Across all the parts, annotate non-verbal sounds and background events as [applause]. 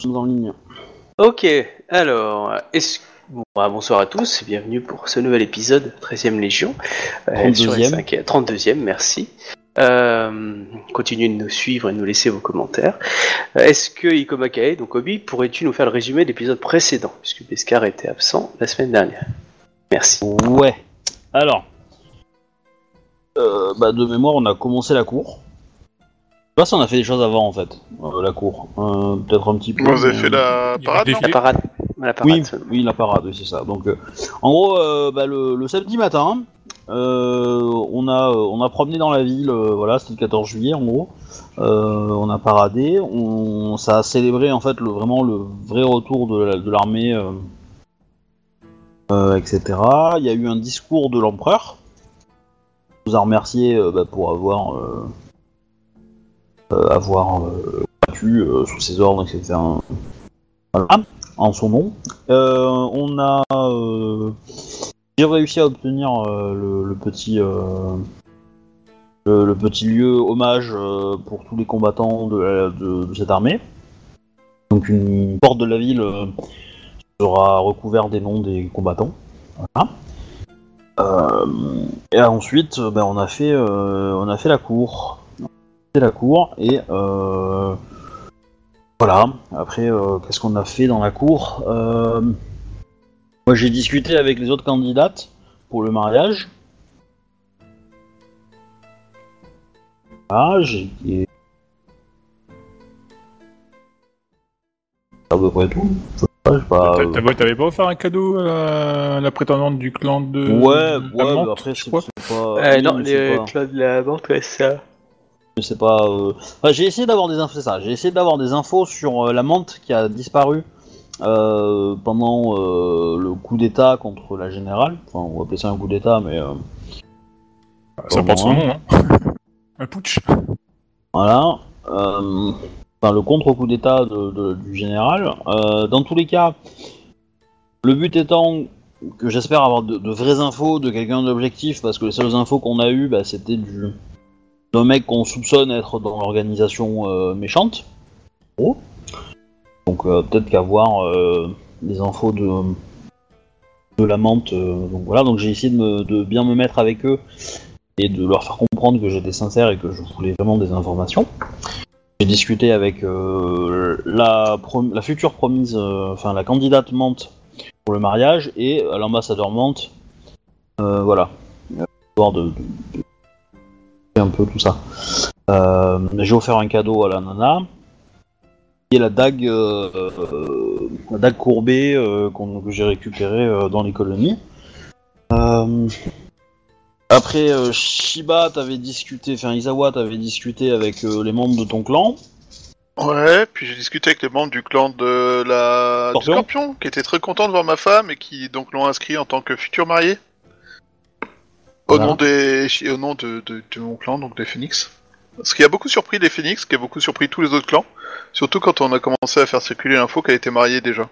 sommes en ligne. Ok, alors, est-ce... Bon, bah, bonsoir à tous, bienvenue pour ce nouvel épisode, 13ème Légion. euh, sur 32e. S5, 32e, merci. Euh, continuez de nous suivre et de nous laisser vos commentaires. Euh, Est-ce que Ikomakae, donc Obi, pourrais-tu nous faire le résumé de l'épisode précédent, puisque Beskar était absent la semaine dernière? Merci. Ouais. Alors, euh, bah, de mémoire, on a commencé la cour. Je sais pas si on a fait des choses avant en fait, euh, la cour. Euh, Peut-être un petit peu. Vous avez mais- fait la parade, non La parade. La parade Oui, la parade, oui, c'est ça. Donc, euh, en gros, euh, bah, le, le samedi matin, euh, on a, euh, on a promené dans la ville. euh, voilà, c'était le 14 juillet, en gros. Euh, on a paradé. On, ça a célébré en fait le, vraiment le vrai retour de, la- de l'armée, euh, euh, etc. Il y a eu un discours de l'empereur. On nous a remercié euh, bah, pour avoir, euh, euh, avoir euh, battu euh, sous ses ordres, etc. Voilà en son nom. Euh, on a euh, j'ai réussi à obtenir euh, le, le petit euh, le, le petit lieu hommage euh, pour tous les combattants de, la- de- de cette armée. Donc une porte de la ville euh, sera recouverte des noms des combattants. Voilà. Euh, et ensuite, euh, ben, on a fait euh, on a fait la cour. La cour et euh, voilà, après, euh, qu'est-ce qu'on a fait dans la cour Euh, Moi, j'ai discuté avec les autres candidates pour le mariage. Ah, j'ai. à peu près tout. Pas, euh, T'avais pas offert un cadeau à la, à la prétendante du clan de. Ouais, la ouais, mais après, je c'est pas. Euh, non, pas- clans de la vente, ouais, ça. Je sais pas. euh, enfin, j'ai essayé d'avoir des infos. C'est ça. J'ai essayé d'avoir des infos sur euh, la menthe qui a disparu euh, pendant le coup d'État contre la générale. Enfin, on va appeler ça un coup d'État, mais Ça porte son nom, hein. [laughs] un putsch. voilà. Enfin, le contre-coup d'État de- de- du général. Dans tous les cas, le but étant que j'espère avoir de, de vraies infos de quelqu'un d'objectif, parce que les seules infos qu'on a eues, bah, c'était du d'un mec qu'on soupçonne être dans l'organisation euh, méchante. gros. Donc euh, peut-être qu'avoir euh, des infos de de la menthe. euh, donc voilà, donc j'ai essayé de, me- de bien me mettre avec eux et de leur faire comprendre que j'étais sincère et que je voulais vraiment des informations. J'ai discuté avec euh, la, prom- la future promise, euh, enfin la candidate menthe pour le mariage et euh, l'ambassadeur menthe. Euh, voilà. Euh, de- de- un peu tout ça. Euh, j'ai offert un cadeau à la nana. Et la dague, euh, la dague courbée euh, que j'ai récupérée dans les colonies. Après, Shiba, t'avais discuté, enfin Isawa, t'avais discuté avec les membres de ton clan. Ouais, puis j'ai discuté avec les membres du clan de la du Scorpion. Scorpion, qui étaient très contents de voir ma femme et qui donc l'ont inscrit en tant que futur marié. Au Voilà. nom des au nom de, de, de mon clan, donc des Phoenix. Ce qui a beaucoup surpris les Phoenix, ce qui a beaucoup surpris tous les autres clans, surtout quand on a commencé à faire circuler l'info qu'elle était mariée déjà.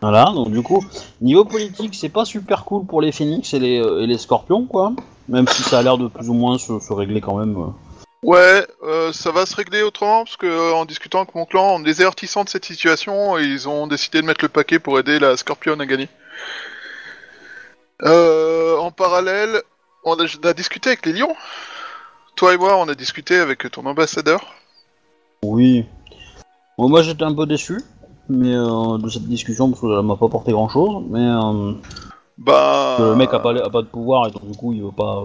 Voilà, donc du coup, niveau politique, c'est pas super cool pour les phénix et les, euh, et les scorpions, quoi. Même si ça a l'air de plus ou moins se, se régler quand même. euh. Ouais, euh, ça va se régler autrement parce que euh, en discutant avec mon clan, en les avertissant de cette situation, ils ont décidé de mettre le paquet pour aider la Scorpion à gagner. Euh, en parallèle, on a, on a discuté avec les lions. Toi et moi, on a discuté avec ton ambassadeur. Oui. Bon, moi j'étais un peu déçu mais, euh, de cette discussion parce qu'elle m'a pas apporté grand chose. Mais euh, Bah, le mec a pas, a pas de pouvoir et donc du coup il veut pas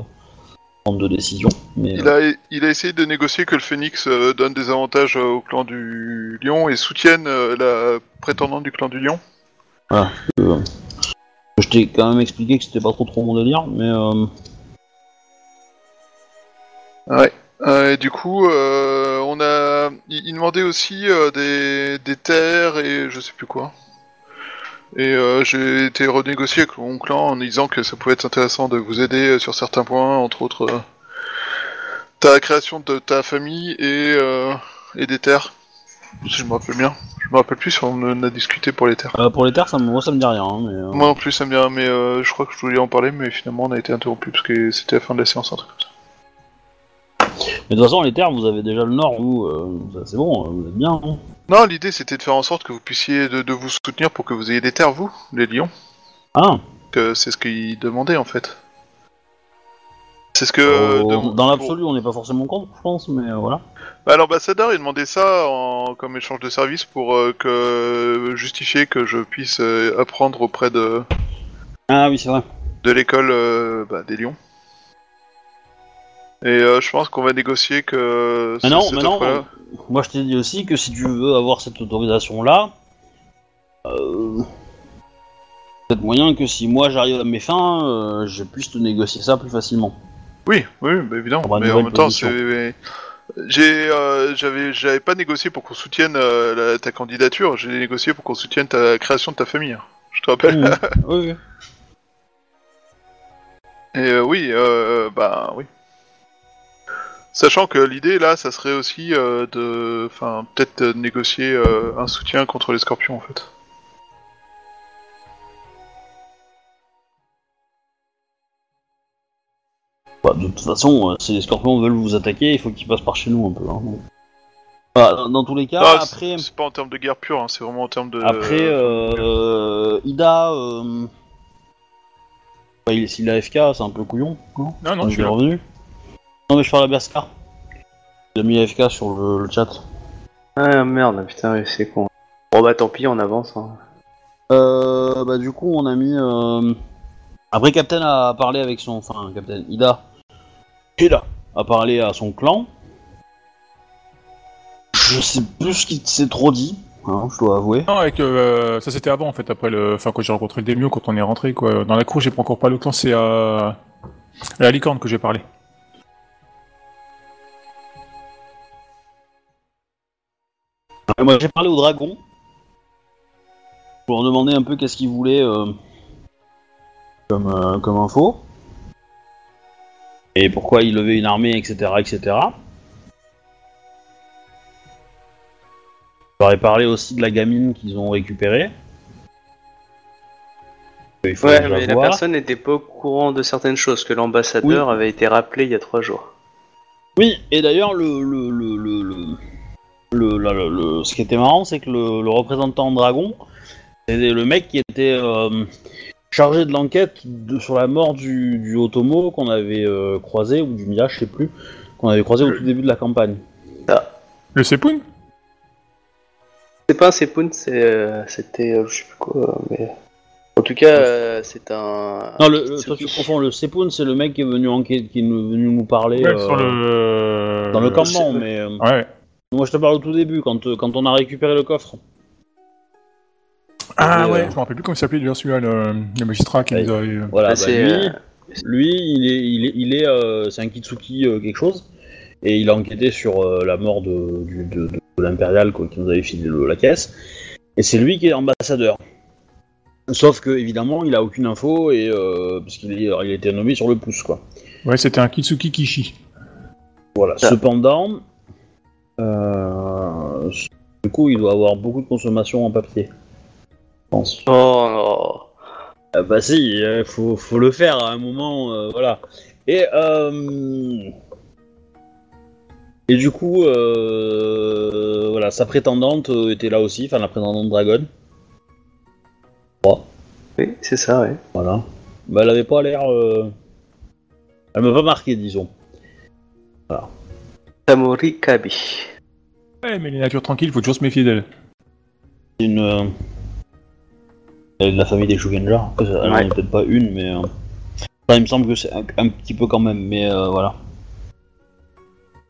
prendre de décision. Mais, il a, il a essayé de négocier que le Phoenix donne des avantages au clan du lion et soutienne la prétendante du clan du lion. euh, je t'ai quand même expliqué que c'était pas trop trop mon délire, mais euh, Euh, et du coup, euh, on a, il, demandait aussi euh, des, des terres et je sais plus quoi. Et euh, j'ai été renégocié avec mon clan en disant que ça pouvait être intéressant de vous aider sur certains points, entre autres ta création de ta famille et, et des terres. Si je me rappelle bien. Je me rappelle plus si on en a discuté pour les terres. euh, pour les terres, ça me, moi ça me dit rien. hein, mais, euh, Moi non plus, ça me dit, mais euh, je crois que je voulais en parler, mais finalement on a été interrompu parce que c'était la fin de la séance, un truc comme ça. Mais de toute façon, les terres, vous avez déjà le nord, vous, euh, ça, c'est bon, euh, vous êtes bien. hein. Non, l'idée c'était de faire en sorte que vous puissiez de, de vous soutenir pour que vous ayez des terres, vous, les lions. Ah, Que c'est ce qu'ils demandaient en fait. C'est ce que. euh, de- dans l'absolu, on n'est pas forcément contre, je pense, mais euh, voilà. Bah, l'ambassadeur il demandait ça en... comme échange de service pour euh, que justifier que je puisse apprendre auprès de, Ah oui, c'est vrai. de l'école bah, des lions. Et je pense qu'on va négocier que. Mais non, mais non, Moi, je t'ai dit aussi que si tu veux avoir cette autorisation-là, euh, peut-être moyen que si moi j'arrive à mes fins, euh, je puisse te négocier ça plus facilement. Oui, oui, bah, évidemment. Mais en même temps, c'est. J'ai, euh, j'avais, j'avais pas négocié pour qu'on soutienne euh, la- ta candidature. J'ai négocié pour qu'on soutienne ta création de ta famille. hein. Je te rappelle. Mmh. [laughs] oui, oui. Et euh, oui, euh, bah oui. Sachant que l'idée là, ça serait aussi euh, de, enfin, peut-être de négocier euh, un soutien contre les scorpions en fait. Bah, de toute façon, euh, si les scorpions veulent vous attaquer, il faut qu'ils passent par chez nous un peu. hein. Voilà, dans- dans tous les cas, Ah, c'est- après, c'est pas en termes de guerre pure, hein, c'est vraiment en termes de. après euh, Ida, euh, bah, il- s'il a FK, c'est un peu couillon, non? Non, non, je suis revenu. Non, mais je parle à Berskar. Il a mis AFK sur le, le chat. Ah merde, putain, c'est con. Bon bah tant pis, on avance. Hein. Euh, bah, du coup, on a mis. euh, Après, Captain a parlé avec son. Enfin, Captain Ida. Ida a parlé à son clan. Je sais plus ce qu'il s'est trop dit, hein, je dois avouer. Non, avec, euh, ça c'était avant en fait, après le, enfin quand j'ai rencontré le Demio, quand on est rentré quoi. Dans la cour, j'ai pas encore parlé au clan, c'est à, à la licorne que j'ai parlé. Moi, j'ai parlé au dragon. Pour leur demander un peu qu'est-ce qu'il voulait euh, comme, euh, comme info. Et pourquoi il levait une armée, etc. etc. Ai parlé aussi de la gamine qu'ils ont récupérée. Il faut Ouais, mais la personne n'était pas au courant de certaines choses, que l'ambassadeur avait été rappelé il y a trois jours. Oui, et d'ailleurs, le, le, le, le, le, le- le- ce qui était marrant, c'est que le, le représentant dragon, c'était le mec qui était euh, chargé de l'enquête de- sur la mort du, du Otomo qu'on avait euh, croisé, ou du Mia, je sais plus, qu'on avait croisé au tout début de la campagne. Le Sepoun? C'est pas un Sepoun, c'est, euh, c'était, euh, je sais plus quoi, mais... En tout cas, euh, c'est un... Non, le, le- c'est toi, tu qui confonds, le Sepoun, c'est le mec qui est venu enquêter, qui est venu nous parler Ouais, euh, sur le. dans le campement, mais euh, Ouais. moi je te parle au tout début, quand, euh, quand on a récupéré le coffre. Ah Et, ouais, euh, je me rappelle plus comment il s'appelait déjà celui-là, le, le magistrat qui Ouais. nous avait. Voilà, Bah, bah, c'est, lui, euh, Lui, il est, il est, il est, euh, c'est un Kitsuki euh, quelque chose, et il a enquêté sur euh, la mort de, du- de, de, de l'impérial quoi, qui nous avait filé le- la caisse, et c'est lui qui est ambassadeur. Sauf que évidemment, il a aucune info et euh, parce qu'il est, il a été nommé sur le pouce quoi. Ouais, c'était un Kitsuki Kishi. Voilà. Ça. Cependant, euh, du coup, il doit avoir beaucoup de consommation en papier. Pense. Oh non. Ah bah si, il faut, faut le faire à un moment, euh, voilà. Et euh, et du coup, euh, voilà, sa prétendante euh, était là aussi, enfin la prétendante Dragon, Oui, c'est ça, ouais. voilà. Bah elle avait pas l'air, euh, elle m'a pas marqué, disons. Tamori Kabi. Ouais, mais les natures tranquilles, faut toujours se méfier d'elle. C'est une, euh, de la famille des Shugenja. Après, Elle en Ouais. est peut-être pas une, mais euh, enfin, il me semble que c'est un, un petit peu quand même, mais euh, voilà.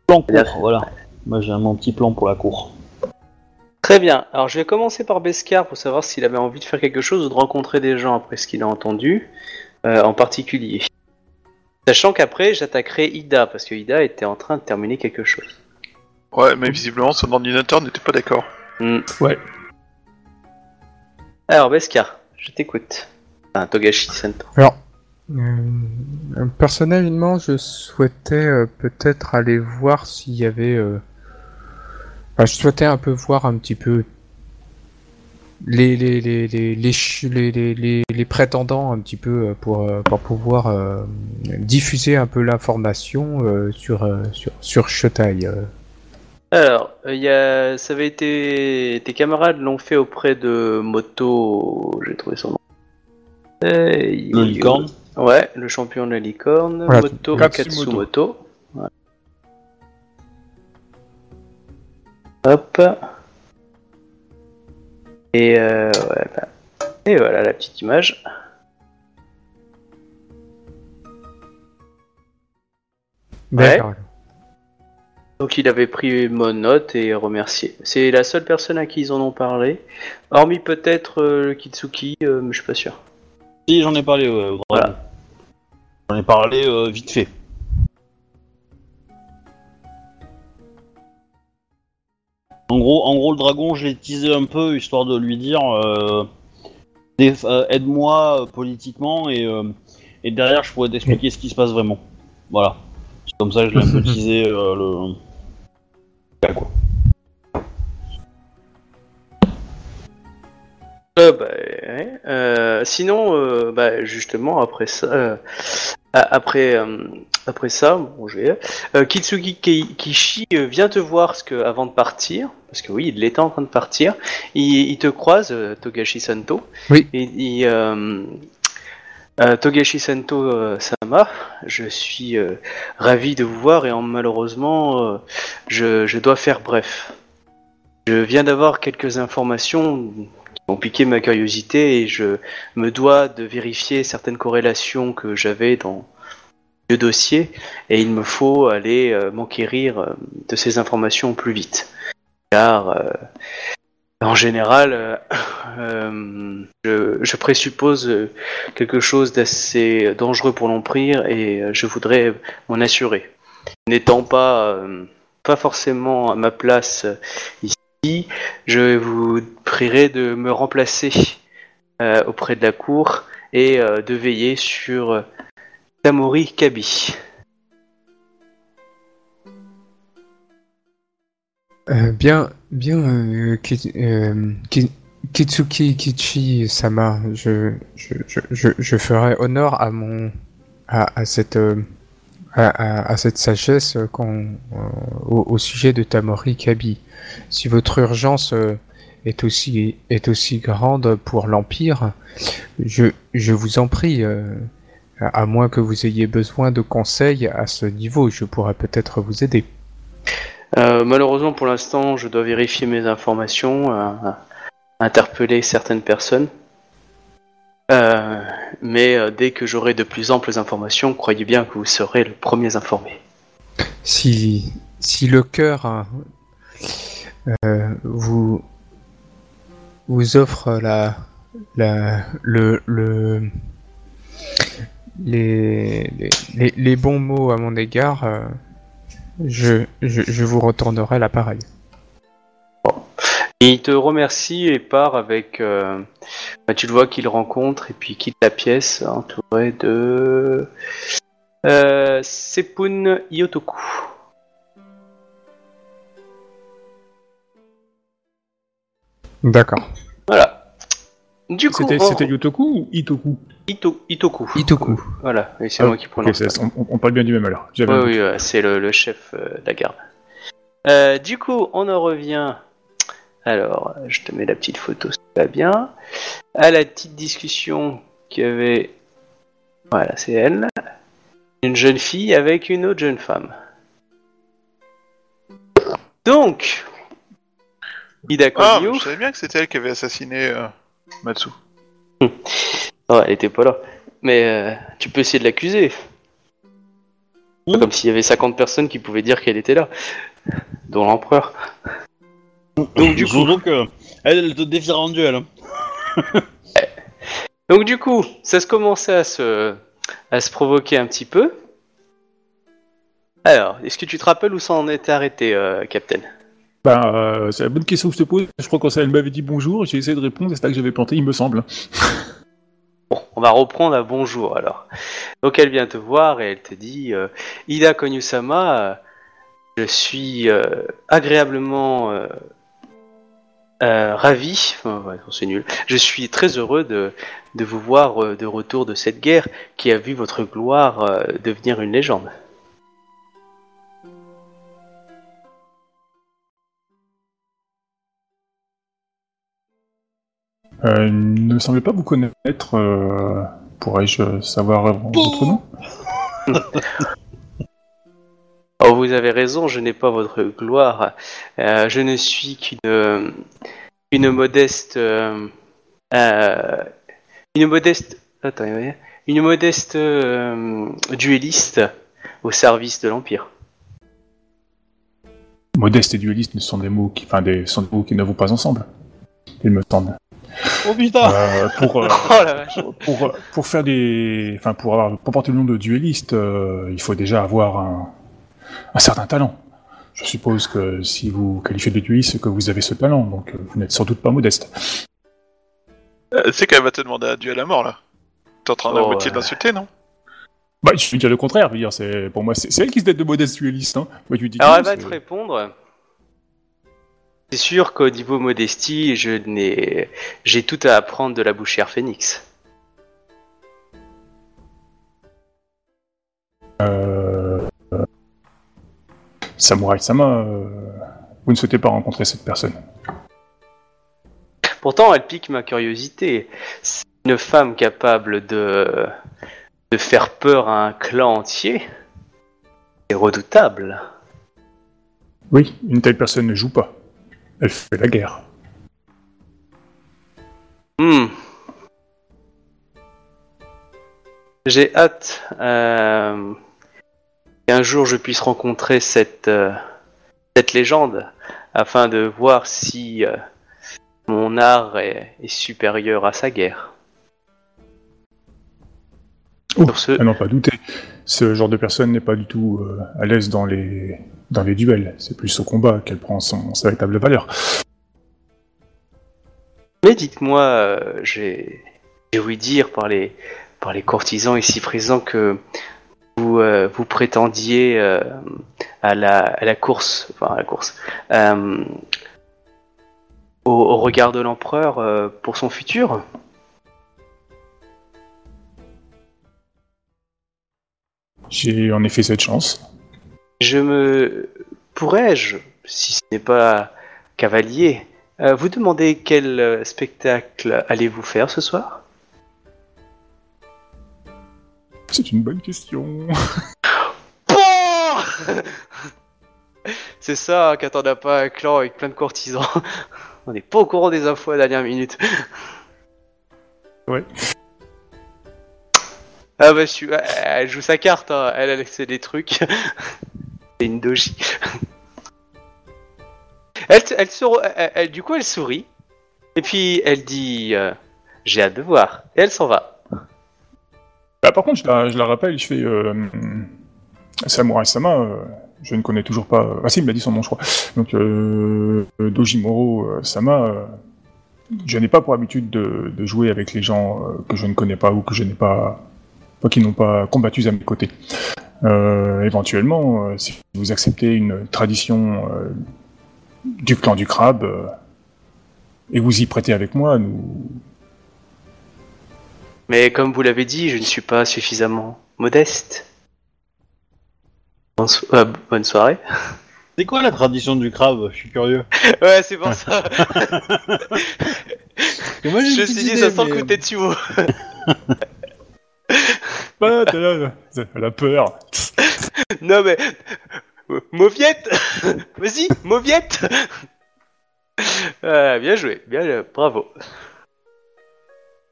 Plan court, Là- voilà. Moi j'ai un mon petit plan pour la cour. Très bien. Alors, je vais commencer par Beskar pour savoir s'il avait envie de faire quelque chose ou de rencontrer des gens après ce qu'il a entendu, euh, en particulier. Sachant qu'après, j'attaquerai Ida, parce que Ida était en train de terminer quelque chose. Ouais, mais visiblement son ordinateur n'était pas d'accord. Hmm. Ouais. Alors, Beskar, je t'écoute. Togashi Sento. Alors, euh, personnellement, je souhaitais euh, peut-être aller voir s'il y avait. euh, je souhaitais un peu voir un petit peu les, les, les, les, les, prétendants un petit peu euh, pour, euh, pouvoir euh, diffuser un peu l'information euh, sur, euh, sur, sur. Alors, il y a, ça avait été, tes camarades l'ont fait auprès de Moto, j'ai trouvé son nom. Euh, Le licorne. Ouais, le champion de la licorne, Voilà, Moto Katsumoto. Katsumoto. Ouais. Hop. Et euh, ouais, bah. Et voilà la petite image. Ouais. D'accord. Donc il avait pris mon note et remercié. C'est la seule personne à qui ils en ont parlé. Hormis peut-être euh, le Kitsuki, euh, mais je suis pas sûr. Si, j'en ai parlé, ouais, au dragon. Voilà. J'en ai parlé euh, vite fait. En gros, en gros, le dragon, je l'ai teasé un peu, histoire de lui dire euh, euh, aide-moi euh, politiquement et, euh, et derrière, je pourrais t'expliquer ce qui se passe vraiment. Voilà. C'est comme ça que je l'ai un peu [laughs] teasé euh, le. Quoi. Euh, bah, ouais. Euh, sinon, euh, bah, justement, après ça, euh, après, euh, après ça, bon, je vais, euh, Kei- Kishi vient te voir que, avant de partir, parce que oui, il était en train de partir. Il, il te croise, euh, Togashi Santo. Oui. Et il, euh, Togashi euh, Sama, je suis euh, ravi de vous voir et en, malheureusement, euh, je, je dois faire bref. Je viens d'avoir quelques informations ont piqué ma curiosité et je me dois de vérifier certaines corrélations que j'avais dans le dossier et il me faut aller m'enquérir de ces informations plus vite. Car en général, euh, [coughs] euh, je, présuppose quelque chose d'assez dangereux pour l'Empire et euh, je voudrais m'en assurer. N'étant pas, pas forcément à ma place ici, je vous prierai de me remplacer auprès de la cour et de veiller sur Tamori Kabi. Euh, bien, bien, euh, euh, Ki- Kitsuki Kichi Sama, je, je, je, je, ferai honneur à mon, à, cette, euh, à, à, cette sagesse au, au sujet de Tamori Kabi. Si votre urgence est aussi, est aussi grande pour l'Empire, je, je vous en prie, à moins que vous ayez besoin de conseils à ce niveau, je pourrais peut-être vous aider. Euh, malheureusement, pour l'instant, je dois vérifier mes informations, euh, interpeller certaines personnes. Euh, mais dès que j'aurai de plus amples informations, croyez bien que vous serez le premier informé. si, le cœur vous, vous offre la, la, le, le, les, les, les, bons mots à mon égard, je, je, je vous retournerai l'appareil. Et il te remercie et part avec. euh, bah, tu le vois qu'il rencontre et puis quitte la pièce entouré de. Euh, Sepun Yotoku. D'accord. Du coup, C'était on- c'était Yotoku ou Itoku? Ito- Itoku. Itoku. Voilà, et c'est Ah, moi qui prononce. c'est- on, on parle bien du même alors. J'avais Oui, ouais, c'est le, le chef euh, de la garde. Euh, du coup, on en revient. Alors, je te mets la petite photo, ça va bien. À la petite discussion qu'il y avait. Voilà, c'est elle. Une jeune fille avec une autre jeune femme. Donc, Ida Ah, je savais bien que c'était elle qui avait assassiné euh, Matsu. [laughs] Oh, elle était pas là. Mais euh, tu peux essayer de l'accuser. Comme s'il y avait 50 personnes qui pouvaient dire qu'elle était là. Dont l'empereur. Donc du coup, donc, euh, elle, elle te défiera en duel. hein. [laughs] Donc du coup, ça se commençait à se, à se provoquer un petit peu. Alors, est-ce que tu te rappelles où ça en était arrêté, euh, Captain? Ben, c'est la bonne question que je te pose. Je crois quand elle m'avait dit bonjour, j'ai essayé de répondre, c'est là que j'avais planté, il me semble. [laughs] Bon, on va reprendre à bonjour alors. Donc elle vient te voir et elle te dit euh, Ida Konyusama, euh, je suis agréablement ravi, enfin, c'est nul. Je suis très heureux de, vous voir de retour de cette guerre qui a vu votre gloire devenir une légende. Euh, il ne me semblait pas vous connaître. euh, Pourrais-je savoir votre nom? [laughs] Oh, vous avez raison, je n'ai pas votre gloire. Euh, je ne suis qu'une une modeste euh, euh, une modeste attends, une modeste duelliste au service de l'empire. Modeste et dualiste ne sont des mots qui, enfin, des, sont des mots qui ne vont pas ensemble. Il me semble. Oh putain Euh, pour, euh, [laughs] Oh la vache. pour, pour faire des, enfin, pour avoir, pour porter le nom de dueliste, euh, il faut déjà avoir un, un certain talent. Je suppose que si vous qualifiez de dueliste, c'est que vous avez ce talent, donc euh, vous n'êtes sans doute pas modeste. Euh, c'est qu'elle va te demander un duel à mort là. T'es en train de Oh, moitié d'insulter, non? Bah, je vais dire le contraire. je veux dire, c'est, pour moi, c'est, elle qui se dette de modeste dueliste. Hein. Moi, tu dis Alors non, elle va te répondre. C'est sûr qu'au niveau modestie, je n'ai, j'ai tout à apprendre de la bouchère Phoenix. Euh, euh, Samurai Sama, euh, vous ne souhaitez pas rencontrer cette personne. Pourtant, elle pique ma curiosité. C'est une femme capable de de faire peur à un clan entier. C'est redoutable. Oui, une telle personne ne joue pas. Elle fait la guerre. Hmm. J'ai hâte euh, qu'un jour je puisse rencontrer cette, euh, cette légende afin de voir si euh, mon art est, est supérieur à sa guerre. Oh, Sur ce, n'en pas douter. Ce genre de personne n'est pas du tout euh, à l'aise dans les, dans les duels. C'est plus au combat qu'elle prend son, sa véritable valeur. mais dites-moi, euh, j'ai ouï dire par les, par les courtisans ici présents que vous, euh, vous prétendiez à, la, course, enfin à la course, au, regard de l'empereur pour son futur. J'ai en effet cette chance. Je me pourrais-je, si ce n'est pas cavalier, euh, vous demander quel euh, spectacle allez-vous faire ce soir? C'est une bonne question. [laughs] C'est ça quand on n'a pas un clan avec plein de courtisans. [laughs] On n'est pas au courant des infos à la dernière minute. Ouais. Ah bah elle joue sa carte, hein. elle a laissé des trucs. [laughs] C'est une doji. Elle, elle, elle- elle- du coup elle sourit. Et puis elle dit euh, j'ai hâte de voir. Et elle s'en va. Bah, par contre, je la, rappelle, je fais euh, Samurai Sama. euh, je ne connais toujours pas. Ah si, il m'a dit son nom, je crois. Donc euh, Dojimoro euh, Sama. euh, je n'ai pas pour habitude de, jouer avec les gens euh, que je ne connais pas ou que je n'ai pas, qui n'ont pas combattu à mes côtés. Euh, éventuellement, euh, si vous acceptez une tradition euh, du clan du crabe euh, et vous y prêtez avec moi, nous, Mais comme vous l'avez dit, je ne suis pas suffisamment modeste. Bonne, so- euh, bonne soirée. [laughs] C'est quoi la tradition du crabe? Je suis curieux. [laughs] Ouais, c'est pour ça. [laughs] Moi, je me suis dit, idée, ça sent mais- le coup de T'as la, la peur. [laughs] Non mais... euh, Mauviette Vas-y, Mauviette Ah, Bien joué, bien, euh, bravo.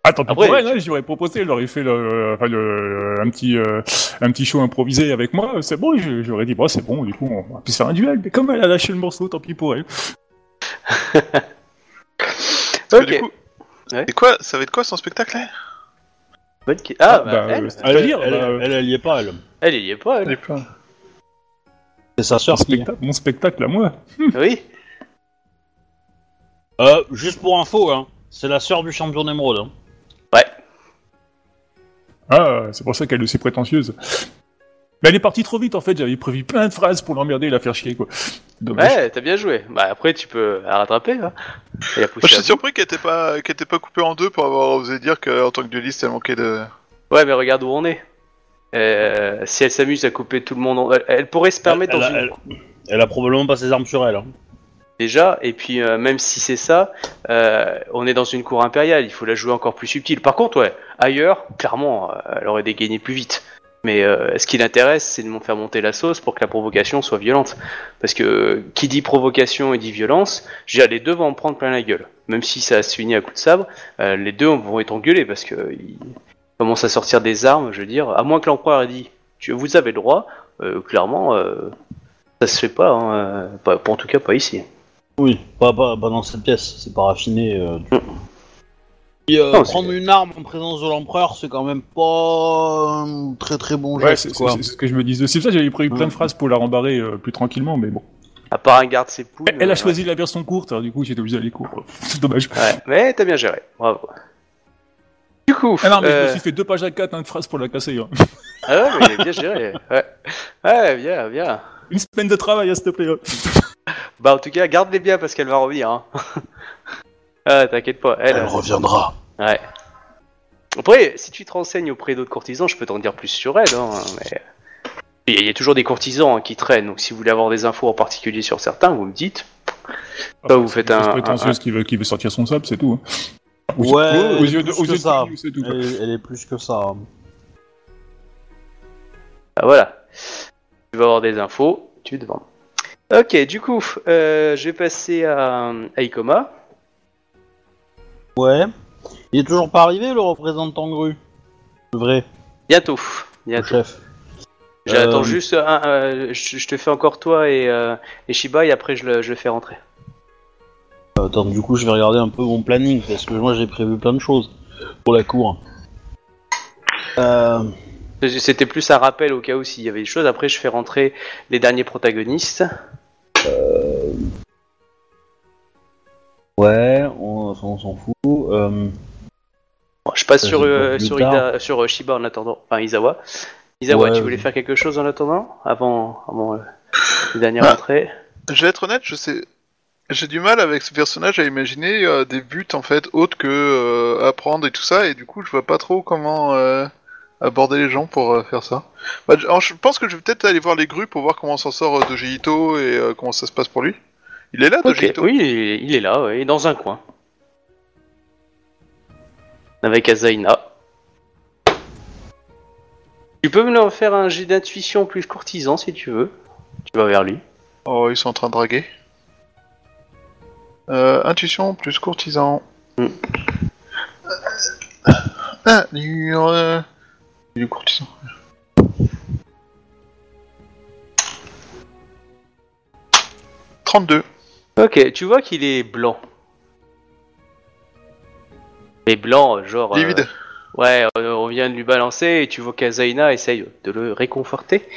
Ah, tant pis Après, pour elle, tu- hein, j'aurais proposé, elle aurait fait le, enfin, le- un, petit, euh, un petit show improvisé avec moi, c'est bon, j'aurais dit, bon, c'est bon, du coup, on va plus faire un duel, mais comme elle a lâché le morceau, tant pis pour elle. [laughs] Ok, du coup, Ouais. et quoi, ça va être quoi son spectacle? là bonne qui- Ah, bah, bah, elle, c'est- Elle, dire, elle, bah, euh, elle, elle y est pas, elle. elle, y est pas, elle. C'est sa mon, sœur qui. spectacle, mon spectacle à moi. Oui Euh, juste pour info, hein, c'est la sœur du champion d'émeraude. Hein. Ouais. Ah, c'est pour ça qu'elle est aussi prétentieuse. Mais elle est partie trop vite, en fait, j'avais prévu plein de phrases pour l'emmerder et la faire chier, quoi. Dommage. Ouais, t'as bien joué. Bah après, tu peux la rattraper. Hein. Et la Moi, pousser je suis surpris qu'elle était pas, qu'elle était pas coupée en deux pour avoir osé dire qu'en tant que dueliste, elle manquait de. Ouais, mais regarde où on est. Euh, si elle s'amuse à couper tout le monde, en- elle, elle pourrait se permettre elle, dans a, une... elle- elle a probablement pas ses armes sur elle. hein. déjà. Et puis euh, même si c'est ça, euh, on est dans une cour impériale. Il faut la jouer encore plus subtile. Par contre, ouais, ailleurs, clairement, euh, elle aurait dégainé plus vite. Mais euh, ce qui l'intéresse, c'est de m'en faire monter la sauce pour que la provocation soit violente. Parce que euh, qui dit provocation et dit violence, les deux vont en prendre plein la gueule. Même si ça se finit à coups de sabre, euh, les deux vont être engueulés parce que ils commencent à sortir des armes. Je veux dire, à moins que l'empereur ait dit, tu, vous avez le droit. euh, clairement, euh, ça se fait pas. Hein, euh, pas, en tout cas, pas ici. Oui, pas, pas, pas dans cette pièce, c'est pas raffiné. tout. Euh, Non, c'est- prendre une arme en présence de l'empereur, c'est quand même pas un très très bon geste, c'est c'est- c'est ce que je me disais. C'est pour ça que j'avais prévu plein de phrases pour la rembarrer euh, plus tranquillement, mais bon. À part un garde ses poules. Elle, elle euh, a choisi la version courte, alors du coup j'étais obligé d'aller court. [laughs] C'est dommage. Ouais, mais t'as bien géré, bravo. Du coup, Ah non, mais je euh, me suis fait deux pages à quatre hein, de phrases pour la casser. hein. [laughs] ah ouais, mais il a bien géré. Ouais, ouais bien, bien. Une semaine de travail, hein, s'il te plaît. hein. Bah en tout cas, garde-les bien parce qu'elle va revenir. Hein. [laughs] ah, t'inquiète pas, elle. Elle reviendra. Ouais. Après, si tu te renseignes auprès d'autres courtisans, je peux t'en dire plus sur elle. Hein, mais il y, a- toujours des courtisans hein, qui traînent. Donc si vous voulez avoir des infos en particulier sur certains, vous me dites. Bah, vous faites un- prétentieuse qui veut, qui veut sortir son sable, c'est tout. hein. Aux- Ouais, aux yeux de, plus aux que yeux de ça. Tout. Elle, elle est plus que ça. hein. Ah voilà. Tu vas avoir des infos, tu te vends. Ok, du coup, euh, je vais passer à, à Ikoma. Ouais. Il est toujours pas arrivé, le représentant grue. Le vrai, Bientôt. le Bientôt. chef. J'attends Euh, juste un, euh, je, je te fais encore toi et, euh, et Shiba et après je le, je le fais rentrer. Attends, du coup, je vais regarder un peu mon planning, parce que moi j'ai prévu plein de choses pour la cour. Euh... C'était plus un rappel au cas où s'il y avait des choses. Après je fais rentrer les derniers protagonistes. Ouais, on, on s'en fout. Euh... Bon, je passe Ça, sur, euh, sur, tard. Ida- sur euh, Shiba en attendant. Enfin Izawa. Izawa, Ouais, tu voulais faire quelque chose en attendant? Avant, avant euh, les dernières Ah. entrées Je vais être honnête, je sais. J'ai du mal avec ce personnage à imaginer euh, des buts en fait autres que euh, apprendre et tout ça, et du coup je vois pas trop comment euh, aborder les gens pour euh, faire ça. Bah, je, pense que je vais peut-être aller voir les grues pour voir comment s'en sort euh, Doji Ito et euh, comment ça se passe pour lui. Il est là, Doji Ok, Ito oui, il est, il est là, ouais, il est dans un coin. Avec Azaina. Tu peux me leur faire un jet d'intuition plus courtisan si tu veux. Tu vas vers lui. Oh, ils sont en train de draguer. Euh, intuition plus courtisan. Hmm. Ah, du, euh, du courtisan. « 32. Ok, tu vois qu'il est blanc. Mais blanc, genre. euh, Livide. ouais, euh, on vient de lui balancer et tu vois qu'Azaina essaye de le réconforter.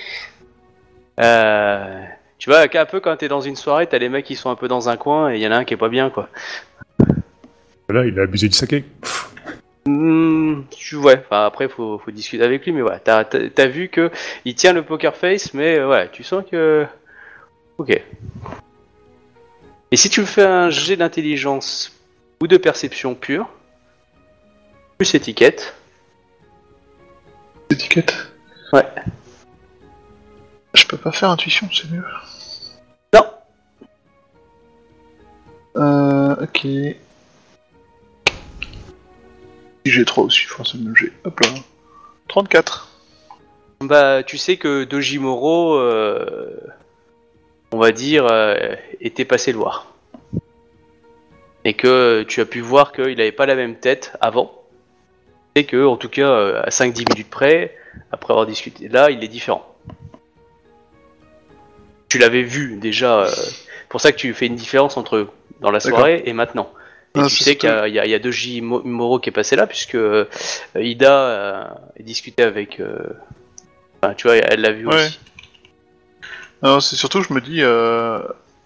Euh, tu vois, un peu quand t'es dans une soirée, t'as les mecs qui sont un peu dans un coin et il y en a un qui est pas bien, quoi. Là, il a abusé du saké. Hmm, tu ouais, enfin après faut, faut discuter avec lui, mais ouais, t'as, t'as, t'as vu que il tient le poker face, mais euh, ouais, tu sens que. Ok. Et si tu me fais un jet d'intelligence ou de perception pure, plus étiquette, Étiquette. Ouais. Je peux pas faire intuition, c'est mieux. non, Euh, ok. Si j'ai 3 aussi, forcément j'ai. Hop là. 34. bah tu sais que Dojimoro, euh, on va dire, euh, était passé le voir. Et que tu as pu voir qu'il avait pas la même tête avant. Et que, en tout cas, euh, à 5-10 minutes près, après avoir discuté, là, il est différent. Tu l'avais vu déjà, euh, pour ça que tu fais une différence entre dans la soirée et maintenant. Et Ah, tu sais qu'il y a, y Doji Mo- Moro qui est passé là, puisque euh, Ida euh, a discuté avec. euh, Enfin, tu vois, elle l'a vu Ouais. aussi. Non, c'est surtout, je me dis euh,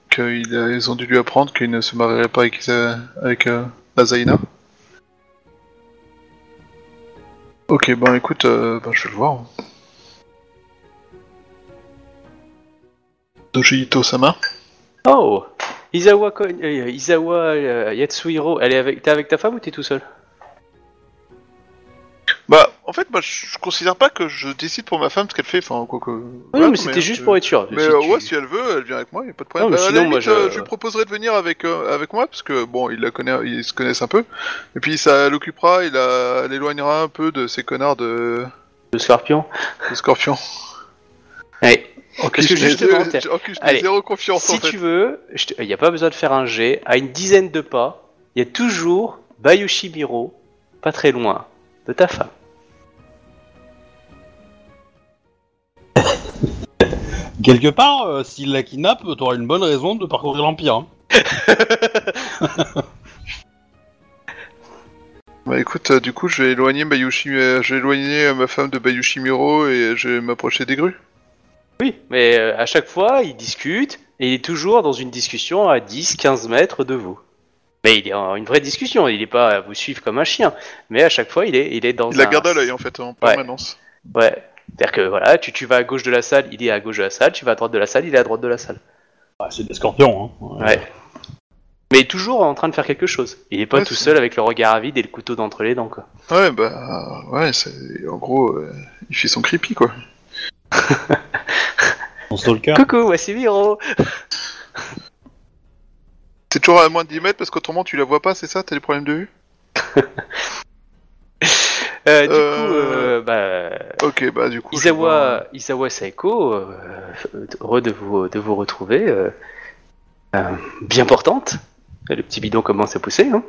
qu'ils ont dû lui apprendre qu'il ne se marierait pas avec, euh, avec euh, Azaina. Ok, ben écoute, euh, ben, je vais le voir. Doji Ito Sama. Euh, Isawa euh, Yatsuhiro, elle est avec, t'es avec ta femme ou t'es tout seul? Bah, en fait, moi, je, je considère pas que je décide pour ma femme ce qu'elle fait, enfin, quoi que... Oui, voilà, non, mais c'était juste pour être sûr. Mais Si euh, tu- ouais, si elle veut, elle vient avec moi, y a pas de problème. Non, mais Bah, sinon, moi, limite, je- euh, je lui proposerai de venir avec euh, avec moi parce que bon, il la connaît, ils se connaissent un peu. Et puis ça l'occupera, il la- l'éloignera un peu de ces connards de, Le scorpion de Scorpion. Ouais. En Parce que justement, Allez, zéro confiance Si en fait. tu veux, il n'y a pas besoin de faire un jet. À une dizaine de pas, il y a toujours Bayushi Miro, pas très loin, de ta femme. Quelque part, euh, s'il la kidnappe, t'auras une bonne raison de parcourir l'Empire. hein. [laughs] Bah écoute, euh, du coup, je vais éloigner Bayushi, euh, je vais éloigner euh, ma femme de Bayushi Miro et je vais m'approcher des grues. Oui, mais euh, à chaque fois, il discute, et il est toujours dans une discussion à 10-15 mètres de vous. Mais il est en une vraie discussion, il n'est pas à vous suivre comme un chien. Mais à chaque fois, il est, il est dans Il la un... garde à l'œil en fait en permanence. Ouais. C'est-à-dire que voilà, tu, tu vas à gauche de la salle, il est à gauche de la salle, tu vas à droite de la salle, il est à droite de la salle. Ouais, c'est des scorpions. Hein. Ouais. Mais toujours en train de faire quelque chose. Il est pas Ouais, tout seul avec le regard avide et le couteau d'entre les dents, quoi. Ouais, bah ouais, c'est en gros, euh, il fait son creepy quoi. [laughs] Son stalker. Coucou, voici Miro C'est toujours à moins de 10 mètres parce qu'autrement tu la vois pas, c'est ça? T'as des problèmes de vue? [laughs] Euh, Du Euh, coup, euh, bah, Ok, bah du coup. je Isawa, Isawa Saeko, heureux de vous, de vous retrouver. bien portante. Le petit bidon commence à pousser. Hein.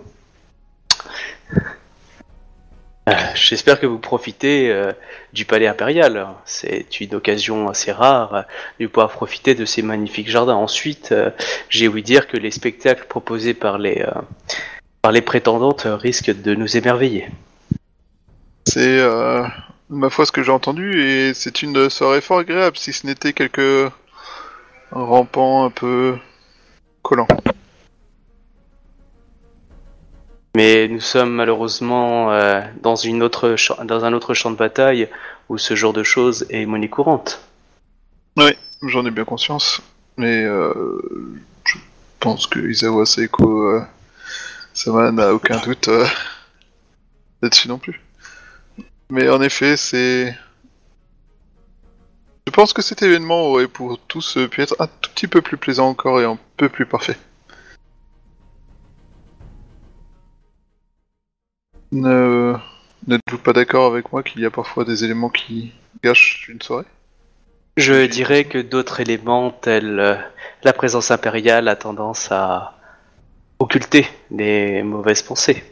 J'espère que vous profitez euh, du palais impérial. C'est une occasion assez rare euh, de pouvoir profiter de ces magnifiques jardins. Ensuite, euh, j'ai ouï dire que les spectacles proposés par les, par les prétendantes risquent de nous émerveiller. C'est euh, ma foi ce que j'ai entendu et c'est une soirée fort agréable si ce n'était quelques rampants un peu collants. Mais nous sommes malheureusement euh, dans, une autre dans un autre champ de bataille où ce genre de choses est monnaie courante. J'en ai bien conscience, mais euh, je pense que Isawa Seiko euh, Sama n'a aucun doute là-dessus non plus. Mais en effet, c'est. Je pense que cet événement aurait pour tous euh, pu être un tout petit peu plus plaisant encore et un peu plus parfait. Ne n'êtes-vous pas d'accord avec moi qu'il y a parfois des éléments qui gâchent une soirée? Je dirais que d'autres éléments tels euh, la présence impériale a tendance à occulter les mauvaises pensées.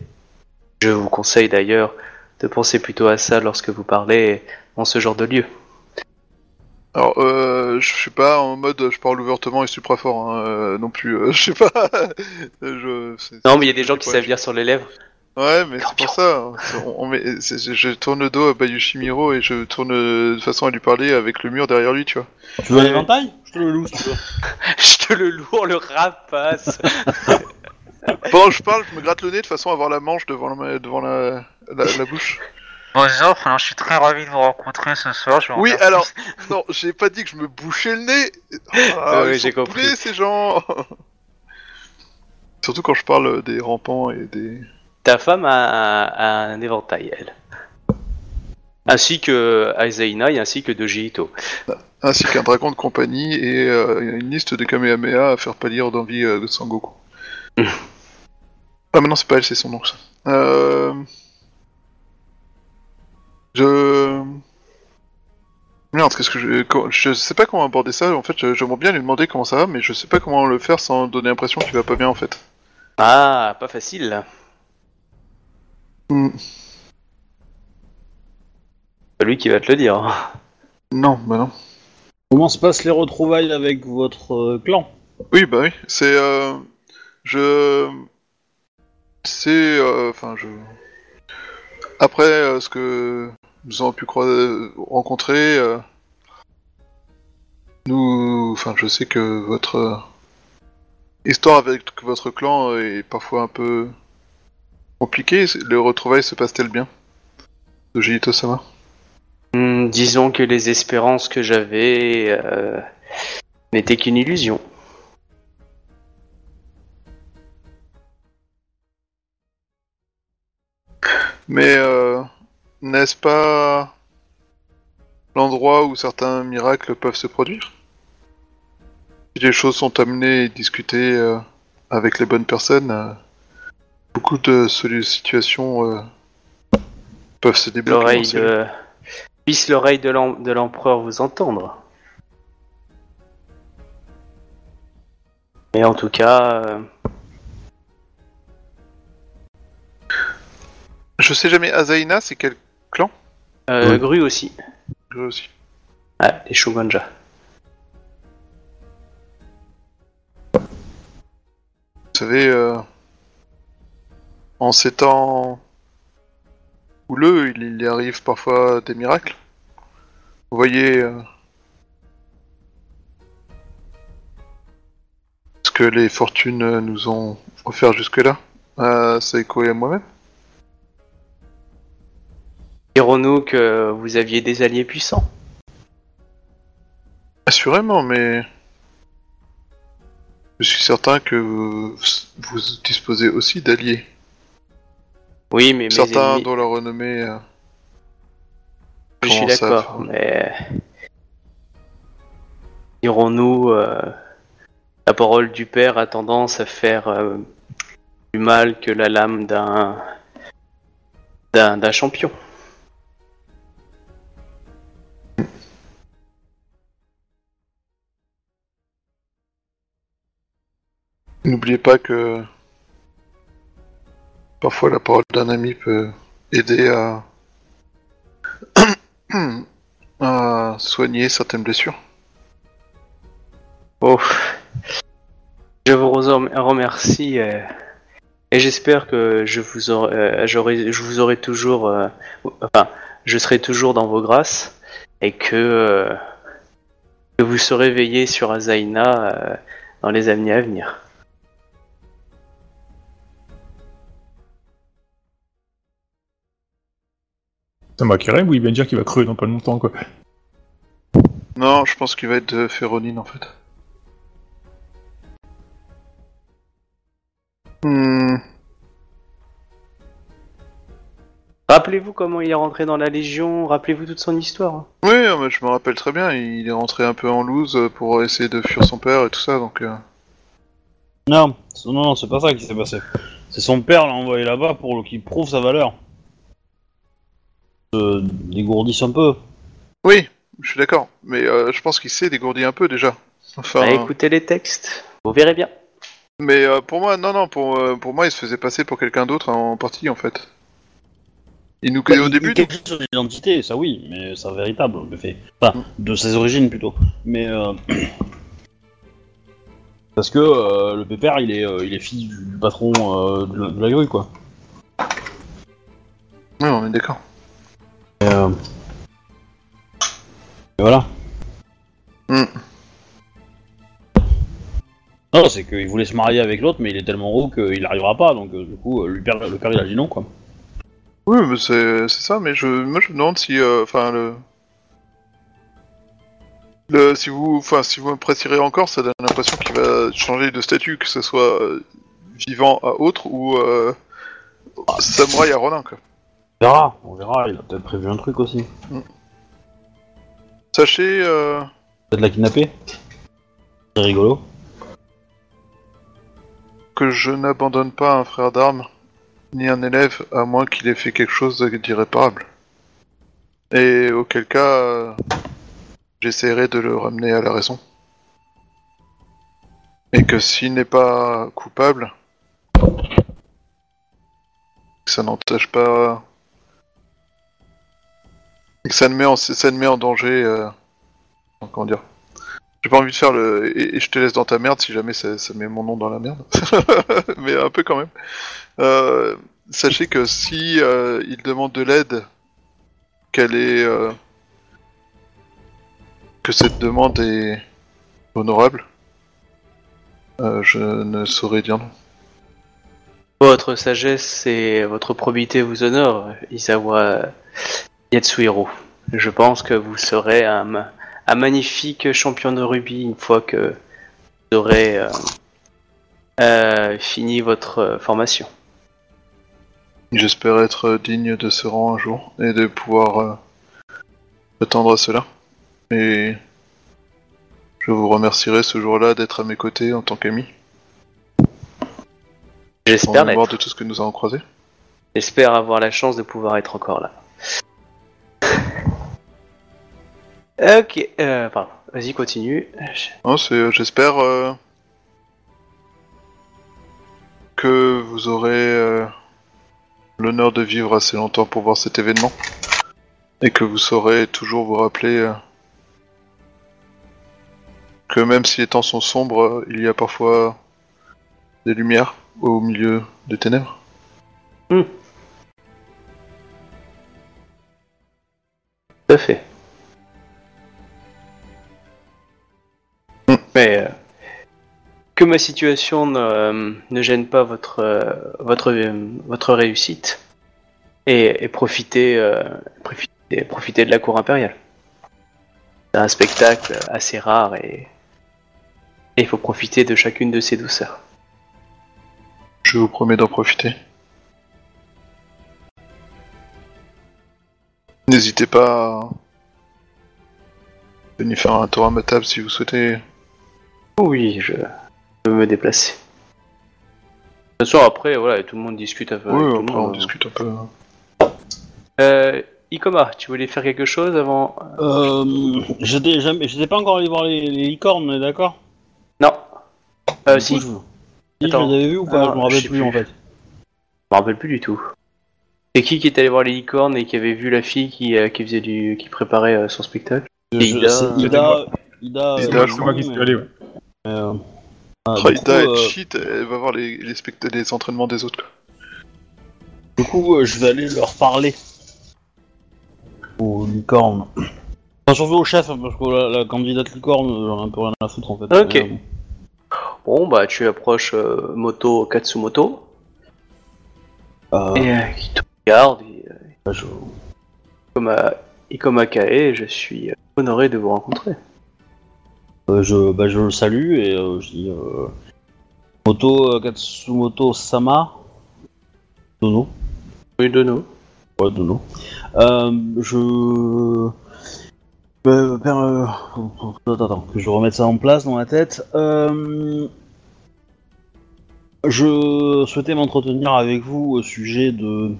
Je vous conseille d'ailleurs de penser plutôt à ça lorsque vous parlez dans ce genre de lieu. Alors, euh, je suis pas en mode je parle ouvertement et supra fort, hein, euh, non plus. euh, [laughs] je sais pas. je, Non, mais il y a des gens qui savent lire sur les lèvres. Ouais, mais c'est pour ça. hein. On- on met- je, je tourne le dos à Bayushi Miro et je tourne de façon à lui parler avec le mur derrière lui, tu vois. Tu veux un éventail Je te le loue si tu veux. [laughs] Je te le lourd, le rapace. [laughs] Pendant que je parle, je me gratte le nez de façon à avoir la manche devant la, devant la, la, la bouche. Bonjour, alors je suis très ravi de vous rencontrer ce soir. Je vous Oui, remercie. alors, non, j'ai pas dit que je me bouchais le nez. Ah, [laughs] Ah oui, ils j'ai compris. ces gens. [laughs] Surtout quand je parle des rampants et des. Ta femme a, un éventail, elle. Ainsi que Aizaina ainsi que Dojito. ainsi qu'un dragon de compagnie et euh, une liste de Kamehameha à faire pâlir d'envie euh, de Sangoku. ah mais non c'est pas elle, c'est son nom ça. Euh... Je... Merde, qu'est-ce que je... Je sais pas comment aborder ça, en fait je- j'aimerais bien lui demander comment ça va, mais je sais pas comment le faire sans donner l'impression qu'il va pas bien en fait. Ah, pas facile. Hmm. C'est lui qui va te le dire. Non, bah non. Comment se passent les retrouvailles avec votre euh, clan? Oui, bah oui, c'est... Euh... Je... C'est... euh, Enfin, je... Après euh, ce que nous avons pu rencontrer. Euh, nous, enfin, je sais que votre euh, histoire avec votre clan est parfois un peu compliquée. Le retrouvailles se passe-t-elle bien, de Jito Sama hmm, Disons que les espérances que j'avais euh, n'étaient qu'une illusion. Mais n'est-ce pas l'endroit où certains miracles peuvent se produire? Si les choses sont amenées et discutées euh, avec les bonnes personnes, euh, beaucoup de situations euh, peuvent se débloquer. L'oreille de... Puisse l'oreille de l'em- de l'empereur vous entendre. Et en tout cas, Je sais jamais, Azaina, c'est quel euh, Oui. Gru aussi. Je aussi. Ah, les Shogunja. Vous savez, euh, en ces temps houleux, il, il y arrive parfois des miracles. Vous voyez euh, ce que les fortunes nous ont offert jusque-là, à Seiko et à moi-même. Dirons-nous que vous aviez des alliés puissants Assurément, mais je suis certain que vous, vous disposez aussi d'alliés. Oui, mais Certains ennemis... dont la renommée... euh, Je suis d'accord, mais dirons-nous, euh, la parole du père a tendance à faire euh, du mal que la lame d'un d'un champion. N'oubliez pas que parfois la parole d'un ami peut aider à... [clears throat] soigner certaines blessures. Oh, je vous rem- remercie euh, et j'espère que je vous aurai, euh, j'aurai- je vous aurai toujours, euh, enfin, je serai toujours dans vos grâces et que, que vous serez veillé sur Azaina dans les années à venir. Ça m'a carré, ou il vient de dire qu'il va crever dans pas longtemps, quoi. Non, je pense qu'il va être de Féronine en fait. Hmm, Rappelez-vous comment il est rentré dans la Légion, rappelez-vous toute son histoire. hein. Oui, mais je me rappelle très bien, il est rentré un peu en loose pour essayer de fuir son père et tout ça, donc... euh, Non, non, non, c'est pas ça qui s'est passé. C'est son père l'a envoyé là-bas pour qu'il prouve sa valeur. Se dégourdisse un peu. Oui, je suis d'accord, mais euh, je pense qu'il s'est dégourdi un peu déjà. Enfin, Bah, écoutez les textes, vous verrez bien. mais euh, pour moi, non, non, pour, euh, pour moi, il se faisait passer pour quelqu'un d'autre en partie en fait. Il nous connaît au Il- début, il cache son identité, ça oui, mais sa véritable, le fait. Enfin, de ses origines plutôt. Mais euh... [clears throat] parce que euh, le pépère, il est, euh, il est fils du patron euh, de, la, de la grue, quoi. Oui, on est d'accord. Et, euh, et voilà. Hmm. Non, c'est qu'il voulait se marier avec l'autre, mais il est tellement haut qu'il n'arrivera pas, donc euh, du coup, euh, lui père, le père il a dit non, quoi. Oui, mais c'est c'est ça, mais je, moi je me demande si, euh, enfin le, le, si vous, enfin si vous me précisez encore, ça donne l'impression qu'il va changer de statut, que ce soit euh, vivant à autre ou euh, samouraï à Ronin quoi. On verra, on verra, il a peut-être prévu un truc aussi. Sachez, euh, Peut-être la kidnapper C'est rigolo. que je n'abandonne pas un frère d'armes ni un élève à moins qu'il ait fait quelque chose d'irréparable. Et auquel cas, euh, j'essaierai de le ramener à la raison. Et que s'il n'est pas coupable, que ça n'empêche pas, que ça ne met en, ça met en danger, euh, comment dire. J'ai pas envie de faire le et, et je te laisse dans ta merde si jamais ça, met mon nom dans la merde, [laughs] mais un peu quand même. Euh, sachez que si euh, il demande de l'aide, qu'elle est que cette demande est honorable, je ne saurais dire non. Votre sagesse et votre probité vous honorent, Isawa Yatsuhiro. Je pense que vous serez un, ma- un magnifique champion de rugby une fois que vous aurez euh, euh, fini votre euh, formation. J'espère être digne de ce rang un jour et de pouvoir euh, attendre à cela. Et je vous remercierai ce jour-là d'être à mes côtés en tant qu'ami, en J'espère mémoire l'être. de tout ce que nous avons croisé. J'espère avoir la chance de pouvoir être encore là. [laughs] Ok, euh, pardon. Vas-y, continue. Non, c'est, euh, j'espère euh, que vous aurez euh, l'honneur de vivre assez longtemps pour voir cet événement et que vous saurez toujours vous rappeler euh, que même si les temps sont sombres, euh, il y a parfois des lumières au milieu des ténèbres. Tout à fait. Mais euh, que ma situation ne, euh, ne gêne pas votre, euh, votre, votre réussite et, profiter de la cour impériale. C'est un spectacle assez rare et il faut profiter de chacune de ses douceurs. Je vous promets d'en profiter. N'hésitez pas à venir faire un tour à ma table si vous souhaitez. Oui, je peux me déplacer. De toute façon, après, voilà, tout le monde discute avec Oui, tout le après monde. on discute un peu. Euh, Ikoma, tu voulais faire quelque chose avant? Euh, j'étais jamais, j'étais pas encore allé voir les, les licornes, on est d'accord? Non. Euh, si, coup, je je... Si, Attends. je les avais vus ou pas Ah, Je me je rappelle sais plus, plus. en fait. me rappelle plus du tout. C'est qui qui est allé voir les licornes et qui avait vu la fille qui, euh, qui faisait du, qui préparait euh, son spectacle Je- Et Ida, euh, Ida, Ida, Ida, euh, je C'est crois, moi qui suis allé, ouais. mais, euh, ah, Ah, du Ida, coup, elle euh, cheat, elle va voir les, les, spect- les entraînements des autres. Quoi. Du coup, euh, je vais aller leur parler. Aux licornes. Enfin, surtout au chef, parce que la, la candidate licorne, j'en ai un peu rien à foutre en fait. Ok. Mais, Bon, bah, tu approches euh, Moto Katsumoto euh, et euh, qui te regarde. Et, euh, bah, je- Ikoma, Ikoma Kae, je suis euh, honoré de vous rencontrer. euh, je, bah, je le salue et euh, je dis Moto Katsumoto Sama. Dono. Oui, Dono. Ouais, Dono. Je. Euh, Attends, attends, que je remette ça en place dans la tête. Euh, Je souhaitais m'entretenir avec vous au sujet de.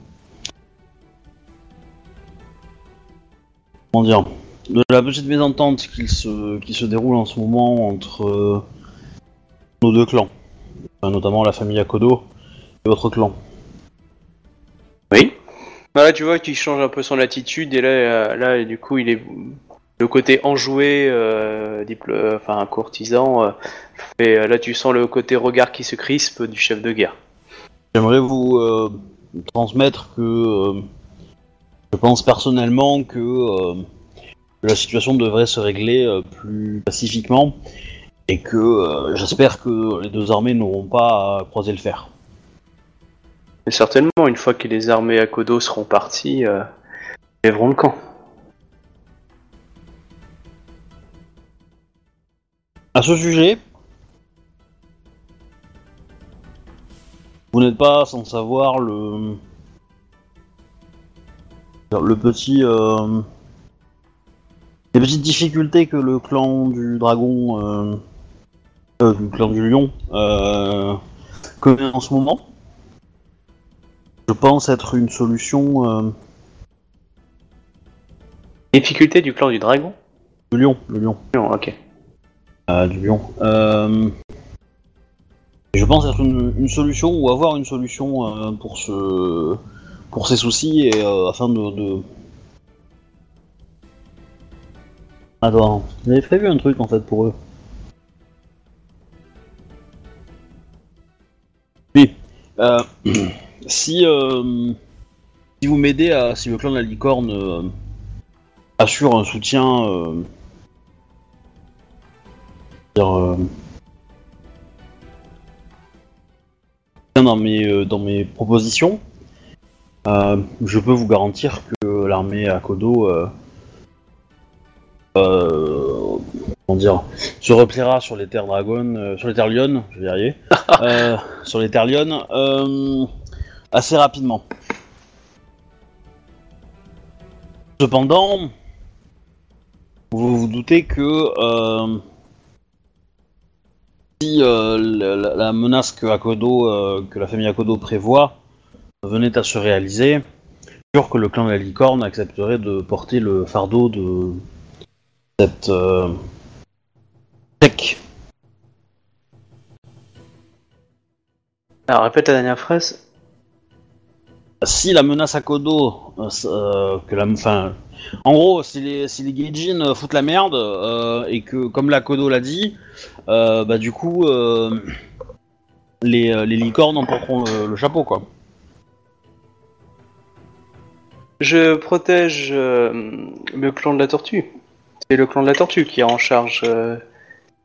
Comment dire De la petite mésentente qui se, qui se déroule en ce moment entre euh, nos deux clans. Enfin, notamment la famille Akodo et votre clan. Oui. Voilà, tu vois qu'il change un peu son attitude et là, euh, là, du coup, il est le côté enjoué, euh, diplo- euh, enfin courtisan. euh, et euh, là, tu sens le côté regard qui se crispe du chef de guerre. J'aimerais vous euh, transmettre que euh, je pense personnellement que euh, la situation devrait se régler euh, plus pacifiquement et que euh, j'espère que les deux armées n'auront pas à croiser le fer. Mais certainement, une fois que les armées à Kodo seront parties, ils lèveront le camp. À ce sujet, vous n'êtes pas sans savoir le le petit euh, les petites difficultés que le clan du dragon euh, euh, du clan du lion euh, connaît en ce moment. Je pense être une solution euh, Difficulté du clan du dragon? Du lion, le lion. Non, ok. Euh, du lion. Euh, je pense être une, une solution ou avoir une solution euh, pour ce pour ces soucis et euh, afin de, de... Attends, j'avais prévu un truc en fait pour eux. Oui. Euh, [clears throat] si euh, si vous m'aidez à si le clan de la licorne assure un soutien dire, dans mes dans mes propositions, euh, je peux vous garantir que l'armée à euh, euh, comment dire, se repliera sur les terres dragon, sur les terres je vais [laughs] sur les terres assez rapidement. Cependant, vous vous doutez que si la, la, menace que Akodo, que la famille Akodo prévoit venait à se réaliser, sûr que le clan de la licorne accepterait de porter le fardeau de cette euh, tech. Alors répète la dernière phrase. Si la menace Akodo, euh, s- euh, que la, enfin, en gros, si les, si les Gaijin euh, foutent la merde euh, et que, comme la Kodo l'a dit, euh, bah du coup, euh, les, euh, les licornes emporteront le, le chapeau, quoi. Je protège euh, le clan de la tortue. C'est le clan de la tortue qui est en charge euh,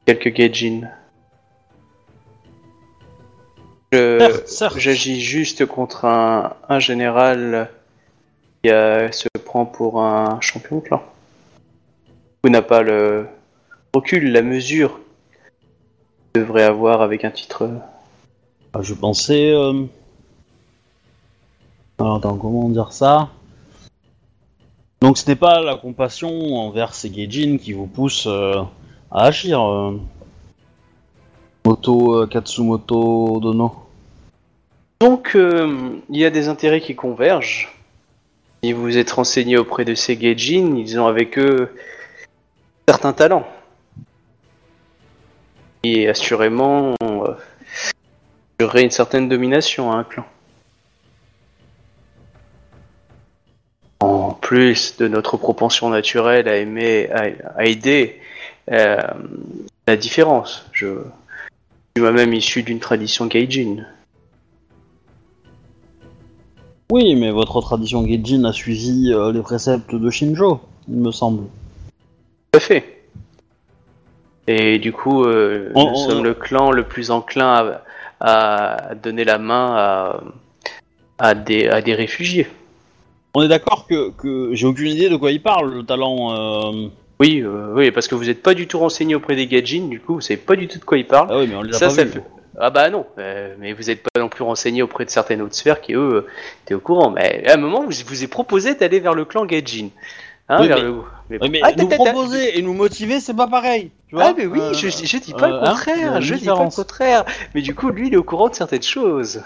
quelques Gaijin. Je- Certes, certes. J'agis juste contre un, un général qui euh, se prend pour un champion de clan. Ou n'a pas le recul, la mesure qu'il devrait avoir avec un titre. Ah, Je pensais. Alors, attends, comment dire ça? Donc, ce n'est pas la compassion envers ces Gaijin qui vous pousse euh, à agir. euh. Moto euh, Katsumoto Dono. Donc, euh, il y a des intérêts qui convergent. Si vous êtes renseigné auprès de ces Gaijin, ils ont avec eux certains talents. Et assurément, euh, il y aurait une certaine domination à un clan. En plus de notre propension naturelle à aimer, à, à aider, euh, la différence. Je, je suis moi-même issu d'une tradition Gaijin. Oui, mais votre tradition Gaijin a suivi euh, les préceptes de Shinjo, il me semble. Tout à fait. Et du coup, euh, On- nous on- sommes le clan le plus enclin à, à donner la main à, à, des, à des réfugiés. On est d'accord que, que j'ai aucune idée de quoi il parle, le talent. euh, Oui, euh, oui, parce que vous n'êtes pas du tout renseigné auprès des Gaijin, du coup, vous savez pas du tout de quoi ils parlent. Ah oui, mais on les a Ça, pas ça vus. fait- Ah bah non, euh, mais vous n'êtes pas non plus renseigné auprès de certaines autres sphères qui, eux, euh, étaient au courant. Mais à un moment, je vous ai proposé d'aller vers le clan Gaijin. Hein, Oui, vers mais- le... mais- Oui, mais Ah, nous proposer et nous motiver, c'est pas pareil. Tu vois Ah mais oui, Euh, je, je dis pas euh, le hein, contraire, il y a une je dis pas le différence. contraire. Mais du coup, lui, il est au courant de certaines choses.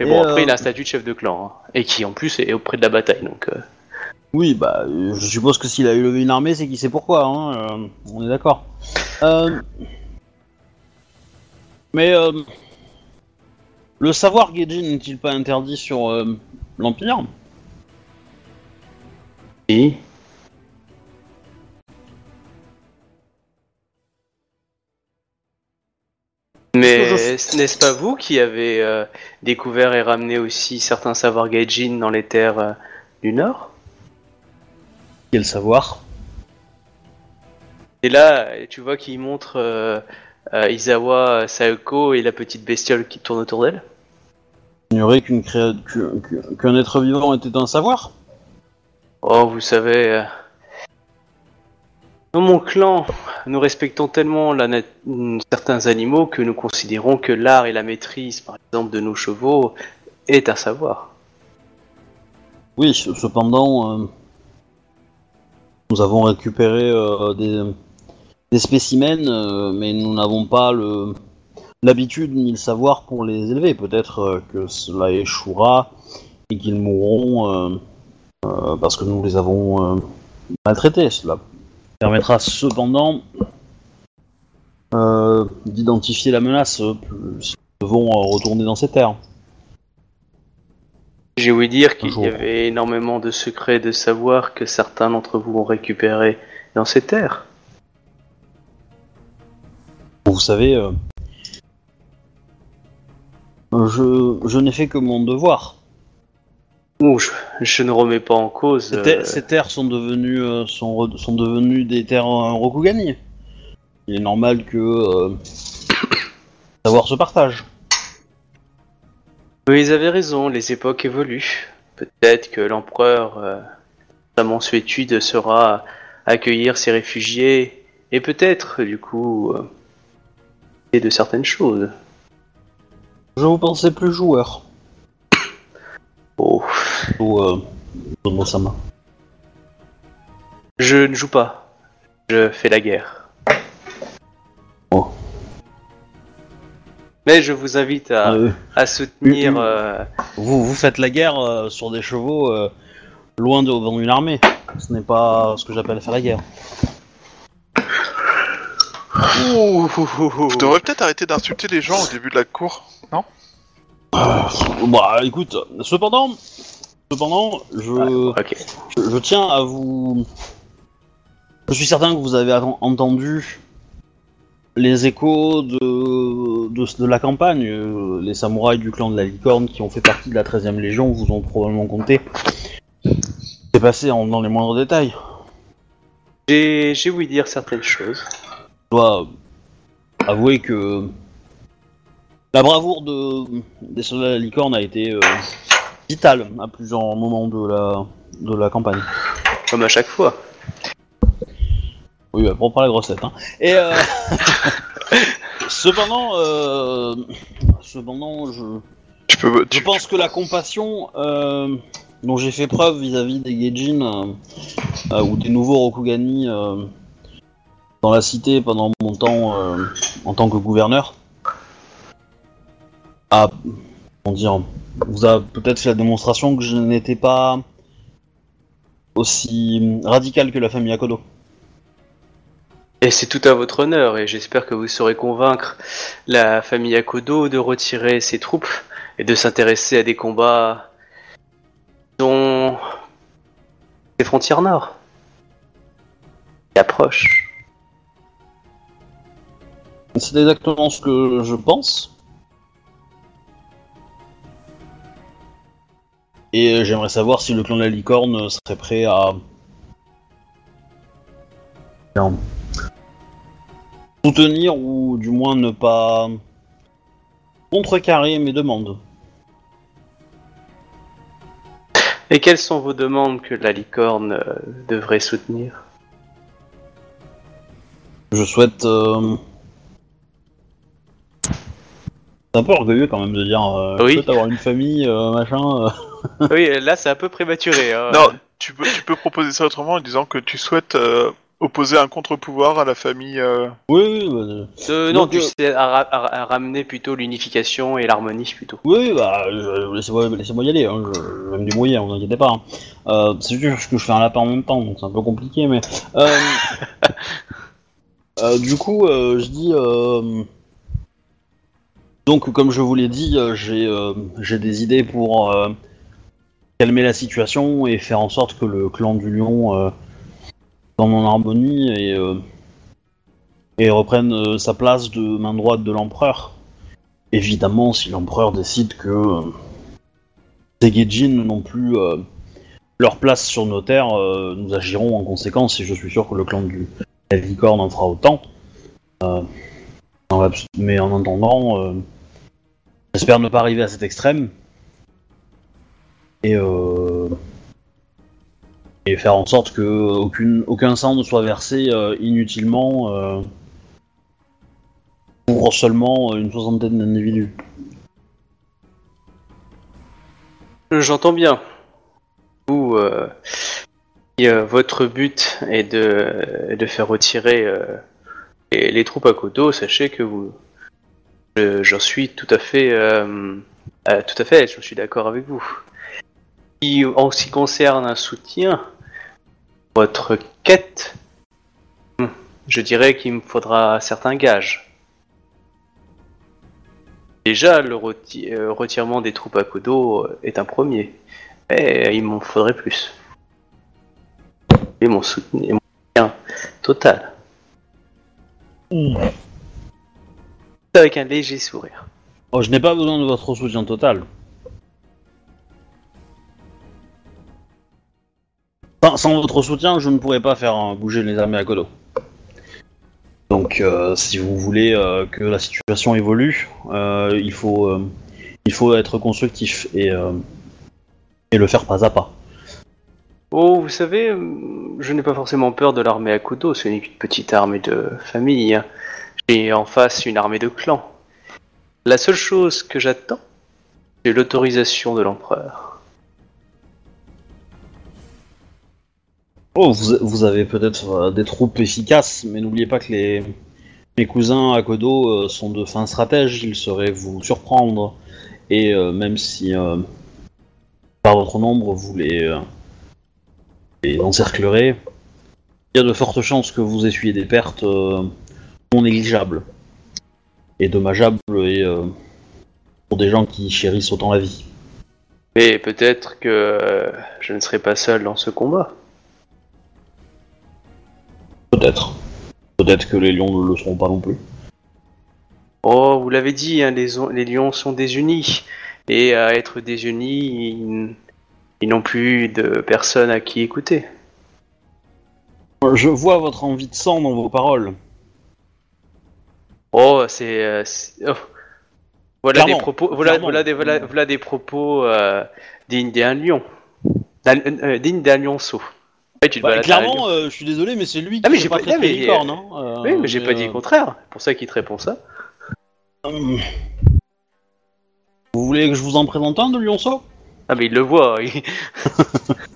Mais Et, bon, après, euh, il a un statut de chef de clan, hein, et qui en plus est auprès de la bataille, donc... euh, Oui, bah, euh, je suppose que s'il a élevé une armée, c'est qu'il sait pourquoi, hein, euh, on est d'accord. Mais euh, le savoir Gaijin n'est-il pas interdit sur l'Empire? Oui. Mais n'est-ce pas vous qui avez euh, découvert et ramené aussi certains savoirs gaijin dans les terres euh, du Nord? Quel savoir? Et là, tu vois qu'il montre euh, euh, Izawa, Saeko et la petite bestiole qui tourne autour d'elle? Ignorer qu'une créa- que- qu'un être vivant était un savoir? Oh, vous savez, euh, dans mon clan, nous respectons tellement certains animaux que nous considérons que l'art et la maîtrise, par exemple, de nos chevaux, est un savoir. Oui, ce- cependant, euh, nous avons récupéré euh, des, spécimens, euh, mais nous n'avons pas le l'habitude ni le savoir pour les élever. Peut-être que cela échouera et qu'ils mourront parce que nous les avons maltraités. Permettra cependant euh, d'identifier la menace si nous devons euh, retourner dans ces terres. J'ai ouï dire qu'il y avait énormément de secrets de savoir que certains d'entre vous ont récupéré dans ces terres. Vous savez, euh, je, je n'ai fait que mon devoir. Ouh, je, je ne remets pas en cause. Ces, euh, ces terres sont devenues, euh, sont, devenues des terres euh, Rokugani. Il est normal que [coughs] savoir se partage. Oui, ils avaient raison, les époques évoluent. Peut-être que l'empereur, euh, sa mansuétude sera accueillir ces réfugiés et peut-être, du coup, euh, et de certaines choses. Je vous pensais plus joueur. Oh, Ou euh, Tomo-sama. Je ne joue pas. Je fais la guerre. Oh. Mais je vous invite à, Euh, à soutenir. Mm. euh, vous, vous faites la guerre euh, sur des chevaux euh, loin de- devant une armée. Ce n'est pas ce que j'appelle faire la guerre. ouh, ouh, ouh, ouh. Vous devriez peut-être arrêter d'insulter les gens au début de la cour. Bah écoute, cependant, cependant, je, je, je tiens à vous. Je suis certain que vous avez entendu les échos de, de, de la campagne. Euh, Les samouraïs du clan de la licorne qui ont fait partie de la 13 e Légion vous ont probablement compté. C'est passé en, dans les moindres détails. J'ai voulu dire certaines choses. Je dois avouer que la bravoure de, des soldats de la licorne a été euh, vitale à plusieurs moments de la, de la campagne. Comme à chaque fois. Oui, bah, pour pas la grossette. Hein. Et euh, [laughs] cependant, euh, cependant, je, Tu peux. je pense que la compassion dont j'ai fait preuve vis-à-vis des Gaijin ou des nouveaux Rokugani dans la cité pendant mon temps en tant que gouverneur a, comment dire, vous a peut-être fait la démonstration que je n'étais pas aussi radical que la famille Akodo. Et c'est tout à votre honneur, et j'espère que vous saurez convaincre la famille Akodo de retirer ses troupes et de s'intéresser à des combats dont les frontières nord qui approchent. C'est exactement ce que je pense. Et euh, j'aimerais savoir si le clan de la licorne serait prêt à... Soutenir ou du moins ne pas contrecarrer mes demandes. Et quelles sont vos demandes que la licorne euh, devrait soutenir? Je souhaite... euh, C'est un peu orgueilleux quand même de dire euh, Oui. je souhaite avoir une famille, euh, machin... euh. [laughs] Oui, là c'est un peu prématuré. hein. non, tu peux, tu peux proposer ça autrement en disant que tu souhaites euh, opposer un contre-pouvoir à la famille. euh, Oui, oui, bah, Euh, non, Donc, tu euh, sais à, ra- à- à ramener plutôt l'unification et l'harmonie plutôt. Oui, bah, je- laissez-moi laissez-moi y aller, hein, je, je vais me débrouiller, hein, vous inquiétez pas. hein. Euh, c'est juste que je fais un lapin en même temps, donc c'est un peu compliqué, mais... Euh, [laughs] euh, du coup, euh, je dis... euh, donc, comme je vous l'ai dit, euh, j'ai euh, j'ai des idées pour euh, calmer la situation et faire en sorte que le clan du lion euh, soit en harmonie et, euh, et reprenne euh, sa place de main droite de l'empereur. Évidemment, si l'empereur décide que euh, ces Gaijin n'ont plus euh, leur place sur nos terres, euh, nous agirons en conséquence et je suis sûr que le clan du la licorne en fera autant. Euh, mais en attendant, euh, j'espère ne pas arriver à cet extrême et, euh, et faire en sorte que aucune, aucun sang ne soit versé euh, inutilement euh, pour seulement une soixantaine d'individus. J'entends bien. Vous, votre but est de, de faire retirer les, troupes à Kodo, sachez que vous, je- j'en suis tout à fait, tout à fait, je suis d'accord avec vous. En ce qui concerne un soutien, votre quête, hmm, je dirais qu'il me faudra certains gages. Déjà, le reti- euh, retirement des troupes à Kodo euh, est un premier. Mais il m'en faudrait plus. Et mon soutien, et mon soutien total. Avec un léger sourire. Oh, je n'ai pas besoin de votre soutien total. Sans, votre soutien, je ne pourrais pas faire bouger les armées à Kodo. Donc, euh, si vous voulez euh, que la situation évolue, euh, il, faut, il faut être constructif et, et le faire pas à pas. Oh, vous savez, je n'ai pas forcément peur de l'armée à Kodo, ce n'est qu'une petite armée de famille. J'ai en face une armée de clans. La seule chose que j'attends, c'est l'autorisation de l'empereur. Oh, vous, avez peut-être euh, des troupes efficaces, mais n'oubliez pas que les mes cousins à Kodo euh, sont de fins stratèges, ils sauraient vous surprendre. Et euh, même si, par votre nombre, vous les, encerclerez, il y a de fortes chances que vous essuyez des pertes non négligeables et dommageables pour des gens qui chérissent autant la vie. Mais peut-être que je ne serai pas seul dans ce combat. Peut-être. Peut-être que les lions ne le seront pas non plus. Oh, vous l'avez dit, hein, les, on- les lions sont désunis. Et à être désunis, ils, ils n'ont plus de personne à qui écouter. Je vois votre envie de sang dans vos paroles. Oh, c'est. euh, oh. Voilà des propos. Voilà, voilà des, voilà, voilà des propos euh, dignes d'un lion. D'un- euh, dignes d'un lionceau. Ouais, tu te Bah, balades clairement, euh, je suis désolé, mais c'est lui qui Ah, mais j'ai pas ah, mais- licornes, hein. Euh, Oui, mais j'ai pas dit euh, le contraire. C'est pour ça qu'il te répond ça. Hum. Vous voulez que je vous en présente un de lionceau Ah, mais il le voit. il-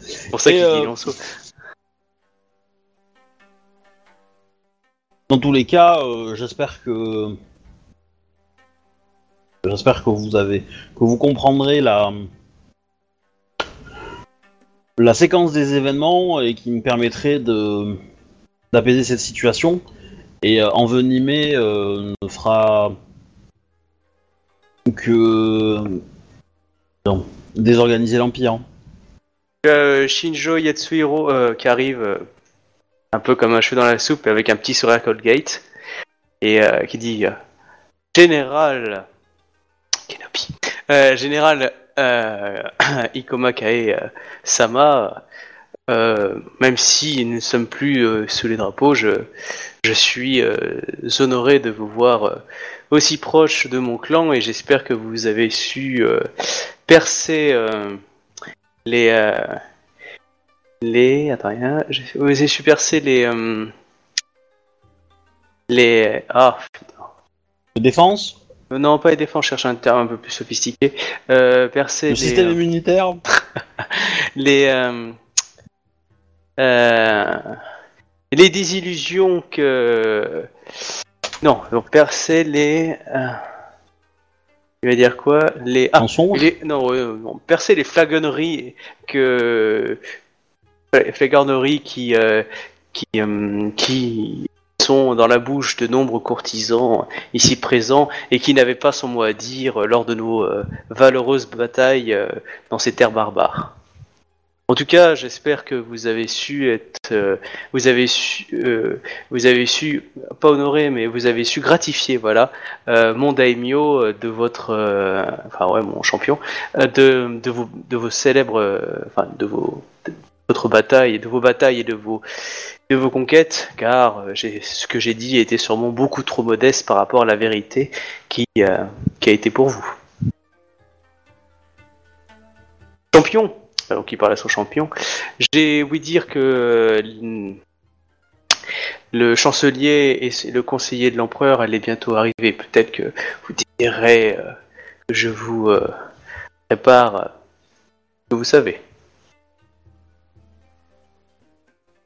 c'est pour ça Et, qu'il euh, dit lionceau. Dans tous les cas, euh, j'espère que j'espère que vous avez que vous comprendrez la la séquence des événements et qui me permettrait de d'apaiser cette situation et euh, envenimer euh, ne fera que désorganiser l'empire. Euh, Shinjo Yatsuhiro qui arrive un peu comme un cheveu dans la soupe avec un petit sourire Colgate et qui dit Général Kenobi, Général [clears throat] Ikoma Kae euh, Sama, euh, même si nous ne sommes plus euh, sous les drapeaux, je, suis euh, honoré de vous voir euh, aussi proche de mon clan et j'espère que vous avez su euh, percer euh, les euh, les attends rien j'ai su percer les euh, les ah putain. Défense, Euh, non pas les défenses je cherche un terme un peu plus sophistiqué. Euh, percer le les système euh, immunitaire. [laughs] les euh, euh, les désillusions que non donc percer les euh, il va dire quoi? Les ah, les- non, euh, non, percer les flagonneries que les flagorneries qui euh, qui euh, qui dans la bouche de nombreux courtisans ici présents et qui n'avaient pas son mot à dire lors de nos euh, valeureuses batailles euh, dans ces terres barbares. En tout cas, j'espère que vous avez su être, euh, vous avez su, vous avez su, pas honorer, mais vous avez su gratifier, voilà, mon daimyo de votre, enfin ouais, mon champion, de, de vos, de vos célèbres, enfin de vos, de vos batailles et de vos, conquêtes, car euh, ce que j'ai dit était sûrement beaucoup trop modeste par rapport à la vérité qui, euh, a été pour vous. Champion, alors qui parle à son champion, j'ai ouï dire que euh, le chancelier et le conseiller de l'empereur allaient bientôt arriver. Peut-être que vous direz que je vous prépare ce que vous savez.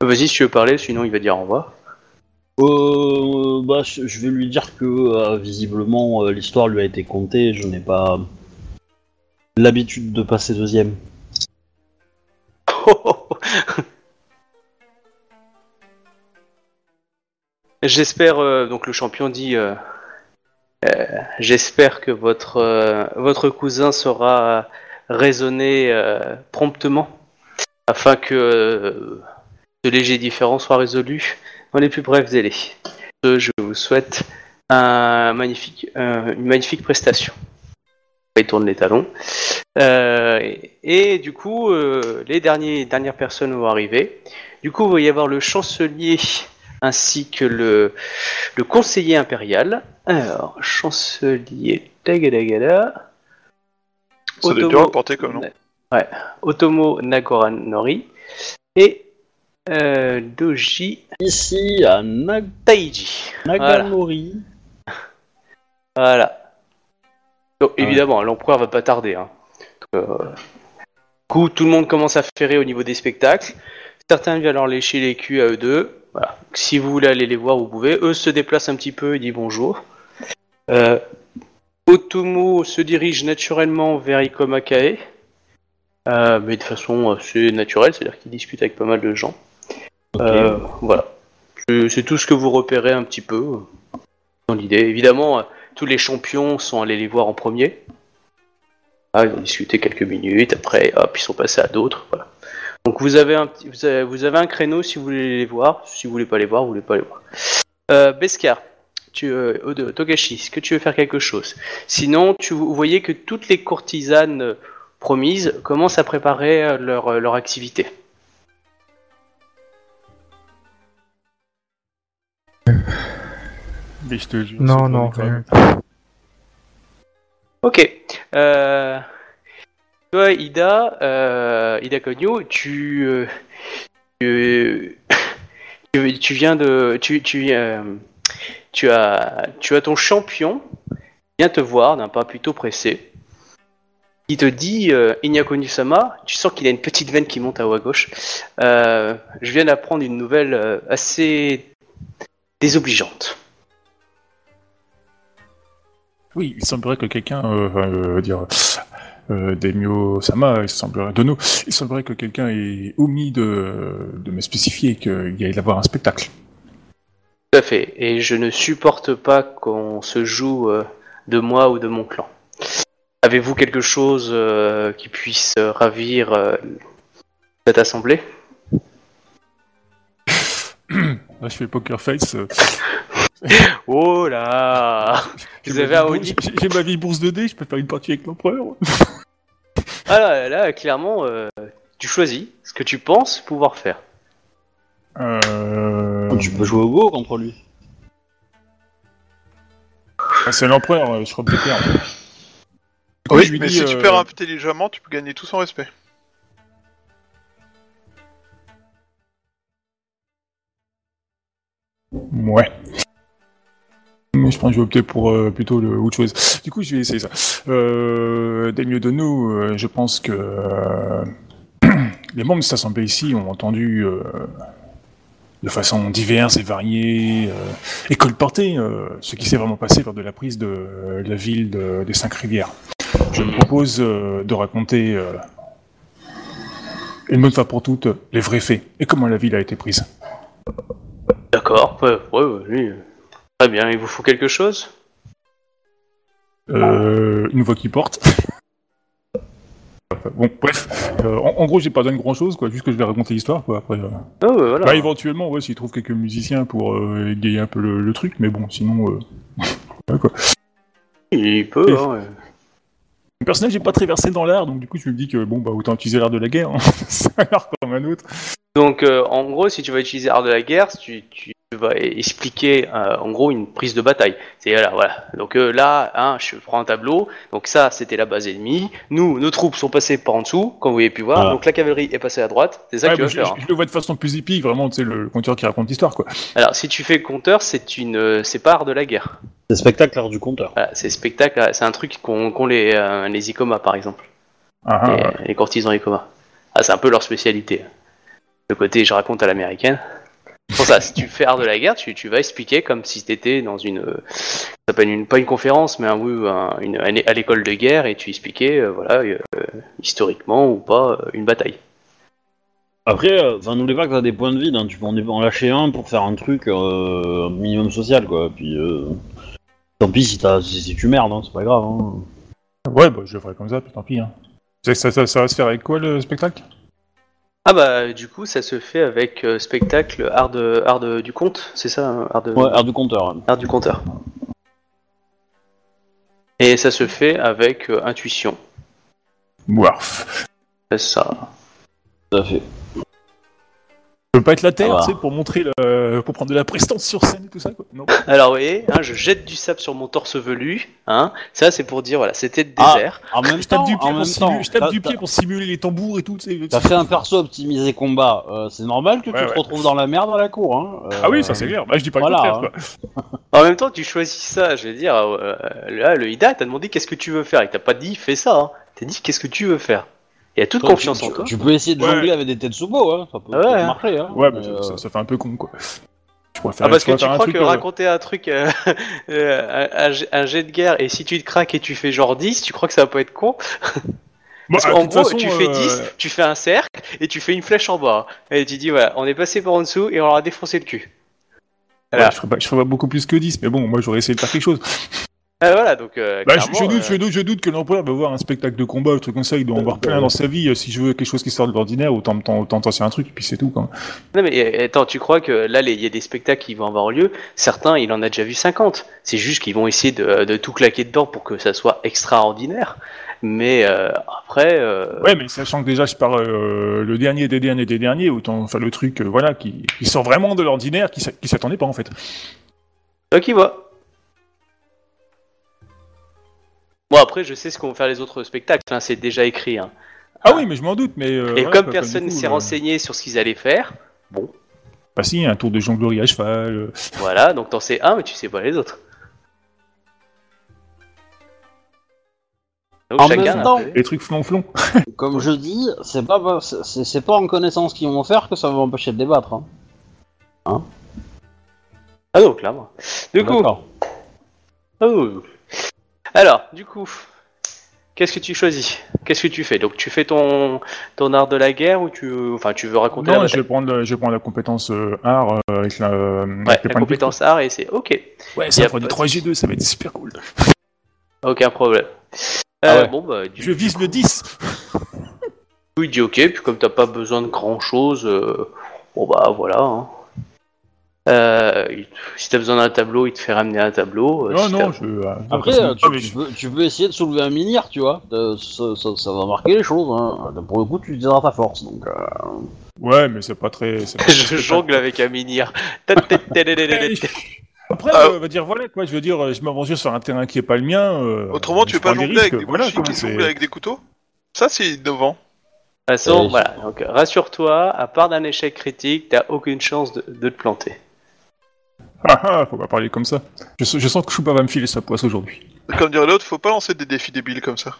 Vas-y si tu veux parler, sinon il va dire au revoir. Euh, bah, je vais lui dire que euh, visiblement euh, l'histoire lui a été contée. Je n'ai pas l'habitude de passer deuxième. [laughs] J'espère, euh, donc le champion dit, j'espère que votre, votre cousin sera raisonné promptement afin que ce léger différend soit résolu dans les plus brefs délais. Je vous souhaite un magnifique, euh, une magnifique prestation. Il tourne les talons. Euh, et, et du coup, euh, les derniers, dernières personnes vont arriver. Du coup, il va y avoir le chancelier ainsi que le, le conseiller impérial. Alors, chancelier Tagadagada. Ça doit être comme nom. Ouais, Otomo Nagoranori et euh, Doji Ici à Nag- Taiji. Nagamori. Voilà. Donc Ah ouais. évidemment, l'empereur va pas tarder. Hein. Donc, euh, Du coup, tout le monde commence à ferrer au niveau des spectacles. Certains viennent leur lécher les culs à eux deux. Voilà. Si vous voulez aller les voir, vous pouvez. Eux se déplacent un petit peu et disent bonjour. Euh, Otomo se dirige naturellement vers Ikomakae. Euh, mais de façon assez naturelle, c'est-à-dire qu'il discute avec pas mal de gens. Euh, voilà. C'est tout ce que vous repérez un petit peu dans l'idée. Évidemment, euh, tous les champions sont allés les voir en premier. Ah, ils ont discuté quelques minutes, après, hop, ils sont passés à d'autres. Donc vous avez, un, créneau si vous voulez les voir. Si vous voulez pas les voir, vous voulez pas les voir. Euh, Beskar, tu, euh, Togashi, est-ce que tu veux faire quelque chose? Sinon, tu, vous que toutes les courtisanes promises commencent à préparer leur activité. Mais je te jure. Non, non, rien. Ok. Euh, toi, Ida, euh, Ida Konyo, tu, euh, [coughs] tu, tu, viens de, tu, tu, euh, tu as, tu as ton champion qui vient te voir d'un pas plutôt pressé. Il te dit, euh, Inyakonyu-sama, tu sens qu'il a une petite veine qui monte à haut à gauche. Euh, je viens d'apprendre une nouvelle assez désobligeante. Oui, il semblerait que quelqu'un, euh, dire, euh, Demio Sama, il semblerait, de nous, il semblerait que quelqu'un ait omis de, de me spécifier qu'il y allait y avoir un spectacle. Tout à fait. Et je ne supporte pas qu'on se joue euh, de moi ou de mon clan. Avez-vous quelque chose euh, qui puisse euh, ravir cette assemblée? [coughs] Là, je fais poker face. [laughs] Oh là [laughs] j'ai Vous ma avez vie un bourse- Oni J'ai j'ai ma vie bourse de dés, je peux faire une partie avec l'empereur. Ah là, là, clairement, euh, tu choisis ce que tu penses pouvoir faire. Euh... Tu peux jouer au Go contre lui. ah, C'est l'empereur, euh, je crois que Oui, je lui mais dis, si tu euh, perds intelligemment, tu peux gagner tout son respect. Ouais. Je pense que je vais opter pour euh, plutôt le, autre chose. Du coup, je vais essayer ça. Euh, des mieux de nous, euh, je pense que euh, [clears throat] les membres de cette assemblée ici ont entendu de façon diverse et variée et colportée ce qui s'est vraiment passé lors de la prise de la ville de- des Cinq Rivières. Je me propose de raconter une bonne fois pour toutes les vrais faits et comment la ville a été prise. D'accord, ouais, oui. Euh, Très bien, il vous faut quelque chose? Euh, une voix qui porte. Bon, bref. Euh, en, en gros, j'ai pas besoin de grand chose, quoi. Juste que je vais raconter l'histoire, quoi. Après, euh, Oh, ouais, voilà. bah, éventuellement, ouais, s'il trouve quelques musiciens pour euh, égayer un peu le, le truc, mais bon, sinon, euh, [laughs] voilà, quoi. Il peut, hein, ouais. Le personnage n'est pas très versé dans l'art, donc du coup, je me dis que bon, bah, autant utiliser l'art de la guerre. hein. C'est un art comme un autre. Donc, euh, en gros, si tu vas utiliser art de la guerre, tu, tu vas expliquer, euh, en gros, une prise de bataille. C'est voilà, voilà. Donc euh, là, hein, je prends un tableau. Donc ça, c'était la base ennemie. Nous, nos troupes sont passées par en dessous, comme vous avez pu voir. Voilà. Donc la cavalerie est passée à droite. C'est ça Ouais, que tu vas je, faire. je- hein. je le vois de façon plus épique, vraiment, tu sais, le, conteur qui raconte l'histoire, quoi. Alors, si tu fais compteur, c'est une, euh, c'est pas art de la guerre. C'est spectacle l'art du compteur. Voilà, c'est spectacle. C'est un truc qu'ont les euh, les Icoma, par exemple. Ah, ah, les, ouais. les courtisans Icoma. Ah, c'est un peu leur spécialité. Le côté je raconte à l'américaine. Pour ça, si tu fais art de la guerre, tu, tu vas expliquer comme si t'étais dans une, euh, ça s'appelle une, pas une conférence, mais un, oui, un- une, à l'école de guerre et tu expliquais, euh, voilà, euh, historiquement ou pas, euh, une bataille. Après, euh, enfin, n'oublie pas que t'as des points de vide, hein. tu peux en, en lâcher un pour faire un truc euh, un minimum social, quoi. Puis, euh, tant pis si, t'as- si, si tu merdes, hein, c'est pas grave. Hein. Ouais, bah, je le ferai comme ça, puis tant pis. Hein. Ça, ça, ça- ça va se faire avec quoi, le spectacle? Ah bah du coup ça se fait avec euh, spectacle art de art de- du conte, c'est ça, hein, art de Ouais, art du compteur. art du conteur. Et ça se fait avec euh, intuition, Warf. c'est ça. Tout à fait. Je peux pas être la terre, Ah bah. tu sais, pour montrer le... pour prendre de la prestance sur scène et tout ça, quoi. Non. Alors vous voyez, hein, je jette du sable sur mon torse velu, hein. Ça c'est pour dire voilà, c'était le Ah. désert. En même Je tape temps, du pied, pour, simuler, temps, je tape t'as- du pied t'as- pour simuler les tambours et tout, tu sais. T'as fait un perso optimisé combat, euh, c'est normal que Ouais, tu te retrouves dans la merde à la cour. Hein. Euh, Ah oui, ça c'est clair. Bah, je dis pas voilà, le contraire, quoi. [laughs] En même temps, tu choisis ça, je veux dire, euh, là le Ida t'a demandé qu'est-ce que tu veux faire, il t'a pas dit fais ça, hein. T'as dit qu'est-ce que tu veux faire? Il a toute Toi, confiance tu, en toi. Tu peux essayer de Ouais. jongler avec des têtes sumo, hein. Ça peut, Ouais, ça peut hein. marcher, hein. Ouais, mais Mais, ça, euh, ça- ça fait un peu con, quoi. Je préfère, Ah parce je que tu crois truc, que euh, raconter un truc, euh, [laughs] euh, un, un jet- de guerre, et si tu te craques et tu fais genre 10, tu crois que ça va pas être con? Bon, Parce ah, de toute gros, façon, tu fais euh, 10, tu fais un cercle, et tu fais une flèche en bas. Et tu dis, voilà, on est passé par en dessous, et on leur a défoncé le cul. ouais, Voilà. je, ferais pas, je ferais pas beaucoup plus que 10, mais bon, moi j'aurais essayé de faire quelque chose. Ah, voilà, donc euh, Bah, je, doute, euh, je, doute, je doute que l'empereur va voir un spectacle de combat, un truc comme ça, il doit en voir plein dans sa vie. euh, Si je veux quelque chose qui sort de l'ordinaire, autant, autant, autant un truc, et puis c'est tout. Quoi. Non mais euh, attends, tu crois que là, il y a des spectacles qui vont avoir lieu, certains, il en a déjà vu 50. C'est juste qu'ils vont essayer de, de tout claquer dedans pour que ça soit extraordinaire. Mais euh, après... euh, Ouais, mais sachant que déjà je pars euh, le dernier des derniers des derniers, autant faire le truc, euh, voilà, qui, qui sort vraiment de l'ordinaire, qui, qui s'attendait pas en fait. Toi qui vois. Bon après, je sais ce qu'ont faire les autres spectacles, hein, c'est déjà écrit. Hein. Ah oui, mais je m'en doute, mais. euh, Et comme personne ne s'est euh, renseigné sur ce qu'ils allaient faire, bon, Bah si, un tour de jonglerie à cheval. euh, voilà, donc t'en sais un, mais tu sais pas les autres. Donc En chacun même temps- les trucs flonflon. [laughs] Comme je dis, c'est pas, c'est pas en connaissance qu'ils vont faire que ça va empêcher de débattre. Hein. Ah donc là, moi. Du coup, oh. Alors, du coup, qu'est-ce que tu choisis? Qu'est-ce que tu fais? Donc tu fais ton ton art de la guerre ou tu, enfin, tu veux raconter la Non, je bataille? vais prendre, la- je vais prendre la compétence euh, art euh, avec la, euh, avec Ouais, les la points de vie. compétence art et c'est ok, Ouais, ça a fera du pas de 3G2, ça va être super cool. aucun problème. Ah Euh, ouais. Bon bah, du Je vise le 10. coup, il dit ok, puis comme t'as pas besoin de grand chose, bon bah voilà. hein. Euh, si t'as besoin d'un tableau, il te fait ramener un tableau. euh, Non, si non, je. euh, Après, euh, façon, tu, peux, tu peux essayer de soulever un minir, tu vois. Euh, ça, ça- ça va marquer les choses. Hein. Pour le coup, tu utiliseras ta force. Donc, euh, Ouais, mais c'est pas très. c'est pas [laughs] je très- jongle avec un minir. [laughs] Après, euh, on va dire, voilà, quoi, je veux dire, euh, je m'aventure sur un terrain qui est pas le mien. euh, Autrement, tu veux pas jongler avec des voilà, qui avec des couteaux? Ça, c'est innovant. De toute façon, voilà. Donc, rassure-toi, à part d'un échec critique, t'as aucune chance de, de te planter. Ah ah, faut pas parler comme ça. Je, sens que Choupa va me filer sa poisse aujourd'hui. Comme dirait l'autre, faut pas lancer des défis débiles comme ça.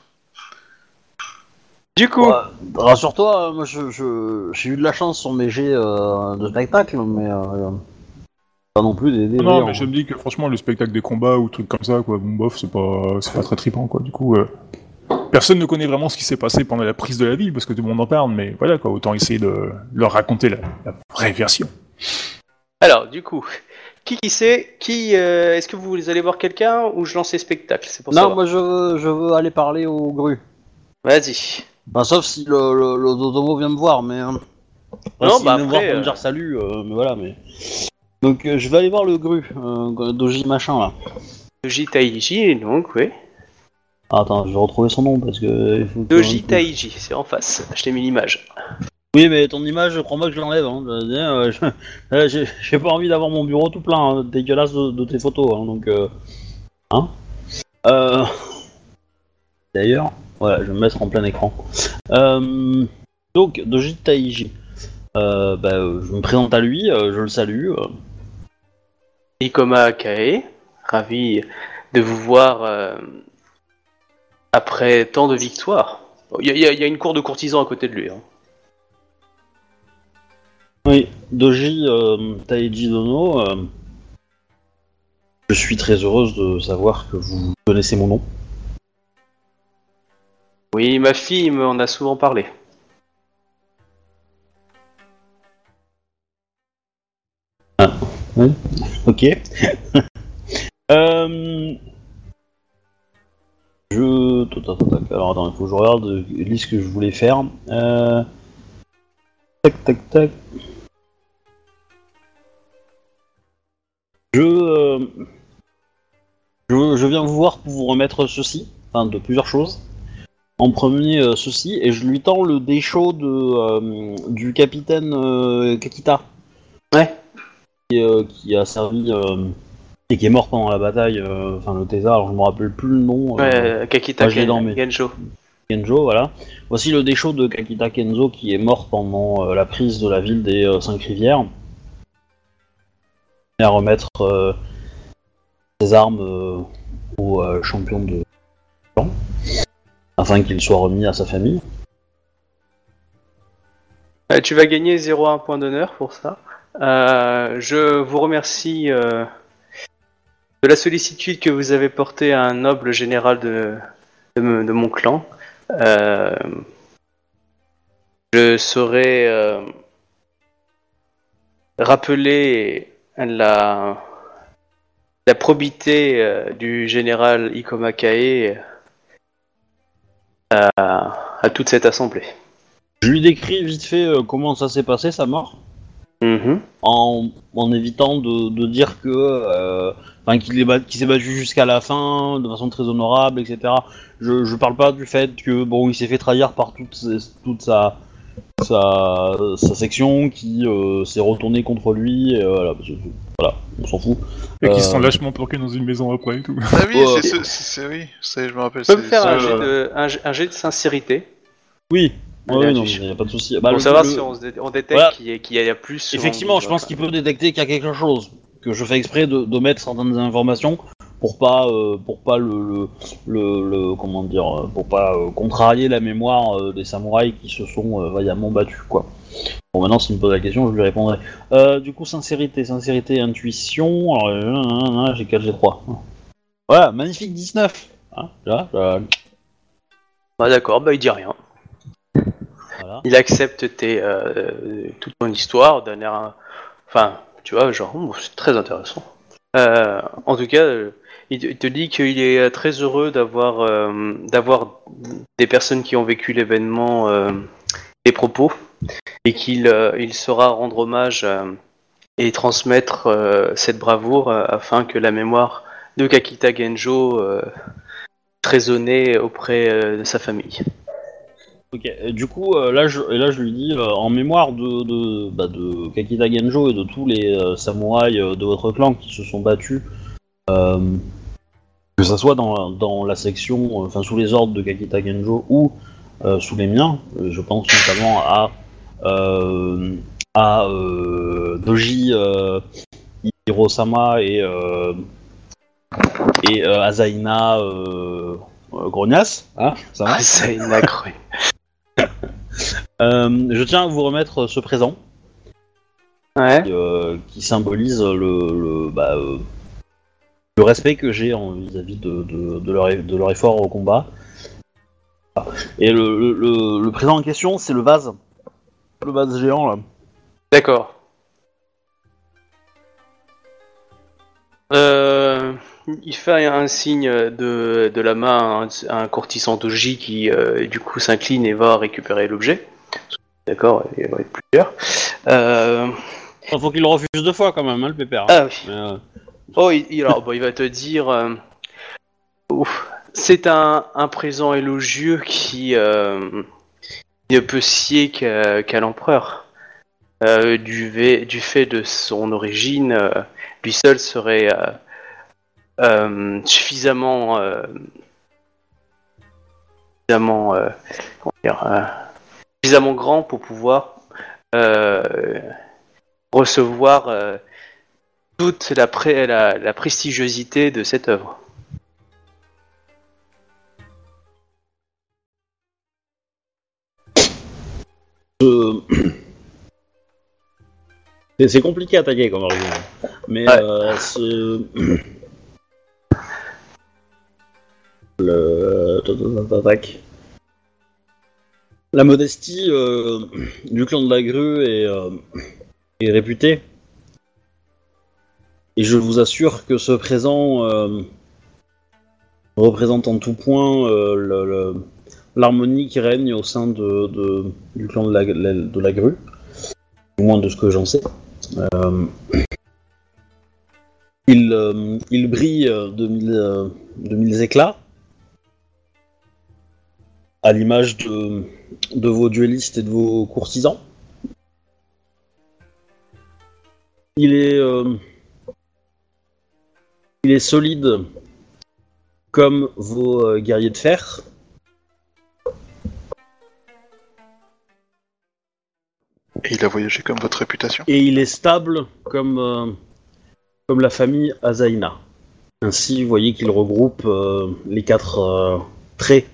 Du coup, ouais, rassure-toi, moi, je, je- j'ai eu de la chance sur mes jets euh, de spectacle, mais euh, pas non plus des. des Non, mais je me dis que franchement, le spectacle des combats ou trucs comme ça, quoi, bon, bof, c'est pas, c'est pas très trippant, quoi. Du coup, euh, personne ne connaît vraiment ce qui s'est passé pendant la prise de la ville parce que tout le monde en parle, mais voilà, quoi, autant essayer de leur raconter la, la vraie version. alors, du coup, qui qui sait Qui euh, Est-ce que vous allez voir quelqu'un ou je lance les spectacles C'est pour Non, savoir. moi, je veux, je veux aller parler au gru. Vas-y. Enfin, sauf si le, le, le Dodomo vient me voir, mais. hein. Enfin, Non, s'il bah vient me après, pour euh, me dire salut, euh, mais voilà, mais. Donc, euh, je vais aller voir le gru, euh, Doji machin là. Doji Taiji, donc, oui. Ah, attends, je vais retrouver son nom parce que. il faut que- Doji Taiji, c'est en face. Je t'ai mis l'image. Oui, mais ton image, je crois pas que je l'enlève. Hein. Je euh, [laughs] euh, J'ai pas envie d'avoir mon bureau tout plein, hein, dégueulasse de, tes photos. Hein, donc, euh... Hein. D'ailleurs, voilà, je vais me mettre en plein écran. Donc, Doji Taiji. Bah, je me présente à lui, je le salue. Ikoma Kae, ravi de vous voir après tant de victoires. Il y, a- une cour de courtisans à côté de lui. Oui, Doji euh, Taiji Dono. euh, Je suis très heureuse de savoir que vous connaissez mon nom. Oui, ma fille m'en a souvent parlé. Ok. [laughs] euh... Je. Alors attends, il faut que je regarde euh, liste que je voulais faire. Euh... Tac tac tac. Je, euh, je. Je viens vous voir pour vous remettre ceci. Enfin, de plusieurs choses. En premier, euh, ceci, et je lui tends le déchaud de, euh, du capitaine Kakita. Ouais. Qui, qui a servi. et qui est mort pendant la bataille, enfin le alors je me rappelle plus le nom. Ouais, Kakita Ken- dans mes- Genjo. Kenjo, voilà. Voici le déchaud de Kakita Kenzo qui est mort pendant la prise de la ville des Cinq Rivières. À remettre euh, ses armes euh, au euh, champion de clan, afin qu'il soit remis à sa famille. Tu vas gagner 0,1 point d'honneur pour ça. Je vous remercie de la sollicitude que vous avez portée à un noble général de, de, mon clan. Je saurai euh, rappeler la, la probité euh, du général Ikoma Kae à, à toute cette assemblée. Je lui décris vite fait euh, comment ça s'est passé, sa mort, Mhm. en, en évitant de, de dire que, euh, qu'il qu'il s'est battu jusqu'à la fin, de façon très honorable, etc. Je, je parle pas du fait que, bon, il s'est fait trahir par toute, toute sa, sa, sa section qui euh, s'est retournée contre lui, et, euh, voilà, parce que- voilà, on s'en fout. Et qui Euh, se sont lâchement planqués dans une maison après et tout. Ah oui, Ouais. c'est, c'est, c'est- oui, je me rappelle. Tu peux me faire un jet, de, un, jet- un jet de sincérité Oui, ouais, non, tu- y a pas de souci. Bah, pour savoir le- si on, dé- on détecte Voilà. qu'il y, a- qu'il y a plus. Effectivement, je pense qu'il peut détecter qu'il y a quelque chose. Que je fais exprès de, de mettre certaines informations pour pas, euh, pour pas le, le, le- le- comment dire, euh, pour pas euh, contrarier la mémoire des samouraïs qui se sont vaillamment battus, quoi. Bon, maintenant, s'il me pose la question, je lui répondrai. Du coup, sincérité, sincérité, intuition. Alors, j'ai 4, j'ai 3. Voilà, magnifique 19. Hein, là, là, Ah, D'accord, bah il dit rien. voilà. Il accepte tes, euh, toute ton histoire d'un air. Enfin, tu vois, genre, oh, c'est très intéressant. Euh, en tout cas, il, te- dit qu'il est euh, très heureux d'avoir euh, d'avoir des personnes qui ont vécu l'événement, euh, des propos, et qu'il euh, il saura rendre hommage et transmettre cette bravoure afin que la mémoire de Kakita Genjo résonne auprès de sa famille. Ok, du coup, là, je, là, je lui dis, en mémoire de, bah, de Kakita Genjo et de tous les euh, samouraïs de votre clan qui se sont battus, que ça soit dans, dans la section, euh, enfin, sous les ordres de Kakita Genjo ou euh, sous les miens, euh, je pense notamment à, à Doji Hirosama et, et Azaina Grognas, hein, ça va? Accro- [laughs] Euh, je tiens à vous remettre ce présent. Ouais. qui, euh, qui symbolise le, le, bah, euh, le respect que j'ai en- vis-à-vis de, de, de leur, de leur effort au combat. Et le, le, le- le présent en question, c'est le vase. Le vase géant là. D'accord. Euh, il fait un, signe de, de la main à un, un courtisan Doji qui, euh, du coup, s'incline et va récupérer l'objet. D'accord, il va être plusieurs. Euh, Il faut qu'il le refuse deux fois quand même, hein, le pépère. ah oui. Mais, euh, Oh, il, alors, va te dire. euh, c'est un, présent élogieux qui euh, ne peut scier qu'à l'empereur. Euh, du, du fait de son origine, lui seul serait suffisamment. suffisamment. grand pour pouvoir recevoir. Toute la, pré- la, la prestigiosité de cette œuvre. [clears throat] je- c'est- compliqué à taguer comme argument. Mais Ouais. euh, c'est- [clears throat] Le... La modestie euh, du clan de la grue est, euh, est réputée. Et je vous assure que ce présent euh, représente en tout point euh, l'harmonie qui règne au sein du clan de la, grue. Du moins de ce que j'en sais. Euh, il, il brille de mille, éclats. À l'image de, de vos duellistes et de vos courtisans. Il est, il est solide comme vos euh, guerriers de fer. Et il a voyagé comme votre réputation. Et il est stable comme, euh, comme la famille Azaina. Ainsi, vous voyez qu'il regroupe euh, les quatre traits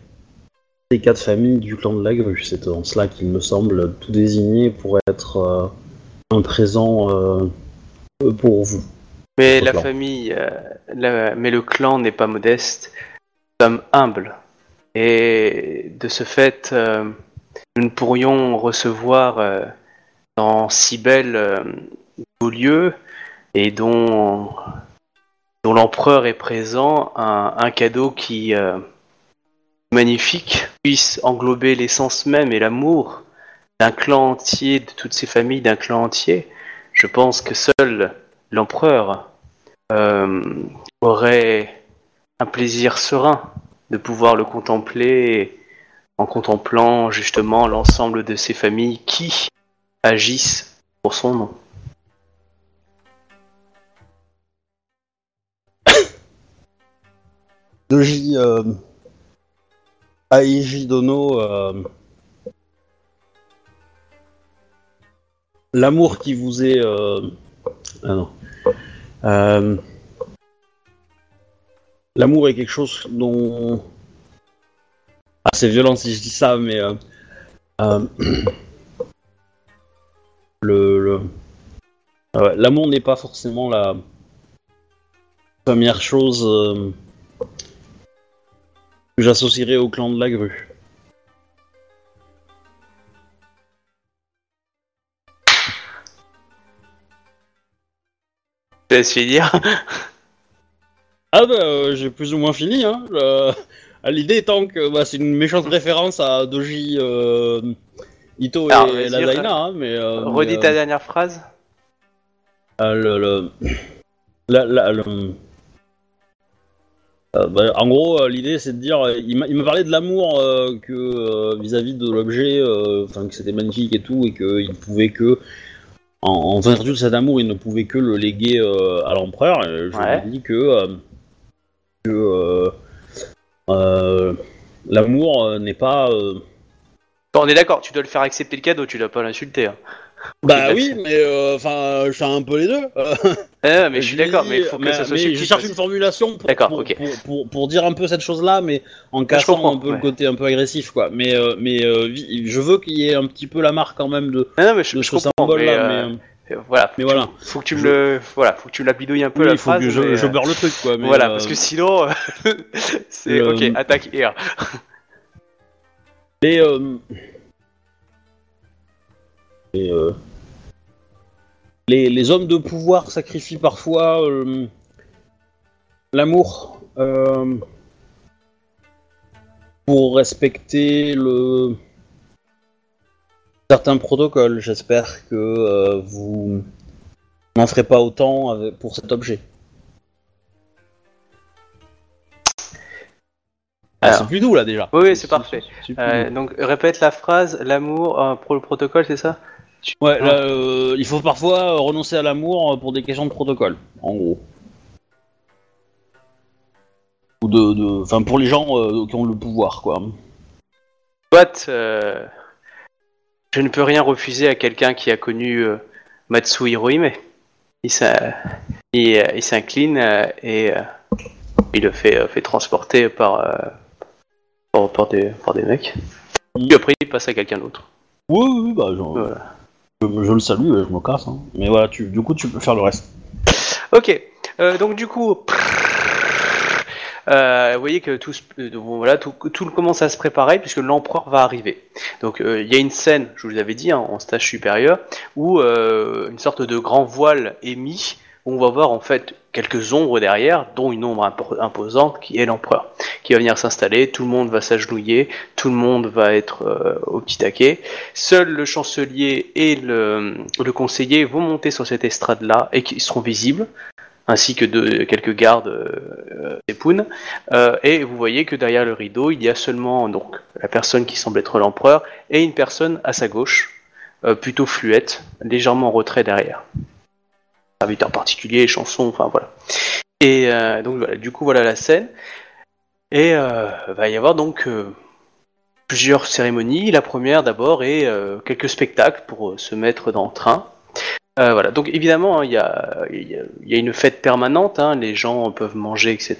les quatre familles du clan de la grue. C'est en cela qu'il me semble tout désigné pour être un présent pour vous. Mais la famille, euh, la- mais le clan n'est pas modeste. Nous sommes humbles. Et de ce fait, euh, nous ne pourrions recevoir euh, dans si bel euh, beau lieu et dont, dont l'empereur est présent un, un cadeau qui magnifique puisse englober l'essence même et l'amour d'un clan entier, de toutes ces familles, d'un clan entier. Je pense que seul l'empereur euh, aurait un plaisir serein de pouvoir le contempler en contemplant justement l'ensemble de ces familles qui agissent pour son nom. [coughs] Doji euh, Aeji Dono, euh, l'amour qui vous est. ah. Euh, l'amour est quelque chose dont. Ah, c'est violent si je dis ça, mais. euh, euh, [clears throat] le. Ah l'amour n'est pas forcément la première chose. que j'associerais au clan de la grue. Laisse finir. Ah bah euh, j'ai plus ou moins fini hein. Euh, L'idée étant que bah, c'est une méchante référence à Doji euh, Ito Alors, et la Daina, hein, mais... euh, Redis mais, ta euh, dernière phrase. euh, le, le- la- la- le- bah, en gros, l'idée c'est de dire, il m'a parlé de l'amour que vis-à-vis de l'objet, enfin que c'était magnifique et tout, et qu'il pouvait que, en, en vertu de cet amour, il ne pouvait que le léguer euh, à l'empereur. Je Ouais. lui ai dit que, euh, que euh, l'amour n'est pas. Bon, on est d'accord, tu dois le faire accepter le cadeau, tu dois pas l'insulter. hein. Bah oui, mais euh, enfin, je fais un peu les deux. Euh, [laughs] Eh, mais je suis d'accord, mais il faut que ça soit Je cherche une formulation pour, D'accord, pour, ok. pour, pour- pour dire un peu cette chose-là, mais en cassant comprends, un peu ouais. le côté un peu agressif, quoi. Mais, euh, mais euh, je veux qu'il y ait un petit peu la marque quand même de, Non, non, mais je, de je ce symbole-là. euh, mais, euh, voilà, mais voilà, faut que tu me Je- le, voilà, faut que tu me la bidouilles un peu Oui, la il faut phrase. que je, mais, je euh, beurre le truc, quoi. Mais, voilà, euh, parce que sinon, [laughs] c'est ok, attaque et R. Mais, euh, et, euh, les, les hommes de pouvoir sacrifient parfois euh, l'amour euh, pour respecter le certains protocoles. J'espère que vous n'en ferez pas autant avec- pour cet objet. Ah, c'est plus doux là déjà. Oui, oui, c'est parfait. Euh, donc répète la phrase, l'amour euh, pour le protocole, c'est ça? Ouais, Ah. là, euh, il faut parfois euh, renoncer à l'amour euh, pour des questions de protocole, en gros. Ou de, de, enfin pour les gens euh, qui ont le pouvoir, quoi. Soit, euh, je ne peux rien refuser à quelqu'un qui a connu euh, Matsu Hirohime. Il s'in- il, il s'incline euh, et euh, il le fait, euh, fait transporter par, euh, par, par des, par des mecs. Mm. Puis après, il passe à quelqu'un d'autre. Oui, oui, bah, je, Voilà. Je, le salue, et je me casse. hein. Mais voilà, du coup, tu peux faire le reste. Ok, euh, donc du coup, euh, vous voyez que tout, euh, voilà, tout, commence à se préparer puisque l'empereur va arriver. Donc euh, il y a une scène, je vous l'avais dit, hein, en stage supérieur, où euh, une sorte de grand voile est mis, on va voir en fait quelques ombres derrière, dont une ombre impo- imposante qui est l'empereur, qui va venir s'installer, tout le monde va s'agenouiller, tout le monde va être euh, au petit taquet. Seul le chancelier et le, le conseiller vont monter sur cette estrade-là et qui seront visibles ainsi que quelques gardes euh. Euh, et vous voyez que derrière le rideau, il y a seulement donc la personne qui semble être l'empereur et une personne à sa gauche, euh, plutôt fluette, légèrement en retrait derrière. Serviteur particulier, chanson, enfin voilà. Et euh, donc voilà, du coup voilà la scène. Et euh, va y avoir donc euh, plusieurs cérémonies. La première d'abord euh, quelques spectacles pour se mettre dans le train. Voilà, donc évidemment, hein, il y, a, il y y a une fête permanente, hein, les gens peuvent manger, etc.,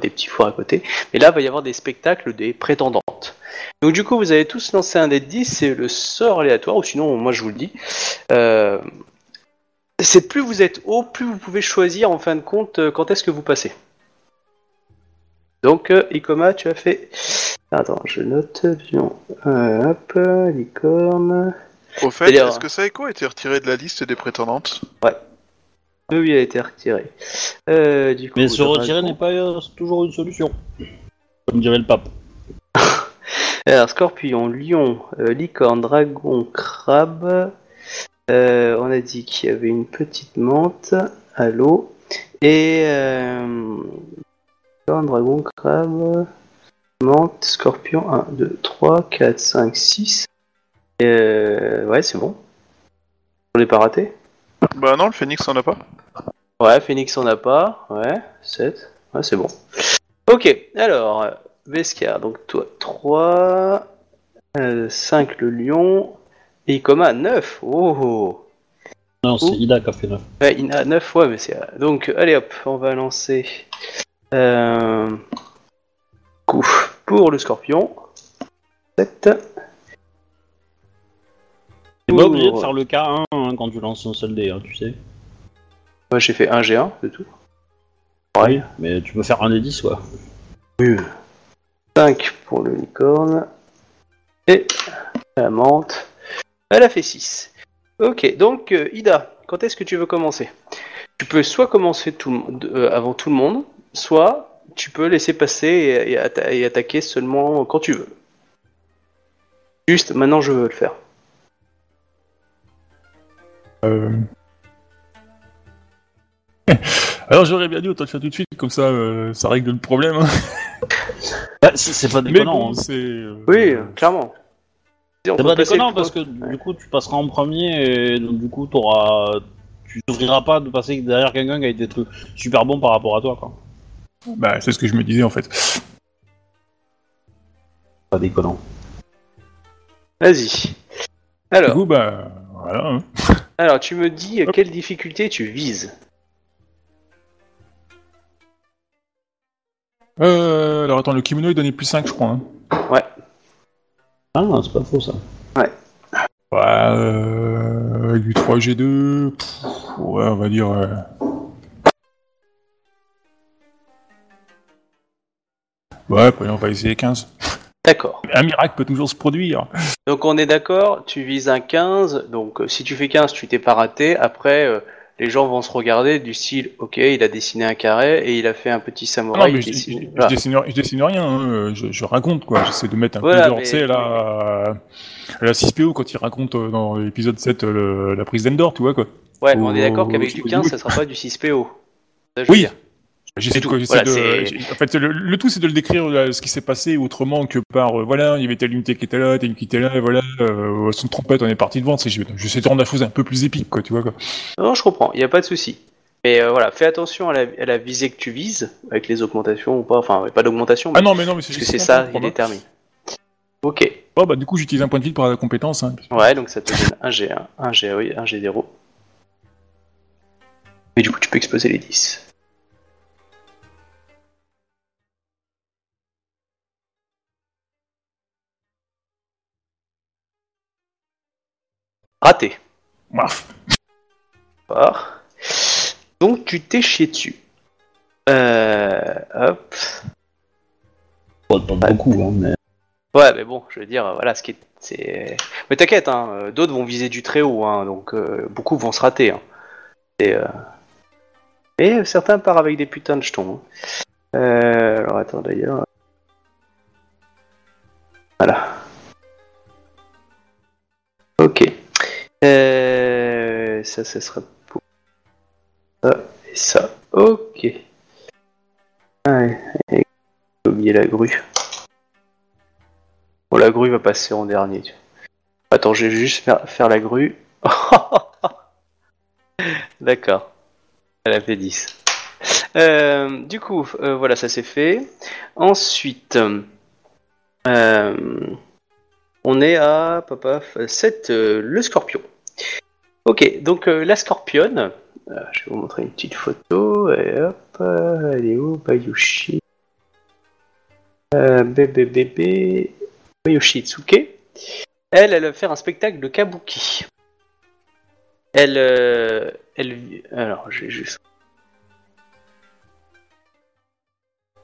des petits fours à côté, mais là, il va y avoir des spectacles des prétendantes. Donc du coup, vous avez tous lancé un dé de 10, c'est le sort aléatoire, ou sinon, moi je vous le dis. C'est plus vous êtes haut, plus vous pouvez choisir en fin de compte euh, quand est-ce que vous passez. Donc, euh, Ikoma, tu as fait... Attends, je note. Euh, hop, licorne... Au fait, est-ce que Saeko a été retiré de la liste des prétendantes? Oui, oui, elle a été retirée. Euh, du coup, Mais se retirer n'est pas euh, toujours une solution. Comme dirait le pape. [laughs] Alors, scorpion, lion, euh, licorne, dragon, crabe. Euh, on a dit qu'il y avait une petite menthe à l'eau. Et. Euh, dragon, crabe, menthe, scorpion. 1, 2, 3, 4, 5, 6. Euh, ouais, c'est bon. On n'est pas raté? Bah non, le phénix en a pas. Ouais, Phoenix en a pas. Ouais, 7. Ouais, c'est bon. Ok, alors, euh, Vescar, donc toi 3, 5 le lion, et Ikoma 9. Oh Non, c'est. Ida qui a fait 9. Ouais, il a 9 fois, mais c'est. Donc, allez hop, on va lancer. Euh, coup pour le scorpion. 7. T'es pas obligé de faire le K1 hein, quand tu lances un seul dé, hein, tu sais. Moi j'ai fait 1 G1, c'est tout. Oui, mais tu peux faire un des 10, quoi. 5 pour le licorne. Et la menthe. Elle a fait 6. Ok, donc euh, Ida, quand est-ce que tu veux commencer? Tu peux soit commencer tout le monde- euh, avant tout le monde, soit tu peux laisser passer et, et atta- et attaquer seulement quand tu veux. Juste, maintenant je veux le faire. Euh... [laughs] Alors j'aurais bien dit autant le faire tout de suite, comme ça euh, ça règle le problème. hein. Bah, c'est pas déconnant. bon, hein. euh, Oui, clairement. C'est pas déconnant parce que du coup tu passeras en premier et donc du coup t'auras. Tu t'ouvriras pas de passer derrière quelqu'un qui a été tru- super bon par rapport à toi, quoi. Bah c'est ce que je me disais en fait. Pas déconnant. Vas-y. Du Alors, coup bah voilà. hein. [laughs] alors, tu me dis quelle difficulté tu vises? Euh, alors attends, le kimono il donnait plus 5 je crois. Hein. Ouais. Ah, non, c'est pas faux ça. Ouais, euh, avec du 3G2, pff, ouais on va dire... euh, Ouais, bah, on va essayer 15. D'accord. Un miracle peut toujours se produire. Donc on est d'accord, tu vises un 15, donc euh, si tu fais 15, tu t'es pas raté. Après, euh, les gens vont se regarder du style, ok, il a dessiné un carré et il a fait un petit Ah non, samouraï. il je, dessine- je- je voilà. dessine, je dessine rien, hein, je, raconte quoi, j'essaie de mettre un Voilà, peu d'ordre, mais- tu sais, là, à la 6PO quand il raconte euh, dans l'épisode 7 euh, le- la prise d'Endor, tu vois quoi. Ouais, mais on est d'accord qu'avec du oui. 15, ça sera pas du 6PO. Ça, je veux Oui. dire. J'essaie de, quoi, j'essaie Voilà, de- c'est- en fait, le, le tout c'est de le décrire là, ce qui s'est passé autrement que par, euh, voilà, il y avait telle unité qui était là, telle qui était là, et voilà, euh, son trompette, on est parti devant, c'est, j'essaie de rendre la chose un peu plus épique, quoi, tu vois quoi. Non, je comprends, il n'y a pas de souci. Mais euh, voilà, fais attention à la, à la visée que tu vises, avec les augmentations ou pas, enfin, pas d'augmentation, Ah non, mais non, mais c'est parce que c'est ça, il détermine. Ok, Oh, bah, du coup, j'utilise un point de vide pour la compétence, hein. ouais, donc ça te donne un G1, un G, oui, un G0. Et du coup, tu peux exploser les 10. Raté. Ouaf. Fort. Donc tu t'es chié dessus. Euh, hop. Pas, pas beaucoup, hein, mais. Ouais, mais bon, je veux dire, voilà, ce qui est, c'est. Mais t'inquiète, hein, d'autres vont viser du très haut, hein, donc euh, beaucoup vont se rater. Hein. Et, euh... Et certains partent avec des putains de jetons. hein. Euh, alors attends d'ailleurs. Voilà. Ok. Euh... Ça, ça sera pour ça et ça. Ok. Ouais, et- j'ai oublié la grue. Bon, la grue va passer en dernier. Attends, je vais juste faire, faire la grue. [laughs] D'accord. Elle a fait 10. Euh, du coup, euh, voilà, ça c'est fait. Ensuite, euh, on est à papa, 7, le scorpion. Ok, donc euh, la scorpionne, euh, je vais vous montrer une petite photo. Et hop, euh, elle est où? Bayushi. Euh, bébé bébé. Yoshitsuke. Elle, elle va faire un spectacle de kabuki. Elle, euh, elle, alors, j'ai juste.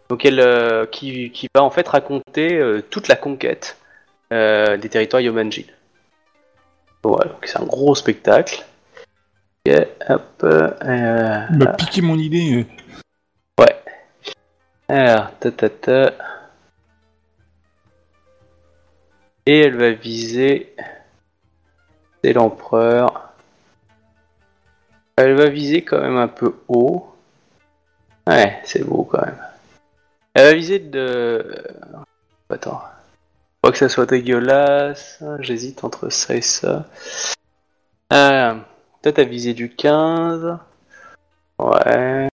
Donc elle, euh, qui, qui va en fait raconter euh, toute la conquête euh, des territoires Yomanjin. Voilà, donc c'est un gros spectacle. Ok, hop, euh, Il m'a piqué mon idée. euh. alors, ta ta ta. Et elle va viser. C'est l'empereur. Elle va viser quand même un peu haut. Ouais, c'est beau quand même. Elle va viser de. Attends. Que ça soit dégueulasse. J'hésite entre ça et ça. Euh, toi, t'as visé du 15. Ouais.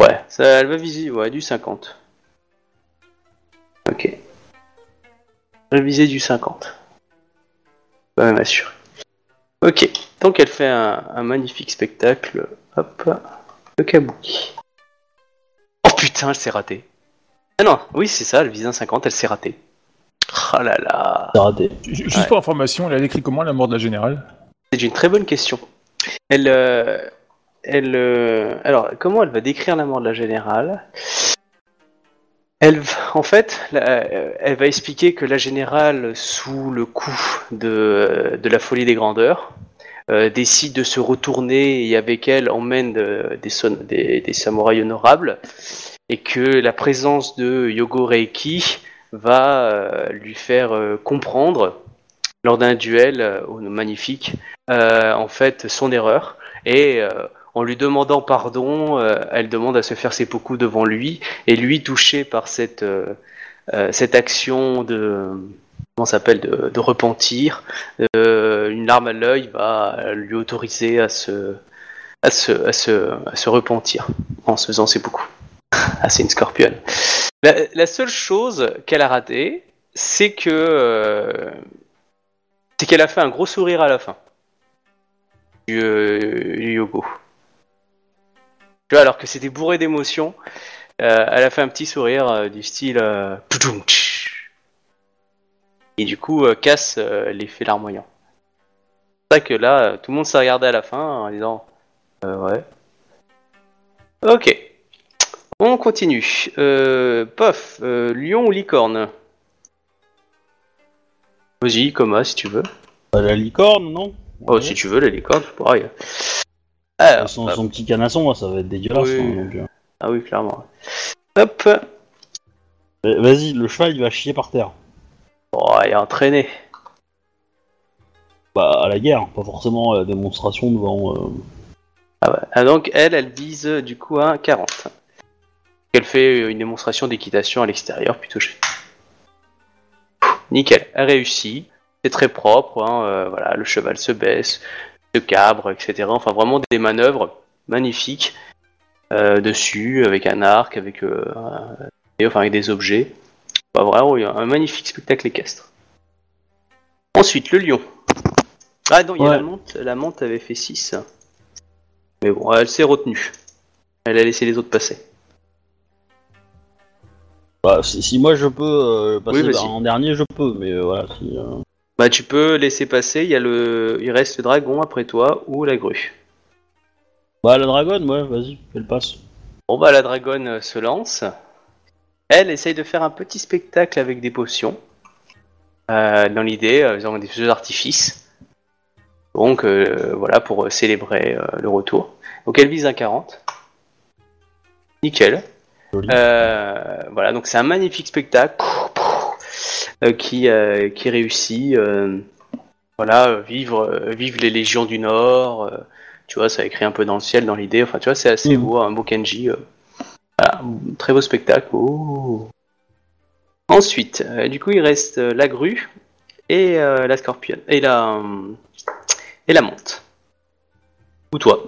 Ouais, ça, elle va viser ouais, du 50. Ok. Elle viser du 50. Pas même assuré. Ok, donc elle fait un, un magnifique spectacle. Hop, le kabuki. Oh putain, elle s'est ratée. Ah non, oui, c'est ça, elle vise un 50, elle s'est ratée. Ah là là. Raté. Juste Ouais. pour information, elle a décrit comment la mort de la générale? C'est une très bonne question. Elle, euh, elle, euh, alors, comment elle va décrire la mort de la générale? Elle, en fait, euh, elle va expliquer que la générale, sous le coup de, de la folie des grandeurs, euh, décide de se retourner et avec elle emmène de- des, son- des, des samouraïs honorables, et que la présence de Yogo Reiki va euh, lui faire euh, comprendre lors d'un duel euh, magnifique en fait son erreur et en lui demandant pardon, elle demande à se faire seppuku devant lui et lui touché par cette cette action de comment s'appelle de, de repentir, une larme à l'œil va lui autoriser à se à se à se à se repentir en se faisant seppuku. [laughs] ah c'est une scorpionne. La, seule chose qu'elle a ratée, c'est que euh, c'est qu'elle a fait un gros sourire à la fin du, euh. Tu vois, alors que c'était bourré d'émotions, euh, elle a fait un petit sourire euh, du style euh, et du coup casse l'effet larmoyant. C'est ça que là, tout le monde s'est regardé à la fin en disant euh, ouais. Ok. On continue. Euh, pof, euh, lion ou licorne Vas-y, Coma, si tu veux. Bah, la licorne, non Oh, Ouais. si tu veux, la licorne, c'est pareil. Alors, son, petit canasson, moi, ça va être dégueulasse. Oui. hein, donc, euh. Ah oui, clairement. Hop Euh, Vas-y, le cheval, il va chier par terre. Oh, il est entraîné. Bah, à la guerre, pas forcément à la démonstration devant. euh, Ah, ouais. Ah, donc, elle, elle vise euh, du coup à 40. Elle fait euh, une démonstration d'équitation à l'extérieur, plutôt chez. Nickel, elle réussit. C'est très propre, hein, euh, voilà, le cheval se baisse, se cabre, etc. Enfin, vraiment des manœuvres magnifiques euh, dessus, avec un arc, avec, euh, et, enfin, avec des objets. Enfin, vraiment, il y a un magnifique spectacle équestre. Ensuite, le lion. Ah non, il y a la monte. La monte avait fait 6. Mais bon, elle s'est retenue. Elle a laissé les autres passer. Bah, si, si moi je peux euh, passer Oui, vas-y. en dernier, je peux, mais euh, voilà. Si, euh, Bah tu peux laisser passer, il y a le. Il reste le dragon après toi ou la grue. Bah, la dragonne, ouais, vas-y, fais le passe. Bon bah la dragonne euh, se lance. Elle essaye de faire un petit spectacle avec des potions. Euh, dans l'idée, euh, ils ont des feux d'artifice. Donc euh, voilà pour euh, célébrer euh, le retour. Donc elle vise un 40. Nickel. Euh, voilà, donc c'est un magnifique spectacle euh, qui, euh, qui réussit. voilà, vivre, vivre les légions du Nord. tu vois, ça écrit un peu dans le ciel, dans l'idée. Enfin, tu vois, c'est assez Mhm. beau, un beau Kenji. Voilà, très beau spectacle. Oh. Ensuite, euh, du coup, il reste euh, la grue et euh, la scorpion et la et la monte. Ou toi.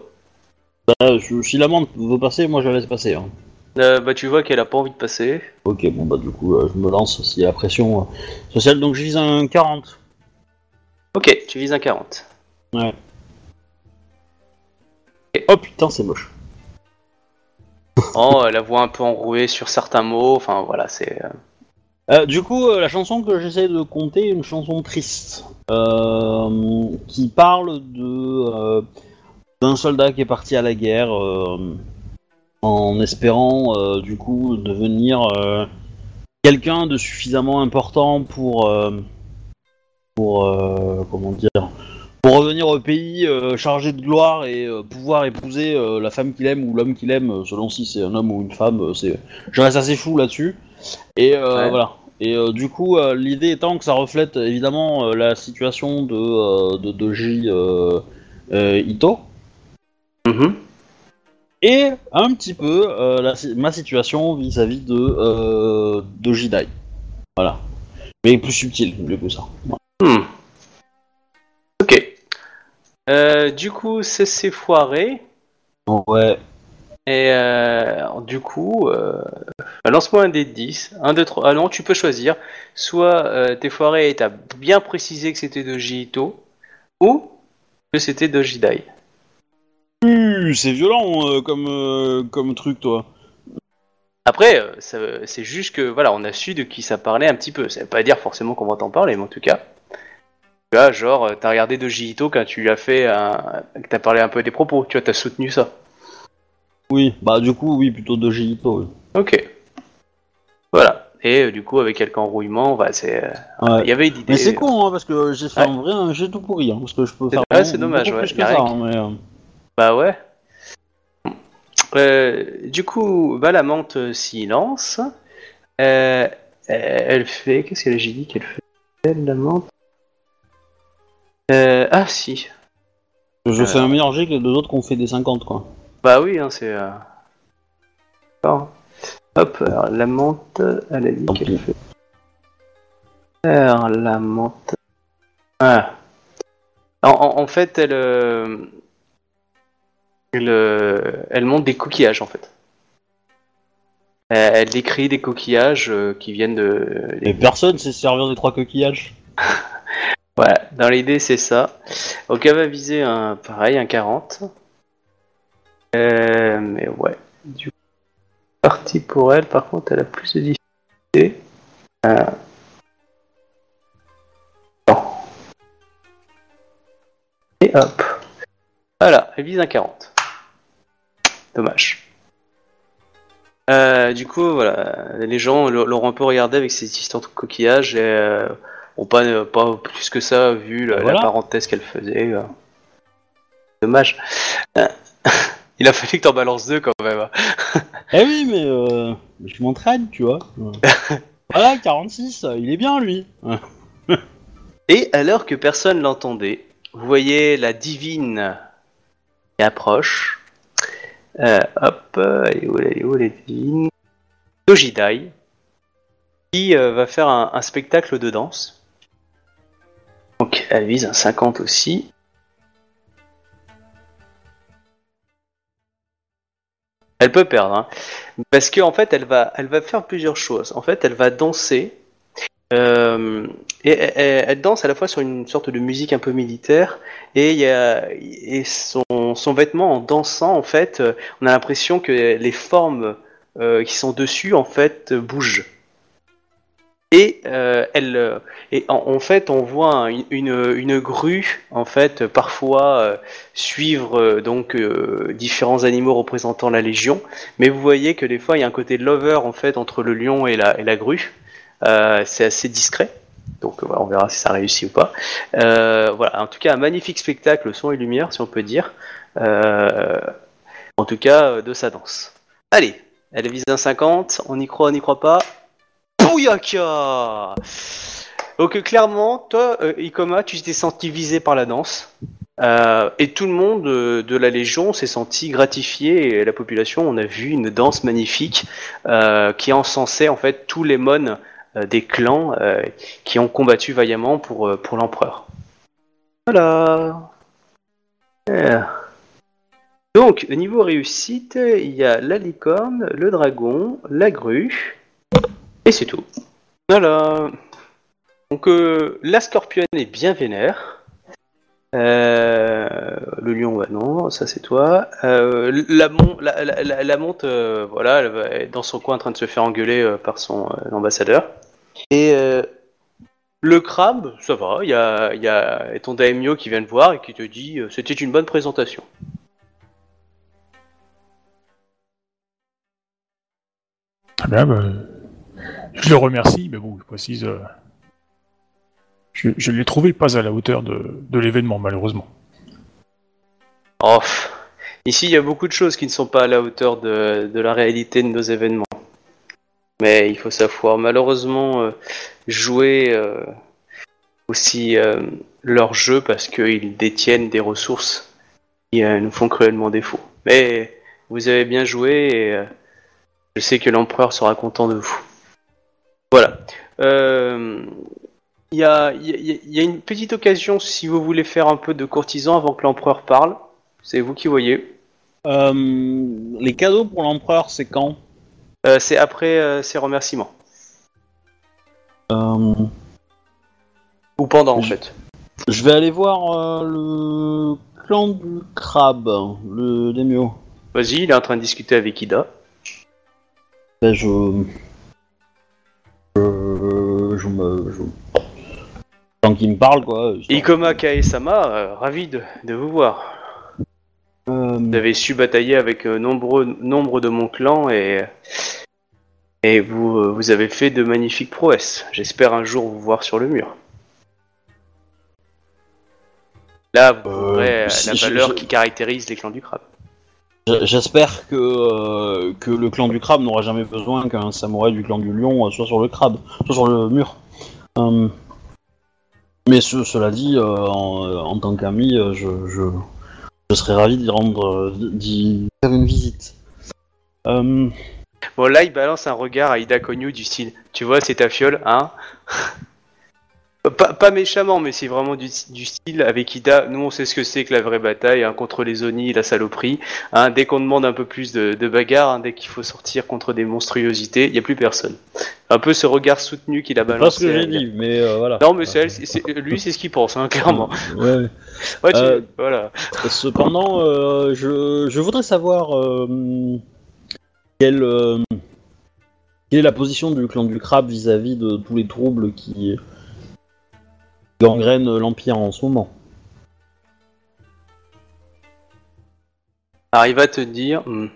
Bah, je- si la menthe veut passer, moi je la laisse passer. Hein. Euh, bah, tu vois qu'elle a pas envie de passer. Ok, bon, bah, du coup, euh, je me lance s'il y a la pression euh, sociale, donc je vise un 40. Ok, tu vises un 40. Oh putain, c'est moche. [laughs] Oh, la voix un peu enrouée sur certains mots. Enfin, voilà, c'est. du coup, la chanson que j'essaie de compter est une chanson triste qui parle de d'un soldat qui est parti à la guerre en espérant euh, du coup devenir euh, quelqu'un de suffisamment important pour euh, pour comment dire pour revenir au pays chargé de gloire et pouvoir épouser la femme qu'il aime ou l'homme qu'il aime, selon si c'est un homme ou une femme. c'est, je reste assez fou là-dessus. Et Ouais. voilà. Et du coup, l'idée étant que ça reflète évidemment la situation de de, de J Ito mhm. Et un petit peu euh, la ma situation vis-à-vis de euh, de Jidai. Voilà. Mais plus subtil, mieux que ça. Hmm. Ok. Euh, du coup, ça s'est foiré. Ouais. Et euh, du coup, euh, lance-moi un dé de 10. 1, 2, 3. Ah non, tu peux choisir. Soit t'es foiré et t'as bien précisé que c'était de Jito, ou que c'était de Jidai. Uh, c'est violent euh, comme euh, comme truc, toi. Après, euh, ça- c'est juste que voilà, on a su de qui ça parlait un petit peu. Ça veut pas dire forcément qu'on va t'en parler, mais en tout cas. Tu vois, genre, t'as regardé de Jito quand tu lui as fait un... que t'as parlé un peu des propos, tu vois, t'as soutenu ça. Oui, bah du coup, oui, plutôt de Jito. Oui. Ok. Voilà. Et euh, du coup, avec quelques enrouillements, bah, c'est. euh, Ouais. Il y avait une idée. Mais c'est con, hein, parce que j'ai fait Ouais. un vrai un jet tout pourri, hein, parce que je peux C'est- faire. ouais, vraiment c'est dommage, beaucoup ouais, plus que la ça, hein, mais, euh, Bah ouais. Euh, du coup, la menthe euh, s'y lance. Euh, elle fait. Qu'est-ce qu'elle a j'ai dit qu'elle fait Elle, la menthe Euh, Ah, si. Je fais un meilleur jet que les deux autres qui ont fait des 50, quoi. Bah oui, hein, c'est. euh, d'accord. Hop, alors, la menthe, elle a dit qu'elle fait. Alors, la menthe. Ah. En, en- en fait, elle. Elle, euh, elle monte des coquillages, en fait. Elle décrit des coquillages euh, qui viennent de. Et personne sait se servir des trois coquillages. [laughs] Voilà, dans l'idée, c'est ça. Donc, elle va viser un. Pareil, un 40. Euh, mais ouais. Du coup, parti pour elle, par contre, elle a plus de difficultés. Euh, bon. Et hop. Voilà, elle vise un 40. Dommage. Euh, du coup, voilà, les gens l'auront un peu regardé avec ces histoires de coquillages et euh, ont pas, euh, pas plus que ça vu la, parenthèse qu'elle faisait. euh. Dommage. [laughs] Il a fallu que t'en balances deux quand même. hein. [laughs] Eh oui, mais euh, je m'entraîne, tu vois. [laughs] voilà, 46, il est bien, lui. Et alors que personne l'entendait, vous voyez la divine qui approche. Euh, hop, elle est où, est où, divine Dojidai, qui euh, va faire un, spectacle de danse. Donc elle vise un 50 aussi. Elle peut perdre, hein. parce qu'en fait elle va, elle va faire plusieurs choses. En fait, elle va danser euh, elle, danse à la fois sur une sorte de musique un peu militaire et, son, vêtement en dansant en fait, euh, on a l'impression que les formes euh, qui sont dessus en fait bougent. Et en, fait on voit une, grue en fait parfois suivre donc différents animaux représentant la légion, mais vous voyez que des fois il y a un côté lover en fait entre le lion et la grue. Euh, c'est assez discret. Donc euh, on verra si ça réussit ou pas. Euh, voilà, en tout cas, un magnifique spectacle, son et lumière, si on peut dire. En tout cas, de sa danse. Allez, elle vise un 50, on y croit, on n'y croit pas. Bouyaka Donc clairement, toi, Ikoma, tu t'es senti visé par la danse. Et tout le monde de la Légion s'est senti gratifié, et la population, on a vu une danse magnifique qui encensait en fait tous les mônes des clans euh, qui ont combattu vaillamment pour, euh, l'empereur. Voilà. Euh. Donc, au niveau réussite, il y a la licorne, le dragon, la grue, et c'est tout. Voilà. Donc, euh, la scorpion est bien vénère. Euh, le lion, bah non, ça c'est toi. Euh, la, mon- monte, euh, voilà, elle va être dans son coin en train de se faire engueuler par son ambassadeur. Et le crabe, ça va, il y a, ton daimyo qui vient te voir et qui te dit c'était une bonne présentation. Bien, bah, je le remercie, mais bon, je précise, je, je l'ai trouvé pas à la hauteur de, l'événement, malheureusement. Oh, ici il y a beaucoup de choses qui ne sont pas à la hauteur de, la réalité de nos événements. Mais il faut savoir malheureusement euh, jouer euh, aussi euh, leur jeu parce qu'ils détiennent des ressources qui nous font cruellement défaut. Mais vous avez bien joué et je sais que l'empereur sera content de vous. Voilà. Il y, a, il y a- il y a une petite occasion si vous voulez faire un peu de courtisan avant que l'empereur parle. C'est vous qui voyez. Euh, les cadeaux pour l'empereur, c'est quand? Euh, c'est après euh, ses remerciements. Euh, Ou pendant en Je- fait. Je vais aller voir le clan du crabe, le daimyo. Vas-y, il est en train de discuter avec Ida. Ben, je... je... Je me... Je... Tant qu'il me parle, quoi. histoire- Ikoma Kae-sama, euh, ravi de, de vous voir. Euh, Vous avez su batailler avec euh, nombreux, nombre de mon clan et, et vous, euh, vous avez fait de magnifiques prouesses. J'espère un jour vous voir sur le mur. Là, vous Euh, euh, si- la valeur je- qui caractérise les clans du crabe. J'espère que, euh, que le clan du crabe n'aura jamais besoin qu'un samouraï du clan du lion euh, soit sur le crabe, soit sur le mur. Euh, Mais ce- cela dit, euh, en, en tant qu'ami, euh, je, je, serais ravi d'y rendre, euh, d'y faire une visite. Euh, Bon, là, il balance un regard à Ida Konyu du style Tu vois, c'est ta fiole, hein? Pas, pas méchamment, mais c'est vraiment du, du style avec Ida. Nous, on sait ce que c'est que la vraie bataille hein, contre les Oni, la saloperie. Hein, dès qu'on demande un peu plus de, de bagarre, hein, dès qu'il faut sortir contre des monstruosités, il n'y a plus personne. Un peu ce regard soutenu qu'il a c'est pas balancé. ce que à- j'ai dit, mais euh, voilà. Non, mais c'est elle, c'est- c'est- lui, c'est ce qu'il pense, clairement. Ouais, ouais. [laughs] Ouais, tu- Euh, voilà. Cependant, euh, je, je voudrais savoir euh, quelle, euh, quelle est la position du clan du crabe vis-à-vis de tous les troubles qui gangrènent l'Empire en ce moment. Il va te dire Hmm,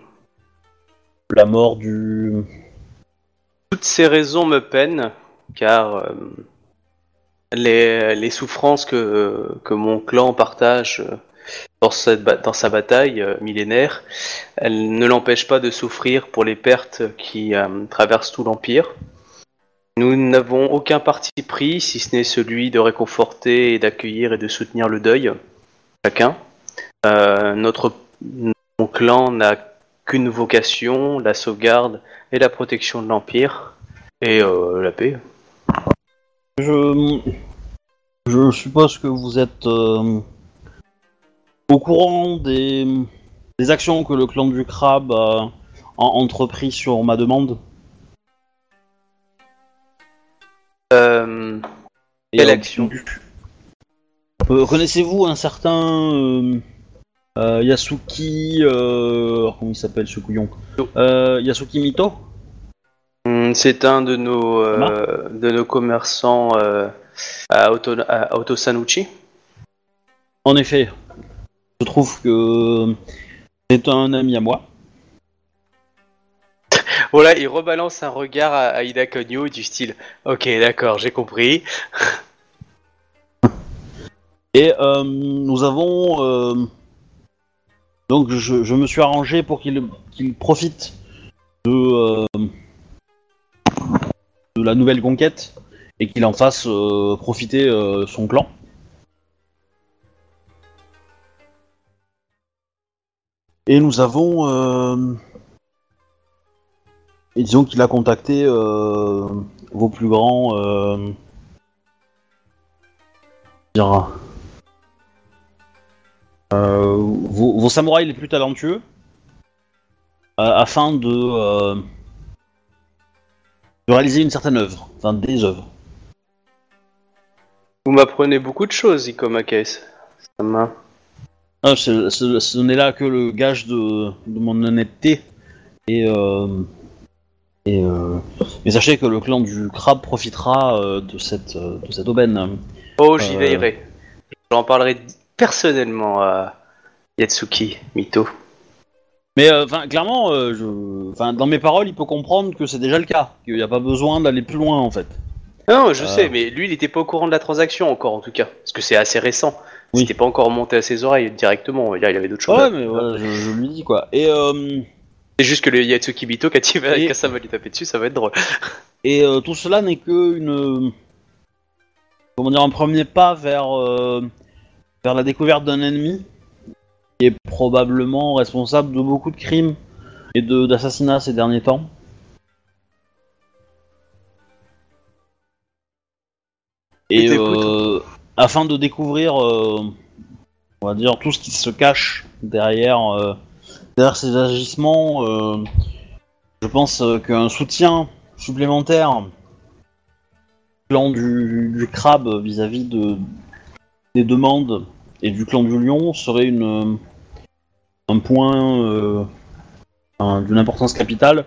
La mort du... Toutes ces raisons me peinent, car euh, les, les souffrances que, que mon clan partage euh, dans, cette ba- dans sa bataille euh, millénaire, elles ne l'empêchent pas de souffrir pour les pertes qui euh, traversent tout l'Empire. Nous n'avons aucun parti pris, si ce n'est celui de réconforter et d'accueillir et de soutenir le deuil, chacun. Euh, notre clan n'a qu'une vocation, la sauvegarde et la protection de l'Empire et euh, la paix. Je, suppose que vous êtes euh, au courant des, des actions que le clan du crabe a en- entrepris sur ma demande. Euh, Et, Quelle action euh, Connaissez-vous un certain euh, euh, Yasuki... euh, comment il s'appelle ce couillon euh, Yasuki Mito hum, C'est un de nos, euh, de nos commerçants euh, à, Auto, à Otosanuchi. En effet, je trouve que c'est un ami à moi. Voilà, il rebalance un regard à, Ida Konyo du style Ok, d'accord, j'ai compris. [laughs] Et euh, nous avons... euh, donc je, me suis arrangé pour qu'il profite de, euh, de la nouvelle conquête et qu'il en fasse profiter son clan. Et nous avons... et disons qu'il a contacté euh, vos plus grands... euh, dire, euh, vos, vos samouraïs les plus talentueux euh, afin de, euh, de réaliser une certaine œuvre, enfin des œuvres. Vous m'apprenez beaucoup de choses, Ikoma Case. Sama. Ah, ce n'est là que le gage de, de mon honnêteté. Et, euh, et euh, mais sachez que le clan du crabe profitera euh, de cette euh, de cette aubaine. Oh, j'y veillerai. J'en parlerai personnellement à Yatsuki Mito. Mais euh, clairement, euh, je, dans mes paroles, il peut comprendre que c'est déjà le cas, qu'il n'y a pas besoin d'aller plus loin en fait. Non, je Euh. sais, mais lui, il était pas au courant de la transaction encore, en tout cas. Parce que c'est assez récent. Oui. C'était pas encore monté à ses oreilles directement. Là, il avait d'autres choses. Ouais, mais voilà, je, je lui dis quoi. Et C'est juste que le Yatsuki Mito, quand il va, Et- quand ça va lui taper dessus, ça va être drôle. [laughs] Et euh, tout cela n'est que une. Comment dire, un premier pas vers, euh, vers la découverte d'un ennemi qui est probablement responsable de beaucoup de crimes et de- d'assassinats ces derniers temps. Et euh, afin de découvrir, on va dire, tout ce qui se cache derrière, derrière ces agissements, euh, je pense euh, qu'un soutien supplémentaire du clan du, crabe vis-à-vis de, des demandes et du clan du lion serait un point euh, un- d'une importance capitale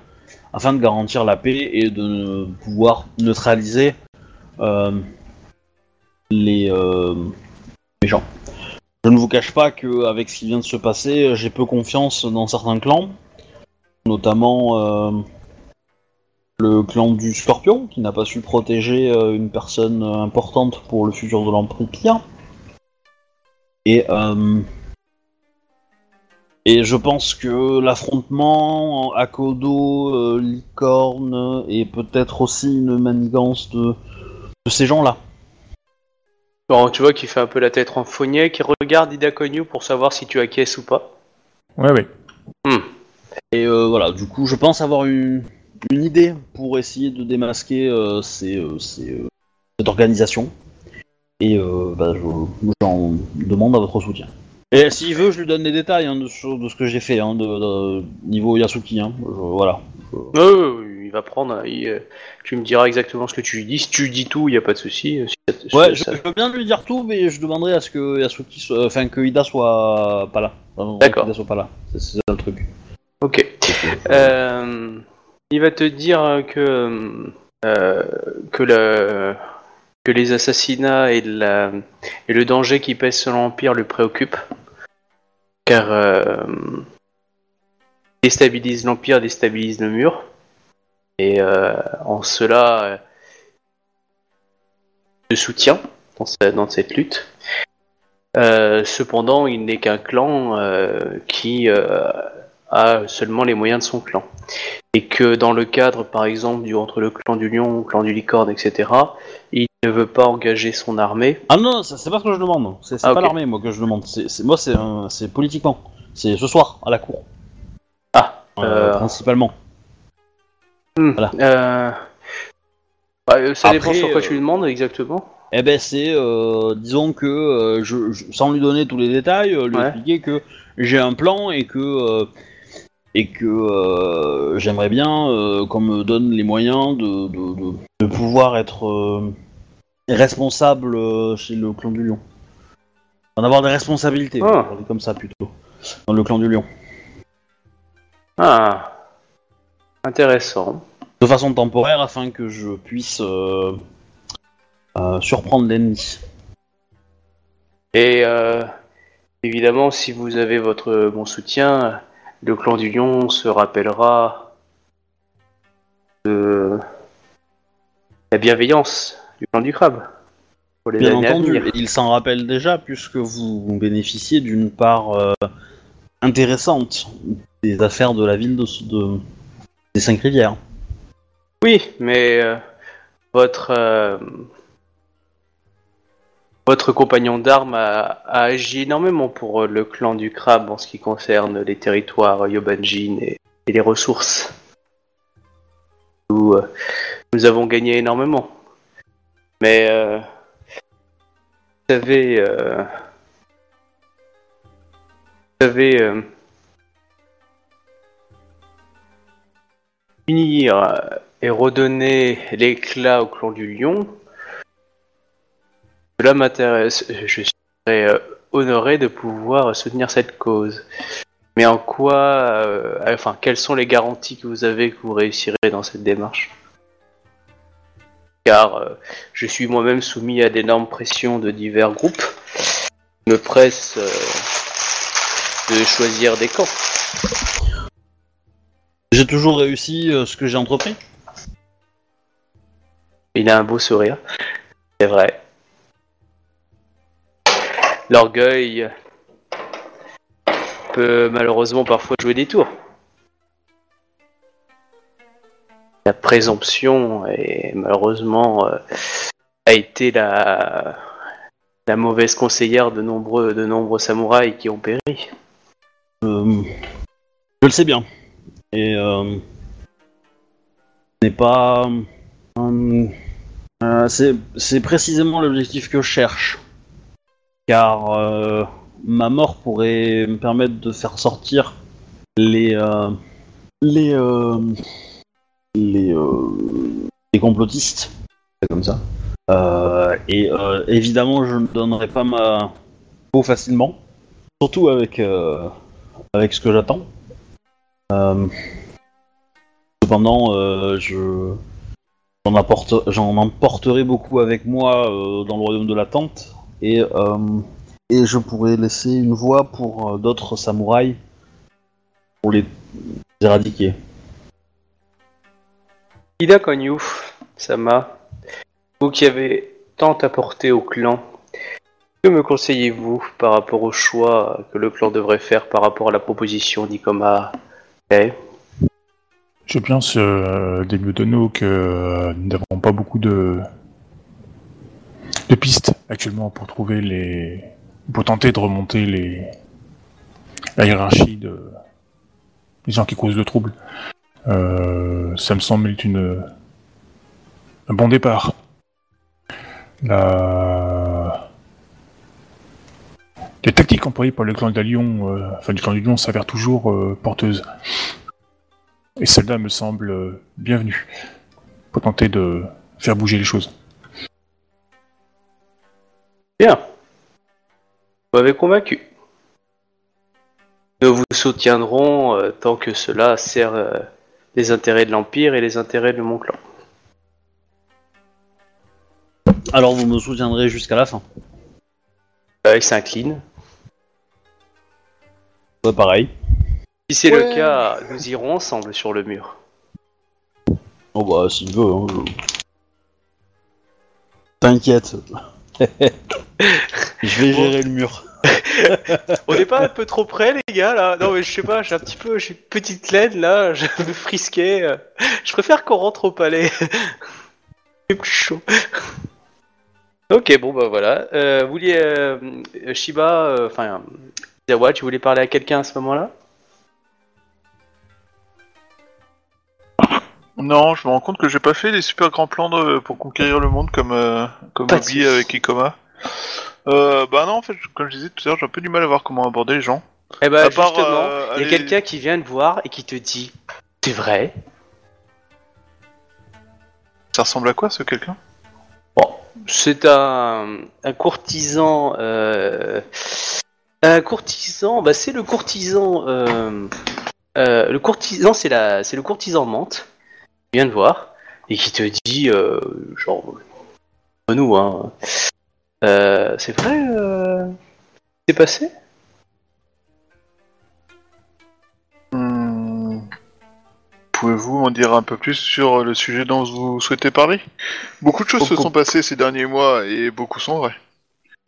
afin de garantir la paix et de pouvoir neutraliser les euh, méchants. Je ne vous cache pas qu'avec ce qui vient de se passer, j'ai peu confiance dans certains clans, notamment euh, le clan du Scorpion, qui n'a pas su protéger euh, une personne euh, importante pour le futur de l'Empire. Et, euh, et je pense que l'affrontement à Kodo, euh, Licorne, et peut-être aussi une manigance de ces gens-là. Bon, tu vois qu'il fait un peu la tête renfognée, qui regarde Ida Konyu pour savoir si tu acquiesces ou pas. Ouais, ouais. Et euh, voilà, du coup, je pense avoir une, une idée pour essayer de démasquer euh, ces, euh, ces, euh, cette organisation. Et euh, bah, je- j'en demande à votre soutien. Et s'il veut, je lui donne les détails hein, de, ce- de ce que j'ai fait, hein, de, de- niveau Yasuki. Hein, Je- voilà. Ouais, ouais, ouais, il va prendre. il, euh, tu me diras exactement ce que tu lui dis. Si tu lui dis tout, il y a pas de souci. euh, si- Ouais, je, ça- je veux bien lui dire tout, mais je demanderai à ce que Yasuki, soit- enfin que Ida soit pas là. Enfin, D'accord. Ida soit pas là. C'est c'est ça le truc. Ok. Euh, il va te dire que euh, que le que les assassinats et, la, et le danger qui pèse sur l'empire le préoccupent, car euh, déstabilise l'empire, déstabilise le mur, et euh, en cela euh, le soutient dans, dans cette lutte. Euh, cependant, il n'est qu'un clan qui a seulement les moyens de son clan. Et que dans le cadre, par exemple, du, entre le clan du lion, le clan du licorne, etc., il ne veut pas engager son armée. Ah non, c'est pas ce que je demande. C'est Ah, pas l'armée, moi, que je demande. Moi, c'est politiquement. C'est ce soir, à la cour, Ah, euh, euh, principalement. Hmm, voilà. euh, bah, ça dépend sur quoi euh, tu lui demandes exactement. Eh ben, c'est, euh, disons que, euh, je, je- sans lui donner tous les détails, euh, lui Ouais. expliquer que j'ai un plan et que, euh, et que euh, j'aimerais bien euh, qu'on me donne les moyens de, de, de- de pouvoir être euh, responsable euh, chez le clan du lion. D'en avoir des responsabilités, Ah. comme ça plutôt, dans le clan du lion. Ah, intéressant. De façon temporaire afin que je puisse euh, euh, surprendre l'ennemi. Et euh, évidemment, si vous avez votre bon soutien, le clan du lion se rappellera de la bienveillance du clan du crabe pour les Bien entendu, il s'en rappelle déjà puisque vous bénéficiez d'une part euh, intéressante des affaires de la ville de, de- des Cinq Rivières. Oui, mais euh, votre euh, votre compagnon d'armes a, agi énormément pour euh, le clan du crabe en ce qui concerne les territoires Yobanjin et, les ressources. Nous, nous avons gagné énormément. Mais vous savez, vous savez, euh, unir euh, et redonner l'éclat au clan du lion, cela m'intéresse. Je serais euh, honoré de pouvoir soutenir cette cause. Mais en quoi, euh, enfin, quelles sont les garanties que vous avez que vous réussirez dans cette démarche? Car je suis moi-même soumis à d'énormes pressions de divers groupes, qui me pressent euh, de choisir des camps. J'ai toujours réussi euh, ce que j'ai entrepris. Il a un beau sourire. C'est vrai. L'orgueil peut malheureusement parfois jouer des tours. La présomption est malheureusement euh, a été la, la mauvaise conseillère de nombreux de nombreux samouraïs qui ont péri. Euh, je le sais bien. Et euh, n'est pas. euh, euh, c'est précisément l'objectif que je cherche. Car ma mort pourrait me permettre de faire sortir les. les. les. complotistes. C'est comme ça. Et évidemment, je ne donnerai pas ma peau facilement. Surtout avec. avec ce que j'attends. Euh, cependant, euh, je j'en apporte, j'en emporterai beaucoup avec moi euh, dans le royaume de l'attente et euh, et je pourrais laisser une voie pour d'autres samouraïs pour les éradiquer. Ida Konyu, Sama, vous qui avez tant apporté au clan, que me conseillez-vous par rapport au choix que le clan devrait faire par rapport à la proposition d'Ikoma? Je pense, euh, des de nous, que euh, nous n'avons pas beaucoup de... pistes actuellement pour trouver les. pour tenter de remonter les. la hiérarchie de. les gens qui causent le trouble. Euh, ça me semble être une. un bon départ. Les tactiques employées par le clan de Lyon, euh, enfin du clan du Lion, s'avèrent toujours euh, porteuses. Et celle-là me semble euh, bienvenue pour tenter de faire bouger les choses. Bien. Vous m'avez convaincu. Nous vous soutiendrons euh, tant que cela sert euh, les intérêts de l'Empire et les intérêts de mon clan. Alors vous me soutiendrez jusqu'à la fin. Euh, il s'incline. Ouais, pareil. Si c'est Ouais. le cas, nous irons ensemble sur le mur. Oh bah s'il veut. Hein, je- T'inquiète. [laughs] je vais gérer le mur. [laughs] On n'est pas un peu trop près, les gars, là Non, mais je sais pas, j'ai un petit peu, j'ai une petite laine, là, [laughs] je me frisquer. euh. Je préfère qu'on rentre au palais. C'est plus chaud. Ok, bon, bah voilà. Euh, vous vouliez, euh, Shiba, euh, enfin, Zawa, tu voulais parler à quelqu'un à ce moment-là? Non, je me rends compte que j'ai pas fait les super grands plans de- pour conquérir le monde comme, euh, comme Pas de Obi soucis. avec Ikoma. Euh, bah non, en fait, comme je disais tout à l'heure, j'ai un peu du mal à voir comment aborder les gens. Eh ben, À part, justement, euh, il y a aller- quelqu'un qui vient te voir et qui te dit C'est vrai Ça ressemble à quoi ce quelqu'un? C'est un, un courtisan. euh, un courtisan. Bah, c'est le courtisan. euh, euh, le courtisan, c'est la, c'est le courtisan Mante. Qui vient de voir et qui te dit, euh, genre, entre nous, hein. euh, c'est vrai. Euh, c'est passé? Hmm. Pouvez-vous m'en dire un peu plus sur le sujet dont vous souhaitez parler? Beaucoup de choses se sont passées ces derniers mois et beaucoup sont vraies.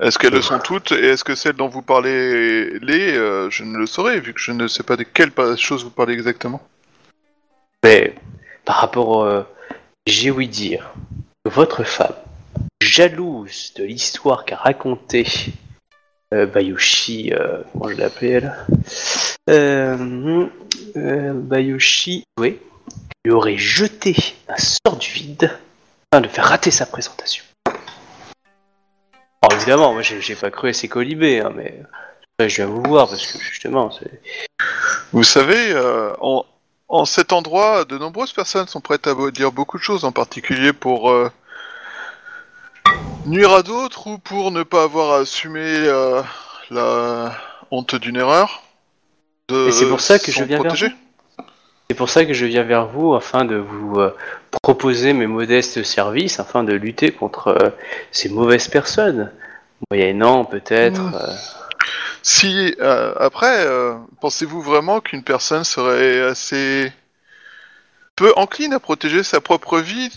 Est-ce qu'elles le sont toutes et est-ce que celles dont vous parlez les euh, Je ne le saurais vu que je ne sais pas de quelle chose vous parlez exactement. Mais par rapport, euh, j'ai ouï dire que votre femme, jalouse de l'histoire qu'a raconté euh, Bayushi, euh, comment je l'appelais elle euh, Bayushi, oui, lui aurait jeté un sort du vide afin de faire rater sa présentation. Alors évidemment, moi j'ai pas cru à ses colibés, hein, mais je viens vous voir parce que justement, c'est Vous savez, euh, en, en cet endroit, de nombreuses personnes sont prêtes à dire beaucoup de choses, en particulier pour euh, nuire à d'autres ou pour ne pas avoir assumé euh, la honte d'une erreur. De Et c'est pour ça que je viens vers protéger. C'est pour ça que je viens vers vous afin de vous euh, proposer mes modestes services afin de lutter contre euh, ces mauvaises personnes. Moyennant peut-être. Mm. euh, Si euh, après, euh, pensez-vous vraiment qu'une personne serait assez peu encline à protéger sa propre vie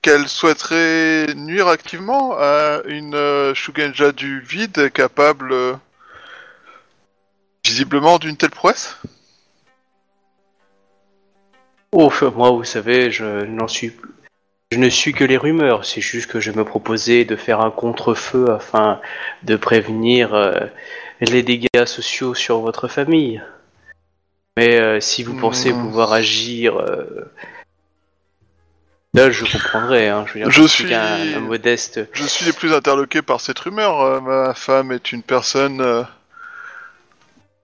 qu'elle souhaiterait nuire activement à une euh, Shugenja du vide capable euh, visiblement d'une telle prouesse? Oh, moi, vous savez, je n'en suis. Je ne suis que les rumeurs. C'est juste que je me proposais de faire un contre-feu afin de prévenir euh, les dégâts sociaux sur votre famille. Mais euh, si vous pensez Hmm. pouvoir agir, euh, là, je comprendrai. Hein. Je, veux dire, Je suis un modeste. Je suis le plus interloqué par cette rumeur. ma femme est une personne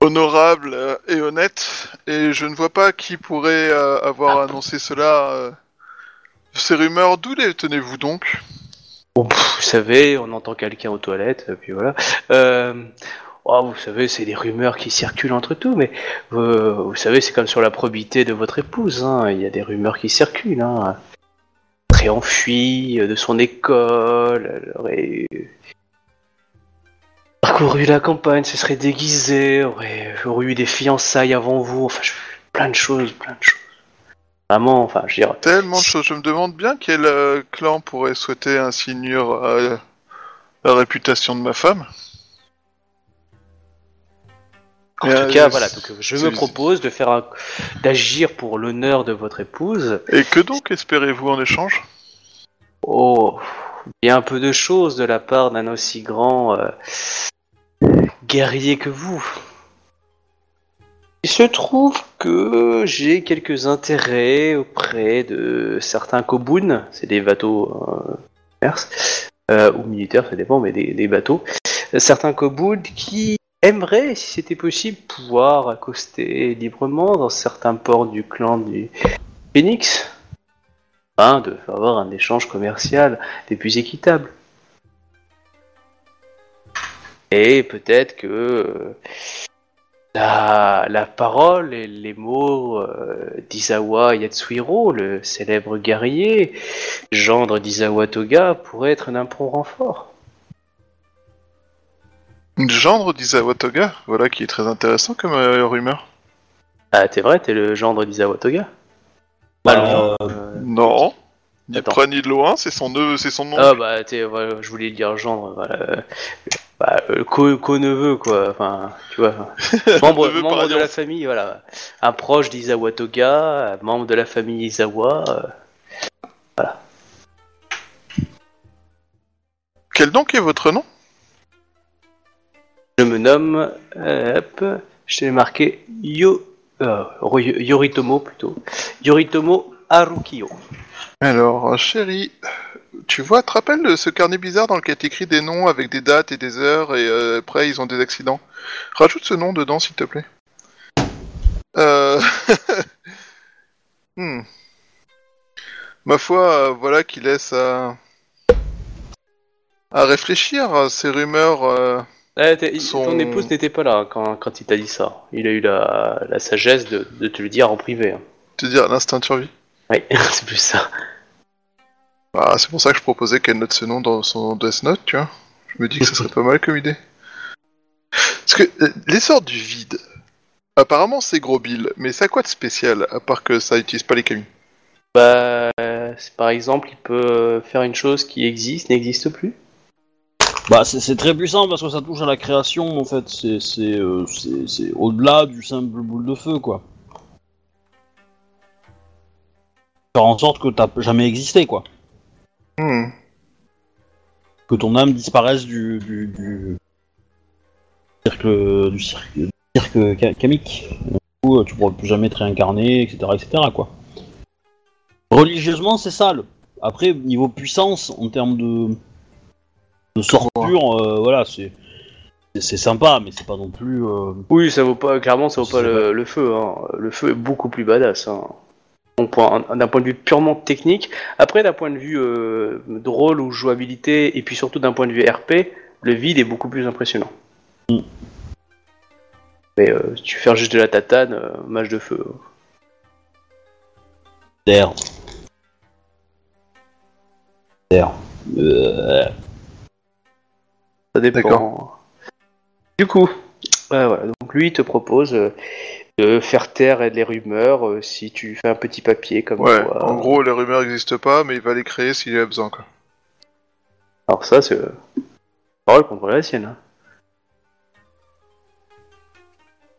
honorable euh, et honnête, et je ne vois pas qui pourrait euh, avoir annoncé cela. euh. Ces rumeurs, d'où les tenez-vous donc? Bon, pff, vous savez, on entend quelqu'un aux toilettes, et puis voilà. Euh, oh, vous savez, c'est des rumeurs qui circulent entre tout, mais euh, vous savez, c'est comme sur la probité de votre épouse. hein, Il y a des rumeurs qui circulent. Hein. Serait enfuie de son école, elle aurait parcouru la campagne, se serait déguisée, aurait, aurait eu des fiançailles avant vous. Enfin, je- plein de choses, plein de choses. Vraiment, enfin, je dire, Tellement de choses. Je me demande bien quel euh, clan pourrait souhaiter ainsi nuire à la réputation de ma femme. En tout euh, cas, voilà. Donc, je me propose de faire un- d'agir pour l'honneur de votre épouse. Et que donc espérez-vous en échange? Oh, bien peu de choses de la part d'un aussi grand euh, guerrier que vous. Il se trouve que j'ai quelques intérêts auprès de certains kobuns, c'est des bateaux euh, euh, ou militaires, ça dépend, mais des, bateaux. Certains kobuns qui aimeraient, si c'était possible, pouvoir accoster librement dans certains ports du clan du Phoenix, afin de avoir un échange commercial des plus équitables. Et peut-être que euh, la, la parole et les mots euh, d'Izawa Yatsuhiro, le célèbre guerrier, gendre d'Izawa Toga, pourraient être d'un prompt renfort. Gendre d'Izawa Toga? Voilà qui est très intéressant comme euh, rumeur. Ah, t'es vrai, t'es le gendre d'Izawa Toga Bah, euh, euh, Non. Ni de Attends. près ni de loin, c'est son neveu, c'est son nom. Ah bah t'es, voilà, je voulais dire gendre, voilà. Bah, euh, co- co-neveu quoi, enfin, tu vois. [laughs] Membre, de la famille, voilà. Un proche d'Izawa Toga, membre de la famille Izawa. euh, Quel donc est votre nom? Je me nomme, euh, hop, je t'ai marqué Yo, euh, Yoritomo plutôt. Yoritomo Harukiyo. Alors, euh, chérie, tu vois, te rappelles de ce carnet bizarre dans lequel t'écris des noms avec des dates et des heures et euh, après ils ont des accidents? Rajoute ce nom dedans s'il te plaît. [laughs] Hmm. Ma foi, voilà qui laisse à... réfléchir ces rumeurs. Eh, Son- Ton épouse n'était pas là quand, quand il t'a dit ça. Il a eu la, la sagesse de, de te le dire en privé. hein. te dire l'instinct de survie. Oui, [laughs] c'est plus ça. Ah, c'est pour ça que je proposais qu'elle note ce nom dans son Death Note, tu vois. Je me dis que ce serait pas mal comme idée. Parce que euh, les sortes du vide, apparemment c'est gros bill, mais ça a quoi de spécial, à part que ça utilise pas les camis? Bah, par exemple, il peut faire une chose qui existe, n'existe plus. Bah, c'est très puissant parce que ça touche à la création en fait. C'est euh, c'est- au-delà du simple boule de feu quoi. Faire en sorte que t'as jamais existé quoi. Hmm. Que ton âme disparaisse du, du, du cercle du cirque, du cirque ka- kamique. Du coup, euh, tu pourras plus jamais te réincarner, etc., etc. quoi. Religieusement, c'est ça. le- Après, niveau puissance, en termes de de sort pur, euh, voilà, c'est c'est- sympa, mais c'est pas non plus. euh, Oui, ça vaut pas, clairement, ça vaut pas le, le feu. hein. Le feu est beaucoup plus badass. hein. D'un point de vue purement technique. Après, d'un point de vue euh, drôle ou jouabilité, et puis surtout d'un point de vue RP, le vide est beaucoup plus impressionnant. Mm. Mais euh, si tu fais juste de la tatane, mage de feu. Terre. Terre. Euh, Ça dépend. Du coup, ouais, voilà. donc lui il te propose euh, de faire taire les rumeurs euh, si tu fais un petit papier comme Ouais, quoi. en gros, les rumeurs n'existent pas, mais il va les créer s'il y a besoin, quoi. Alors ça c'est euh, parole contre la sienne. hein.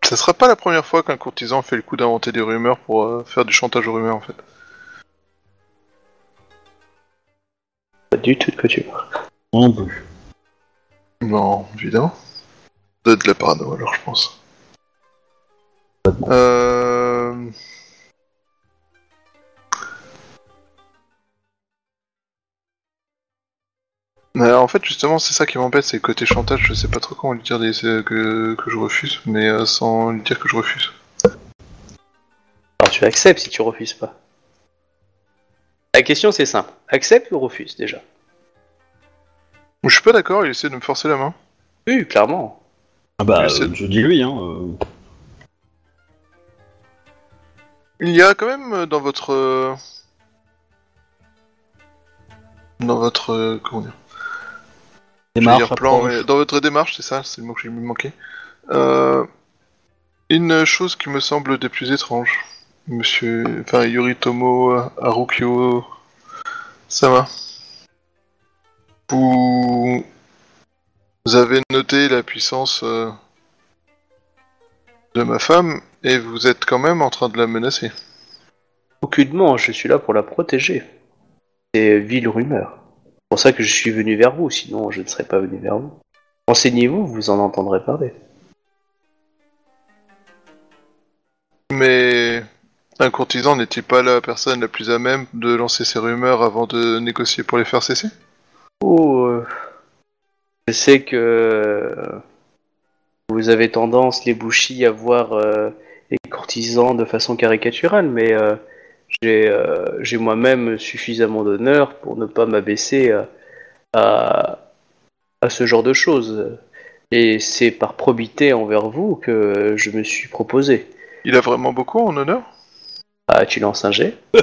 Ça sera pas la première fois qu'un courtisan fait le coup d'inventer des rumeurs pour euh, faire du chantage aux rumeurs, en fait. Pas du tout de quoi tu parles. moi non plus. Non, évidemment. De, de la parano, alors, je pense. Euh... En fait, justement, c'est ça qui m'embête, c'est le côté chantage. Je sais pas trop comment lui dire euh, que, que je refuse, mais euh, sans lui dire que je refuse. Alors tu acceptes si tu refuses pas. La question c'est simple. Accepte ou refuse déjà? Je suis pas d'accord, il essaie de me forcer la main. Oui, clairement. Ah bah, Je euh, dis lui, hein. euh. Il y a quand même euh, dans votre. euh, Dans votre. euh, Comment dire Je Démarche, dire plan, approche. mais dans votre démarche, c'est ça, c'est le mot que j'ai me manqué. Euh, une chose qui me semble des plus étranges, monsieur. Enfin, Yoritomo Harukyo Sama. Vous. Vous avez noté la puissance euh, de ma femme et vous êtes quand même en train de la menacer. Aucunement, je suis là pour la protéger. C'est ville rumeur. C'est pour ça que je suis venu vers vous, sinon je ne serais pas venu vers vous. Renseignez-vous, vous en entendrez parler. Mais un courtisan n'est-il pas la personne la plus à même de lancer ses rumeurs avant de négocier pour les faire cesser? Oh, euh, je sais que euh, vous avez tendance, les bouchis, à voir euh, les courtisans de façon caricaturale, mais euh, j'ai euh, moi-même suffisamment d'honneur pour ne pas m'abaisser à, à, à ce genre de choses. Et c'est par probité envers vous que je me suis proposé. Il a vraiment beaucoup en honneur? Ah, tu lances un jet? [laughs]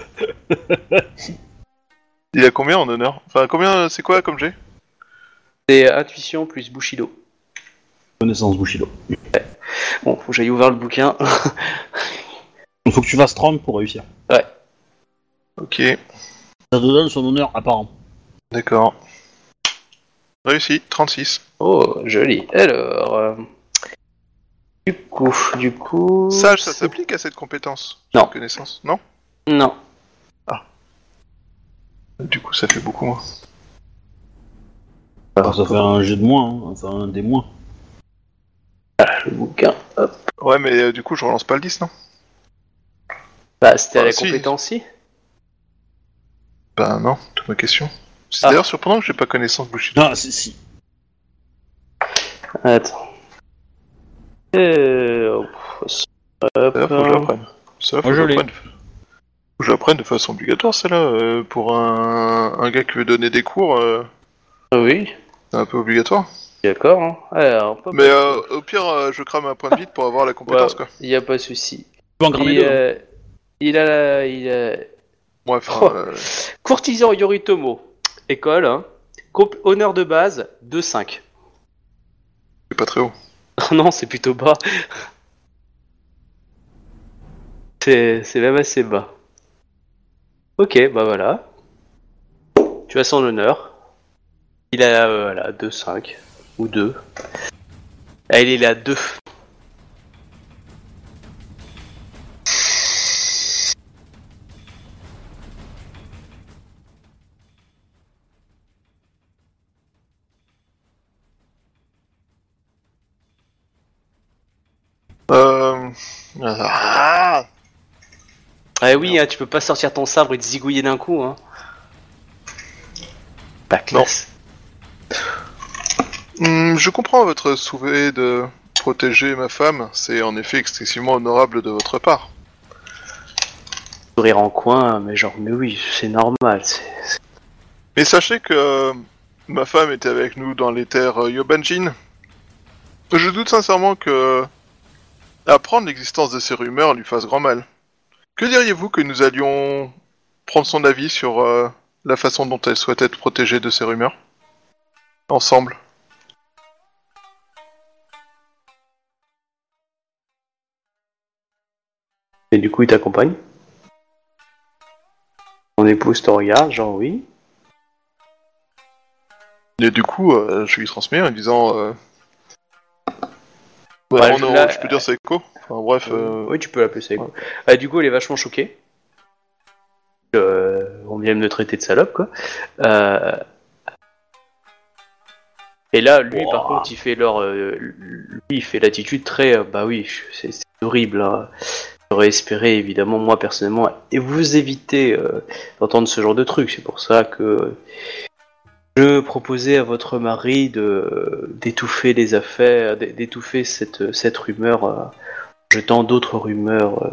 Il a combien en honneur Enfin, combien, c'est quoi comme G C'est intuition plus Bushido. Connaissance Bushido. Bon, faut que j'aille ouvrir le bouquin. Il [laughs] faut que tu fasses 30 pour réussir. Ok, Ça te donne son honneur apparent. d'accord. Réussi, 36. Oh, joli. Alors, euh, du coup, du coup. Sage, ça c'est- s'applique à cette compétence Non. Connaissance Non? Non. Du coup, ça fait beaucoup moins. Enfin, ça fait un jet de moins, hein. enfin un des moins. Le bouquin. Hop. Ouais, mais euh, du coup, je relance pas le 10, non? Bah, c'était à Ah, la si. compétence si. Bah non, toute ma question. C'est Ah. d'ailleurs surprenant que j'ai pas connaissance Bushido. Ah, si, si. Attends. Euh... hop. D'ailleurs, faut que je l'apprenne. Ça, faut Moi, que je je l'ai. l'apprenne. Je l'apprenne de façon obligatoire, celle-là. euh, pour un... un gars qui veut donner des cours, euh, Ah Oui, c'est un peu obligatoire. d'accord. Hein. Alors, Mais euh, au pire, euh, je crame un point de vide pour avoir la compétence, [laughs] Ouais, quoi. Il y a pas de souci. Tu peux en cramer Il, deux. hein. euh, il a la... il a... Bref, Oh. euh, Courtisan Yoritomo. École, hein. Comp- Honneur de base, 2-5. c'est pas très haut. non, c'est plutôt bas. [laughs] C'est c'est même assez bas. Ok, bah voilà. Tu as son honneur. Il a, euh, voilà, 2-5. Ou 2. Ah, il est là 2. Euh... Ah Ah oui, hein, tu peux pas sortir ton sabre et te zigouiller d'un coup, hein. Pas classe. Hmm, je comprends votre souhait de protéger ma femme. C'est en effet excessivement honorable de votre part. Sourire en coin, mais genre, mais oui, c'est normal. Mais sachez que euh, ma femme était avec nous dans les terres euh, Yobanjin. Je doute sincèrement que apprendre l'existence de ces rumeurs lui fasse grand mal. Que diriez-vous que nous allions prendre son avis sur euh, la façon dont elle souhaite être protégée de ces rumeurs? Ensemble. Et du coup, il t'accompagne? Ton épouse te regarde, genre oui. Et du coup, euh, je lui transmets en disant... Euh... Ouais, en là- je peux dire c'est quoi Enfin bref, euh, Oui, tu peux l'appeler ça. écho. Ah, du coup, elle est vachement choquée. Euh, on vient de me traiter de salope, quoi. Euh, Et là, lui, par contre, il fait leur, euh, lui, il fait l'attitude très, euh, bah oui, c'est horrible. hein. J'aurais espéré, évidemment, moi personnellement, et vous éviter euh, d'entendre ce genre de truc. C'est pour ça que je proposais à votre mari de d'étouffer les affaires, d'é- d'étouffer cette cette rumeur, euh, en jetant d'autres rumeurs. euh,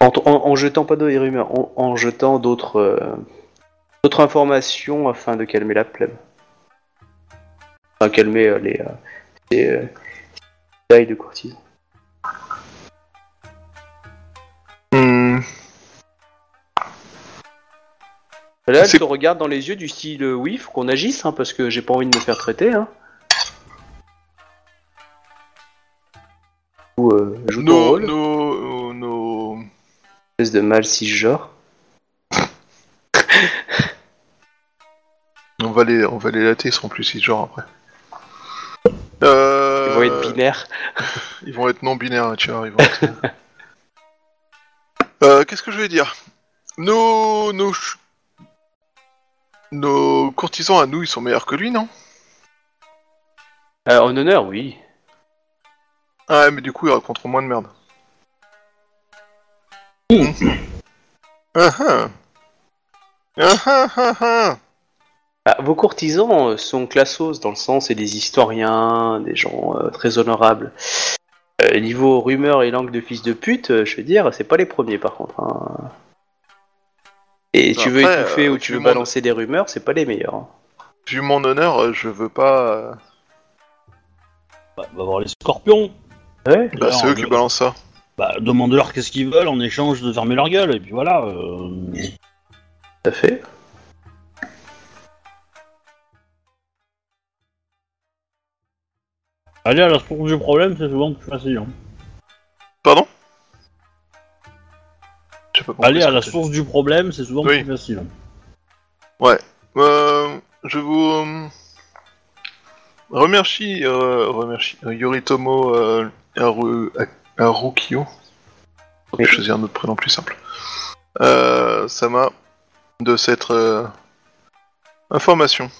en, jetant pas d'autres rumeurs, en, jetant d'autres euh, d'autres informations afin de calmer la plèbe. Enfin, calmer euh, les, euh, les, de courtisans. Là, elle te regarde dans les yeux du style euh, oui, faut qu'on agisse, hein, parce que j'ai pas envie de me faire traiter. Hein. Ou euh, joue ton rôle, nos, nos, espèce de mal cisgenre. [laughs] on va les, on va les latter, ils seront plus si genre après. Euh, Ils vont être binaires. [laughs] Ils vont être non binaires, tu vois. Ils vont être... [laughs] Euh, Qu'est-ce que je vais dire? Nos, nos, nos courtisans à nous, ils sont meilleurs que lui, non? Euh, en honneur, oui. Ah, mais du coup, ils raconteront moins de merde. Ah ah. Ah ah ah ah. Ah, vos courtisans euh, sont classos dans le sens c'est des historiens, des gens euh, très honorables. Euh, niveau rumeurs et langue de fils de pute, euh, je veux dire, c'est pas les premiers par contre. hein. Et tu veux Après, étouffer euh, ou tu veux mon- balancer des rumeurs, c'est pas les meilleurs. hein. Vu mon honneur, euh, je veux pas. euh, Bah, va voir les scorpions. Ouais. Bah, c'est eux qui balancent ça. Bah, demande-leur qu'est-ce qu'ils veulent en échange de fermer leur gueule, et puis voilà. euh, Tout à fait. Aller à la source du problème, c'est souvent plus facile. hein. Pardon? J'ai pas compris Aller à la source du problème, c'est souvent Oui. plus facile. Euh, je vous euh, remercie, euh, remercie euh, Yoritomo euh, Haru, je choisisse un autre prénom plus simple. Euh, Sama, de cette euh, information.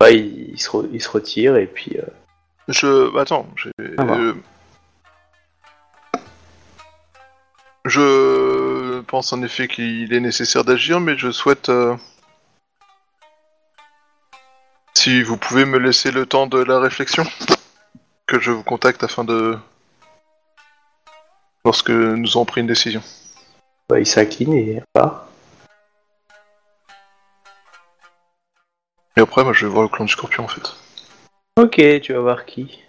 Bah, il, il se re- il se retire et puis. euh, Je. Attends, j'ai. Ah bah. euh, Je pense en effet qu'il est nécessaire d'agir, mais je souhaite. euh, Si vous pouvez me laisser le temps de la réflexion, que je vous contacte afin de. Lorsque nous aurons pris une décision. bah, il s'incline et part. Et après, moi je vais voir le clan du scorpion en fait. Ok, tu vas voir qui.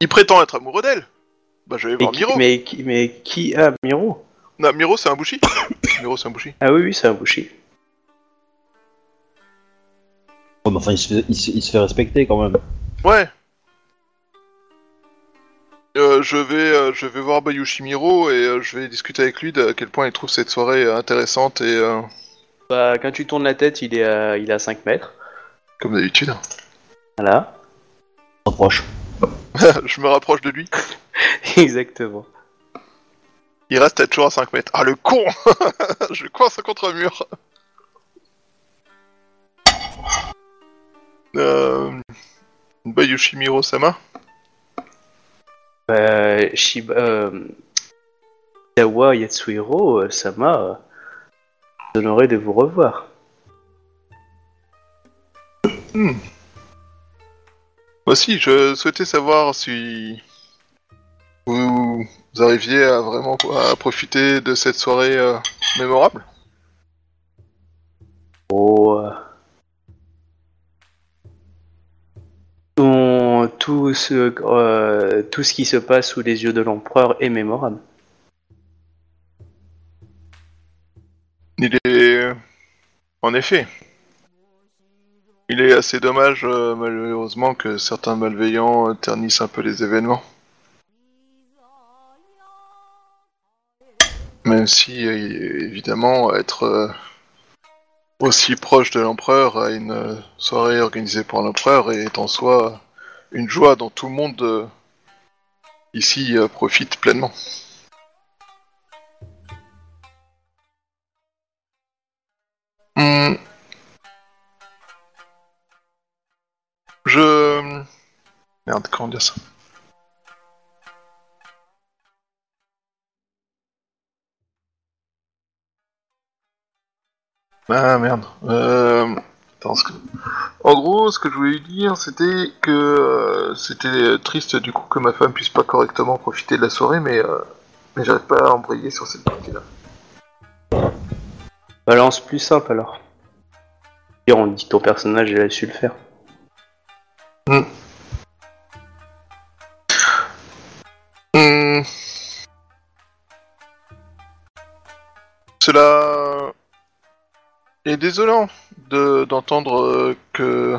Il prétend être amoureux d'elle Bah je vais voir qui- Miro mais, qui, mais qui Ah, Miro? Non, Miro c'est un bouchi [coughs] Miro c'est un bouchi. Ah oui, oui, c'est un boucher. Ouais, mais enfin, il se, fait, il, se, il se fait respecter quand même. Ouais. Euh, je vais, euh, je vais voir Bayushi Miro et euh, je vais discuter avec lui de à quel point il trouve cette soirée euh, intéressante et euh, Bah, quand tu tournes la tête, il est à, il est à 5 mètres. comme d'habitude. Voilà. On s'approche. [laughs] je me rapproche de lui. [laughs] Exactement. Il reste à toujours à 5 mètres. Ah le con [laughs] Je coince contre un mur. Euh... Bayushi Miro Sama Bah, Shiba... Euh... Yawa Yatsuhiro, euh, Sama, euh, honoré de vous revoir. Aussi, je souhaitais savoir si vous, arriviez à vraiment à profiter de cette soirée euh, mémorable. Oh. Euh. Tout, ce, euh, tout ce qui se passe sous les yeux de l'empereur est mémorable. Il est. En effet, il est assez dommage, euh, malheureusement, que certains malveillants ternissent un peu les événements. Même si, euh, évidemment, être euh, aussi proche de l'empereur à une soirée organisée pour l'empereur est en soi une joie dont tout le monde ici profite pleinement. Hmm. Merde, comment dire ça? Ah merde. Euh... Attends, ce que- En gros, ce que je voulais dire, c'était que euh, c'était triste du coup que ma femme puisse pas correctement profiter de la soirée, mais, euh, mais j'arrive pas à embrayer sur cette partie-là. Balance plus simple alors. Et on dit ton personnage il a su le faire. Hmm. Cela est désolant de d'entendre euh, que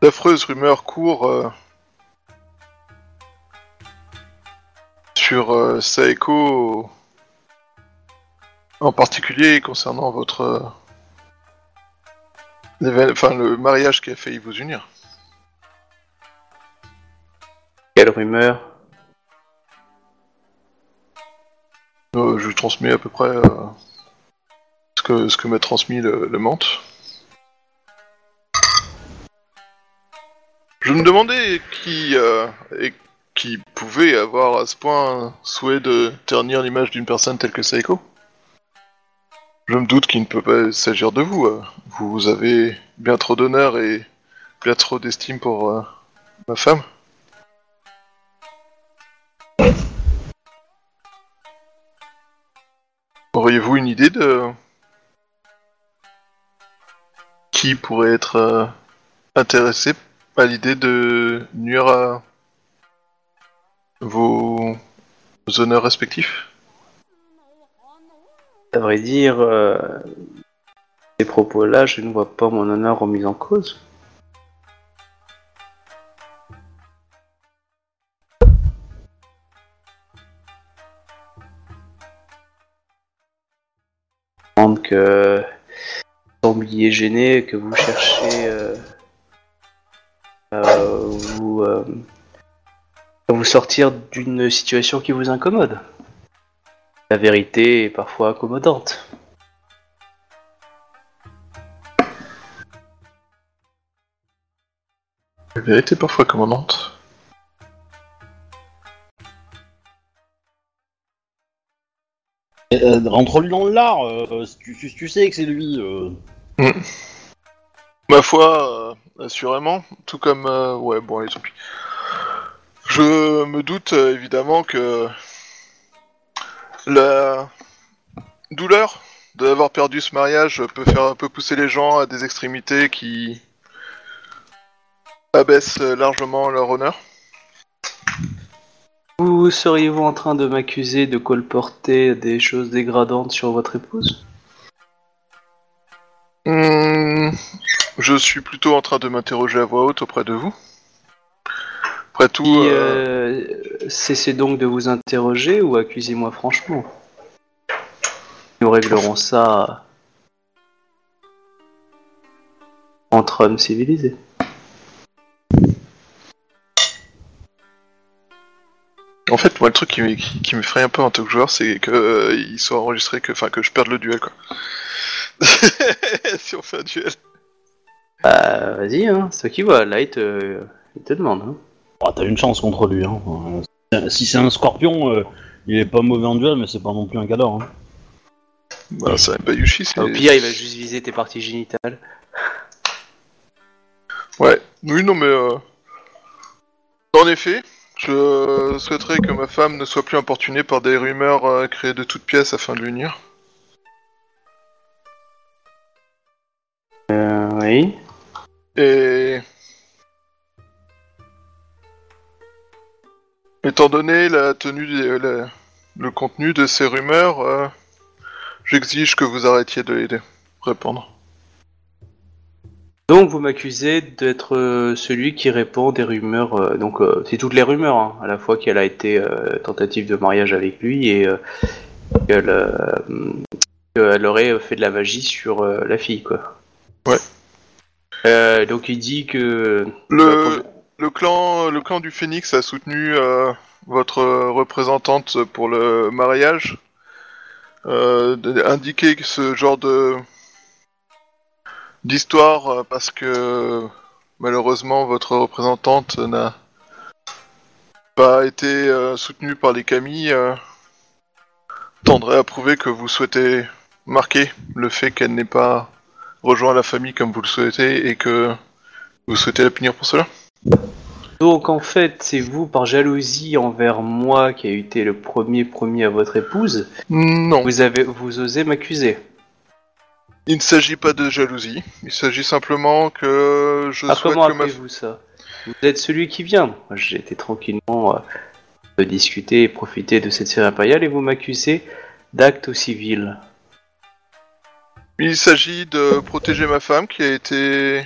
d'affreuses rumeurs courent euh, sur euh, Saeko, en particulier concernant votre euh, enfin le mariage qui a failli vous unir. Quelle rumeur? Je transmets à peu près euh, ce que ce que m'a transmis le, le menthe. Je me demandais qui euh, qui pouvait avoir à ce point souhait de ternir l'image d'une personne telle que Saeko. Je me doute qu'il ne peut pas s'agir de vous. euh. Vous avez bien trop d'honneur et bien trop d'estime pour ma femme. Auriez-vous une idée de qui pourrait être euh, intéressé à l'idée de nuire à vos, honneurs respectifs? À vrai dire, euh, ces propos-là, je ne vois pas mon honneur remis en cause. Vous sembliez gêné, que vous cherchez euh, à vous, euh, vous sortir d'une situation qui vous incommode. La vérité est parfois accommodante. La vérité est parfois commandante. Euh, Rentre-lui dans le lard, euh, tu, sais que c'est lui. euh. Ma foi, euh, assurément, tout comme... euh, ouais, bon, allez, tant pis. Je me doute euh, évidemment que la douleur d'avoir perdu ce mariage peut faire un peu pousser les gens à des extrémités qui abaissent largement leur honneur. Vous seriez-vous en train de m'accuser de colporter des choses dégradantes sur votre épouse? Hmm, je suis plutôt en train de m'interroger à voix haute auprès de vous. Après tout, euh, euh, Cessez donc de vous interroger ou accusez-moi franchement? Nous réglerons ça entre hommes civilisés. En fait, moi, le truc qui, me- qui, qui me ferait un peu en tant que joueur, c'est que euh, il soit enregistré que, enfin, que je perde le duel, quoi. [laughs] si on fait un duel. Bah, vas-y, hein, c'est toi qui vois. Light, euh, il te demande. Hein. Ah, T'as une chance contre lui. Hein. Euh, Si c'est un scorpion, euh, il est pas mauvais en duel, mais c'est pas non plus un cador. Hein. Bah, ça pas Yushi, c'est. Au pire, il va juste viser tes parties génitales. Ouais. Oui, non, mais. Euh... En effet, je souhaiterais que ma femme ne soit plus importunée par des rumeurs euh, créées de toutes pièces afin de l'unir. Euh, oui. Et. Étant donné la tenue, des- la- le contenu de ces rumeurs, euh, j'exige que vous arrêtiez de les répandre. Donc vous m'accusez d'être euh, celui qui répand des rumeurs. euh, donc euh, c'est toutes les rumeurs, hein, à la fois qu'elle a été tentative de mariage avec lui et qu'elle qu'elle aurait fait de la magie sur la fille, quoi. Ouais. Donc il dit que Le, le clan, le clan du Phénix a soutenu votre représentante pour le mariage, indiqué que ce genre de d'histoire euh, parce que malheureusement votre représentante n'a pas été euh, soutenue par les Camille euh, tendrait à prouver que vous souhaitez marquer le fait qu'elle n'ait pas rejoint la famille comme vous le souhaitez et que vous souhaitez la punir pour cela. Donc en fait, c'est vous par jalousie envers moi qui a été le premier promis à votre épouse, Non, vous avez vous osez m'accuser. Il ne s'agit pas de jalousie. Il s'agit simplement que je Ah souhaite comment que ma... appelez-vous ça? Vous êtes celui qui vient. J'ai été tranquillement euh, de discuter et profiter de cette série impériale et vous m'accusez d'acte au civil. Il s'agit de protéger ma femme qui a été...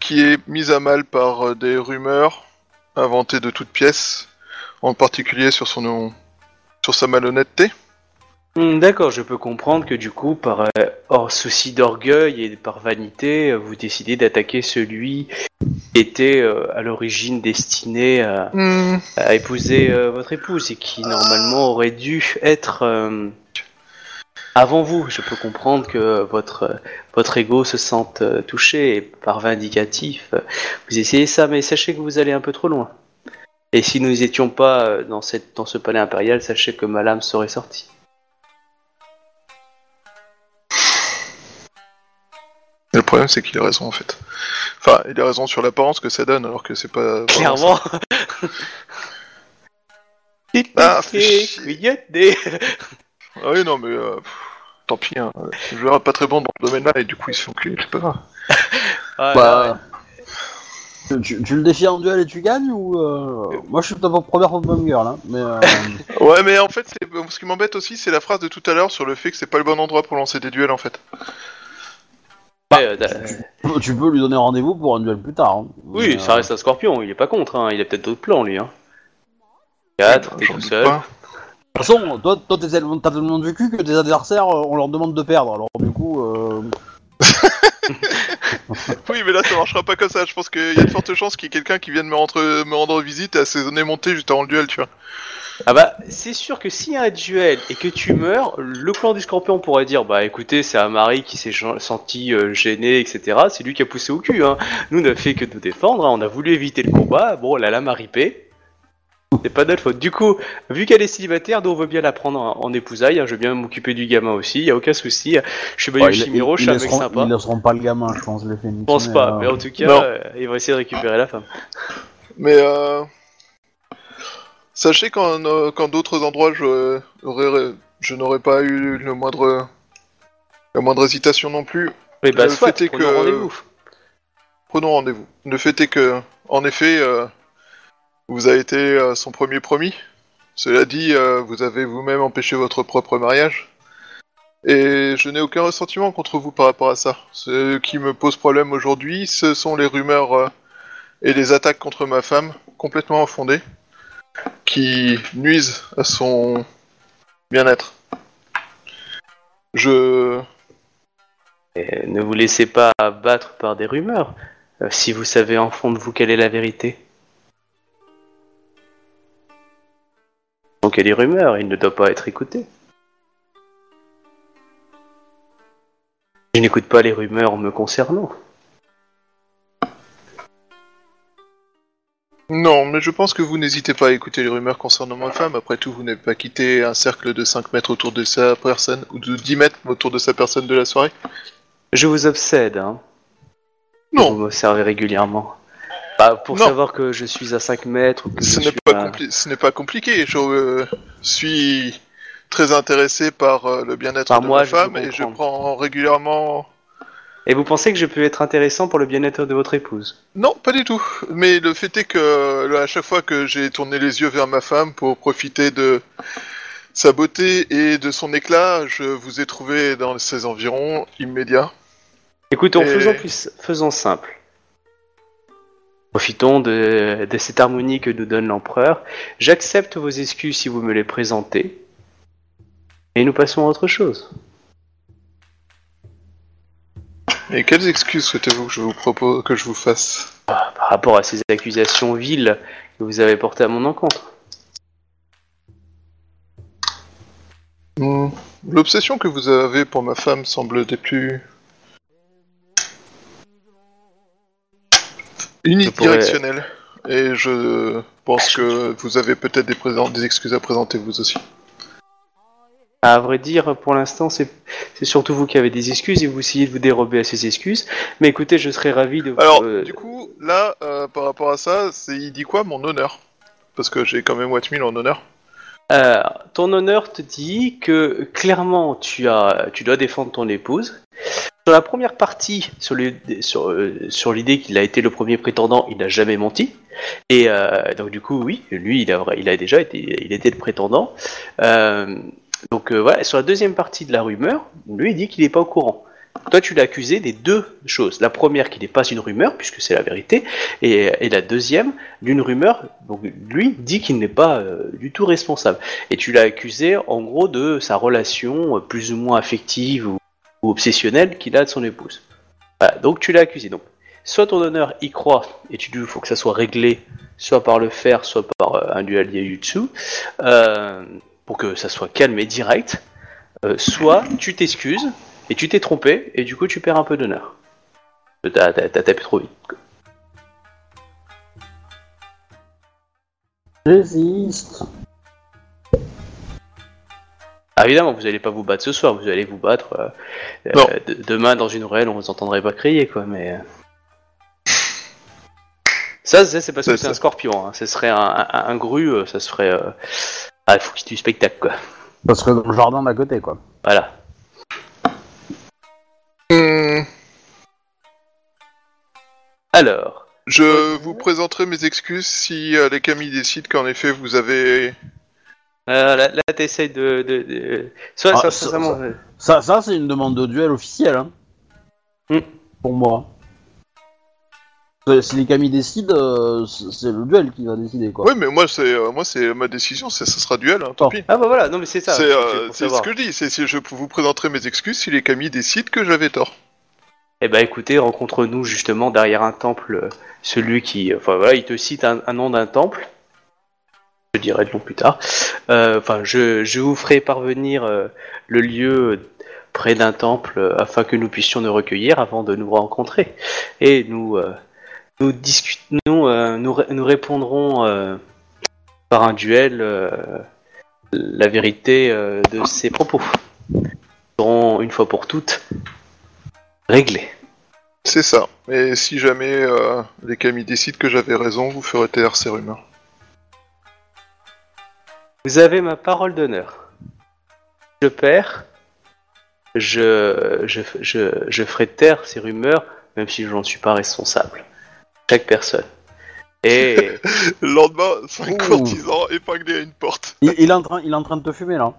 qui est mise à mal par euh, des rumeurs inventées de toutes pièces, en particulier sur son sur sa malhonnêteté. Hmm, D'accord, je peux comprendre que du coup, par euh, hors souci d'orgueil et par vanité, euh, vous décidez d'attaquer celui qui était euh, à l'origine destiné à, Hmm, à épouser euh, votre épouse et qui normalement aurait dû être avant vous. Je peux comprendre que votre votre ego se sente touché et par vindicatif, vous essayez ça, mais sachez que vous allez un peu trop loin. Et si nous n'étions pas dans cette dans ce palais impérial, sachez que ma lame serait sortie. Problème c'est qu'il a raison en fait. Enfin, il a raison sur l'apparence que ça donne alors que c'est pas... Clairement. [laughs] Ah. Ah oui, non, mais euh, pff, tant pis. Hein. Je verrai pas très bon dans ce domaine-là et du coup il se fait enculer, c'est pas grave. [laughs] Ah, Bah, tu, tu le défies en duel et tu gagnes ou euh, Moi je suis ta première Pokémon Girl, hein, mais euh, [laughs] Ouais, mais en fait, c'est- ce qui m'embête aussi, c'est la phrase de tout à l'heure sur le fait que c'est pas le bon endroit pour lancer des duels en fait. Ouais, euh, tu peux lui donner rendez-vous pour un duel plus tard. hein. oui, Mais, ça euh, reste un scorpion, il est pas contre, hein. il a peut-être d'autres plans lui. Hein. 4, t'es tout seul. pas. De toute façon, toi, toi t'as tellement de vécu que tes adversaires, euh, on leur demande de perdre. Alors du coup, euh, [laughs] Oui, mais là ça marchera pas comme ça. Je pense qu'il y a de fortes chances qu'il y ait quelqu'un qui vienne me rendre, me rendre visite et assaisonner monter juste avant le duel, tu vois. Ah bah, c'est sûr que s'il y a un duel et que tu meurs, le clan du scorpion pourrait dire Bah écoutez, c'est un mari qui s'est senti euh, gêné, etc. C'est lui qui a poussé au cul. Hein. Nous, on n'a fait que nous défendre, hein. on a voulu éviter le combat. Bon, la lame a ripé. C'est pas notre faute. Du coup, vu qu'elle est célibataire, nous on veut bien la prendre en, épousaille. hein. Je veux bien m'occuper du gamin aussi, y a aucun souci. Je suis ouais, Bayou Shimiro, je suis ils un mec sympa. Ils laisseront pas le gamin, je pense, les. Je pense pas, euh, mais en tout cas, non. euh, ils vont essayer de récupérer la femme. Mais euh, sachez qu'en euh, qu'en d'autres endroits, je, aurais- je n'aurais pas eu le moindre, la moindre hésitation non plus. Mais bah, Le soit, fait est prenons que- rendez-vous. Prenons rendez-vous. Le fait est que, en effet, euh, vous avez été euh, son premier promis. Cela dit, euh, vous avez vous-même empêché votre propre mariage. Et je n'ai aucun ressentiment contre vous par rapport à ça. Ce qui me pose problème aujourd'hui, ce sont les rumeurs euh, et les attaques contre ma femme, complètement infondées, qui nuisent à son bien-être. Je... Ne vous laissez pas abattre par des rumeurs, euh, si vous savez en fond de vous quelle est la vérité. Donc il y a des rumeurs, il ne doit pas être écouté. Je n'écoute pas les rumeurs me concernant. Non, mais je pense que vous n'hésitez pas à écouter les rumeurs concernant ma femme. Après tout, vous n'avez pas quitté un cercle de 5 mètres autour de sa personne, ou de 10 mètres autour de sa personne de la soirée. Je vous obsède, hein. Non. Vous m'observez régulièrement. Bah, pour Non. savoir que je suis à 5 mètres ou que Ce n'est pas, à- compli- pas compliqué. Je euh, suis très intéressé par euh, le bien-être de moi, ma femme et je prends régulièrement Et vous pensez que je peux être intéressant pour le bien-être de votre épouse? Non, pas du tout. Mais le fait est que là, à chaque fois que j'ai tourné les yeux vers ma femme pour profiter de sa beauté et de son éclat, je vous ai trouvé dans ses environs immédiats. Écoutons, Et- faisons, plus, faisons simple. Profitons de, de cette harmonie que nous donne l'empereur. J'accepte vos excuses si vous me les présentez. Et nous passons à autre chose. Et quelles excuses souhaitez-vous que je vous propose que je vous fasse? Par rapport à ces accusations viles que vous avez portées à mon encontre. Hmm, L'obsession que vous avez pour ma femme semble des plus unidirectionnelle. Et je pense que vous avez peut-être des, présent- des excuses à présenter vous aussi. À vrai dire, pour l'instant, c'est surtout vous qui avez des excuses et vous essayez de vous dérober à ces excuses. Mais écoutez, je serais ravi de vous... Alors, euh, du coup, là, euh, par rapport à ça, il dit quoi mon honneur? Parce que j'ai quand même Wattmill en honneur. Euh, ton honneur te dit que clairement tu as, tu dois défendre ton épouse. Sur la première partie, sur les- sur, sur l'idée qu'il a été le premier prétendant, il n'a jamais menti. Et donc du coup, oui, lui, il a, vra- il a déjà été, il était le prétendant. Euh, donc euh, voilà, sur la deuxième partie de la rumeur, lui, il dit qu'il n'est pas au courant. Toi, tu l'as accusé des deux choses. La première, qui n'est pas une rumeur, puisque c'est la vérité, et, la deuxième, d'une rumeur. Donc lui dit qu'il n'est pas euh, du tout responsable. Et tu l'as accusé, en gros, de sa relation euh, plus ou moins affective ou, obsessionnelle qu'il a de son épouse. Voilà, donc tu l'as accusé. Donc, soit ton honneur y croit, et tu dis qu'il faut que ça soit réglé, soit par le fer, soit par un duel Yutsu, euh, pour que ça soit calme et direct. Euh, soit tu t'excuses, et tu t'es trompé, et du coup tu perds un peu d'honneur. T'as tapé trop vite. Résiste. Ah, évidemment, vous allez pas vous battre ce soir, vous allez vous battre euh, euh, de- demain dans une ruelle, on vous entendrait pas crier, quoi, mais... Ça, c'est parce que C'est un scorpion, hein. ce serait un, un, un gru, ça se ferait... euh, Ah, il faut qu'il y ait du spectacle, quoi. Ça serait dans le jardin d'à côté, quoi. Voilà. Hmm, Alors, je vous présenterai mes excuses si euh, les Camille décident qu'en effet vous avez. euh, là, là t'essayes de... de, de... Soit, Ah, soit- ça- sincèrement, ça- euh, Ça, ça c'est une demande de duel officielle, hein. Hmm. Pour moi. Si les Camille décident, euh, c'est le duel qui va décider, quoi. Oui, mais moi c'est euh, moi c'est ma décision, c'est ça sera duel, hein, tant Oh. pis. Ah bah voilà, non mais c'est ça. C'est euh, ce que je dis, c'est si je vous présenterai mes excuses si les Camille décident que j'avais tort. Eh ben écoutez, rencontre-nous justement derrière un temple, celui qui, enfin voilà, il te cite un, un nom d'un temple. Je dirai le nom plus tard. Euh, Enfin, je, je vous ferai parvenir euh, le lieu près d'un temple euh, afin que nous puissions nous recueillir avant de nous rencontrer. Et nous nous nous discut- nous, euh, nous, ré- nous répondrons euh, par un duel euh, la vérité de ces propos. Nous serons une fois pour toutes réglés. C'est ça. Et si jamais les Camille décident que j'avais raison, vous ferez taire ces rumeurs. Vous avez ma parole d'honneur. Je perds, je, je, je, je ferai taire ces rumeurs, même si je n'en suis pas responsable. Chaque personne. Et [laughs] Le lendemain, 5 Ouh. courtisans épinglés à une porte. Il, il est en train, il est en train de te fumer, là.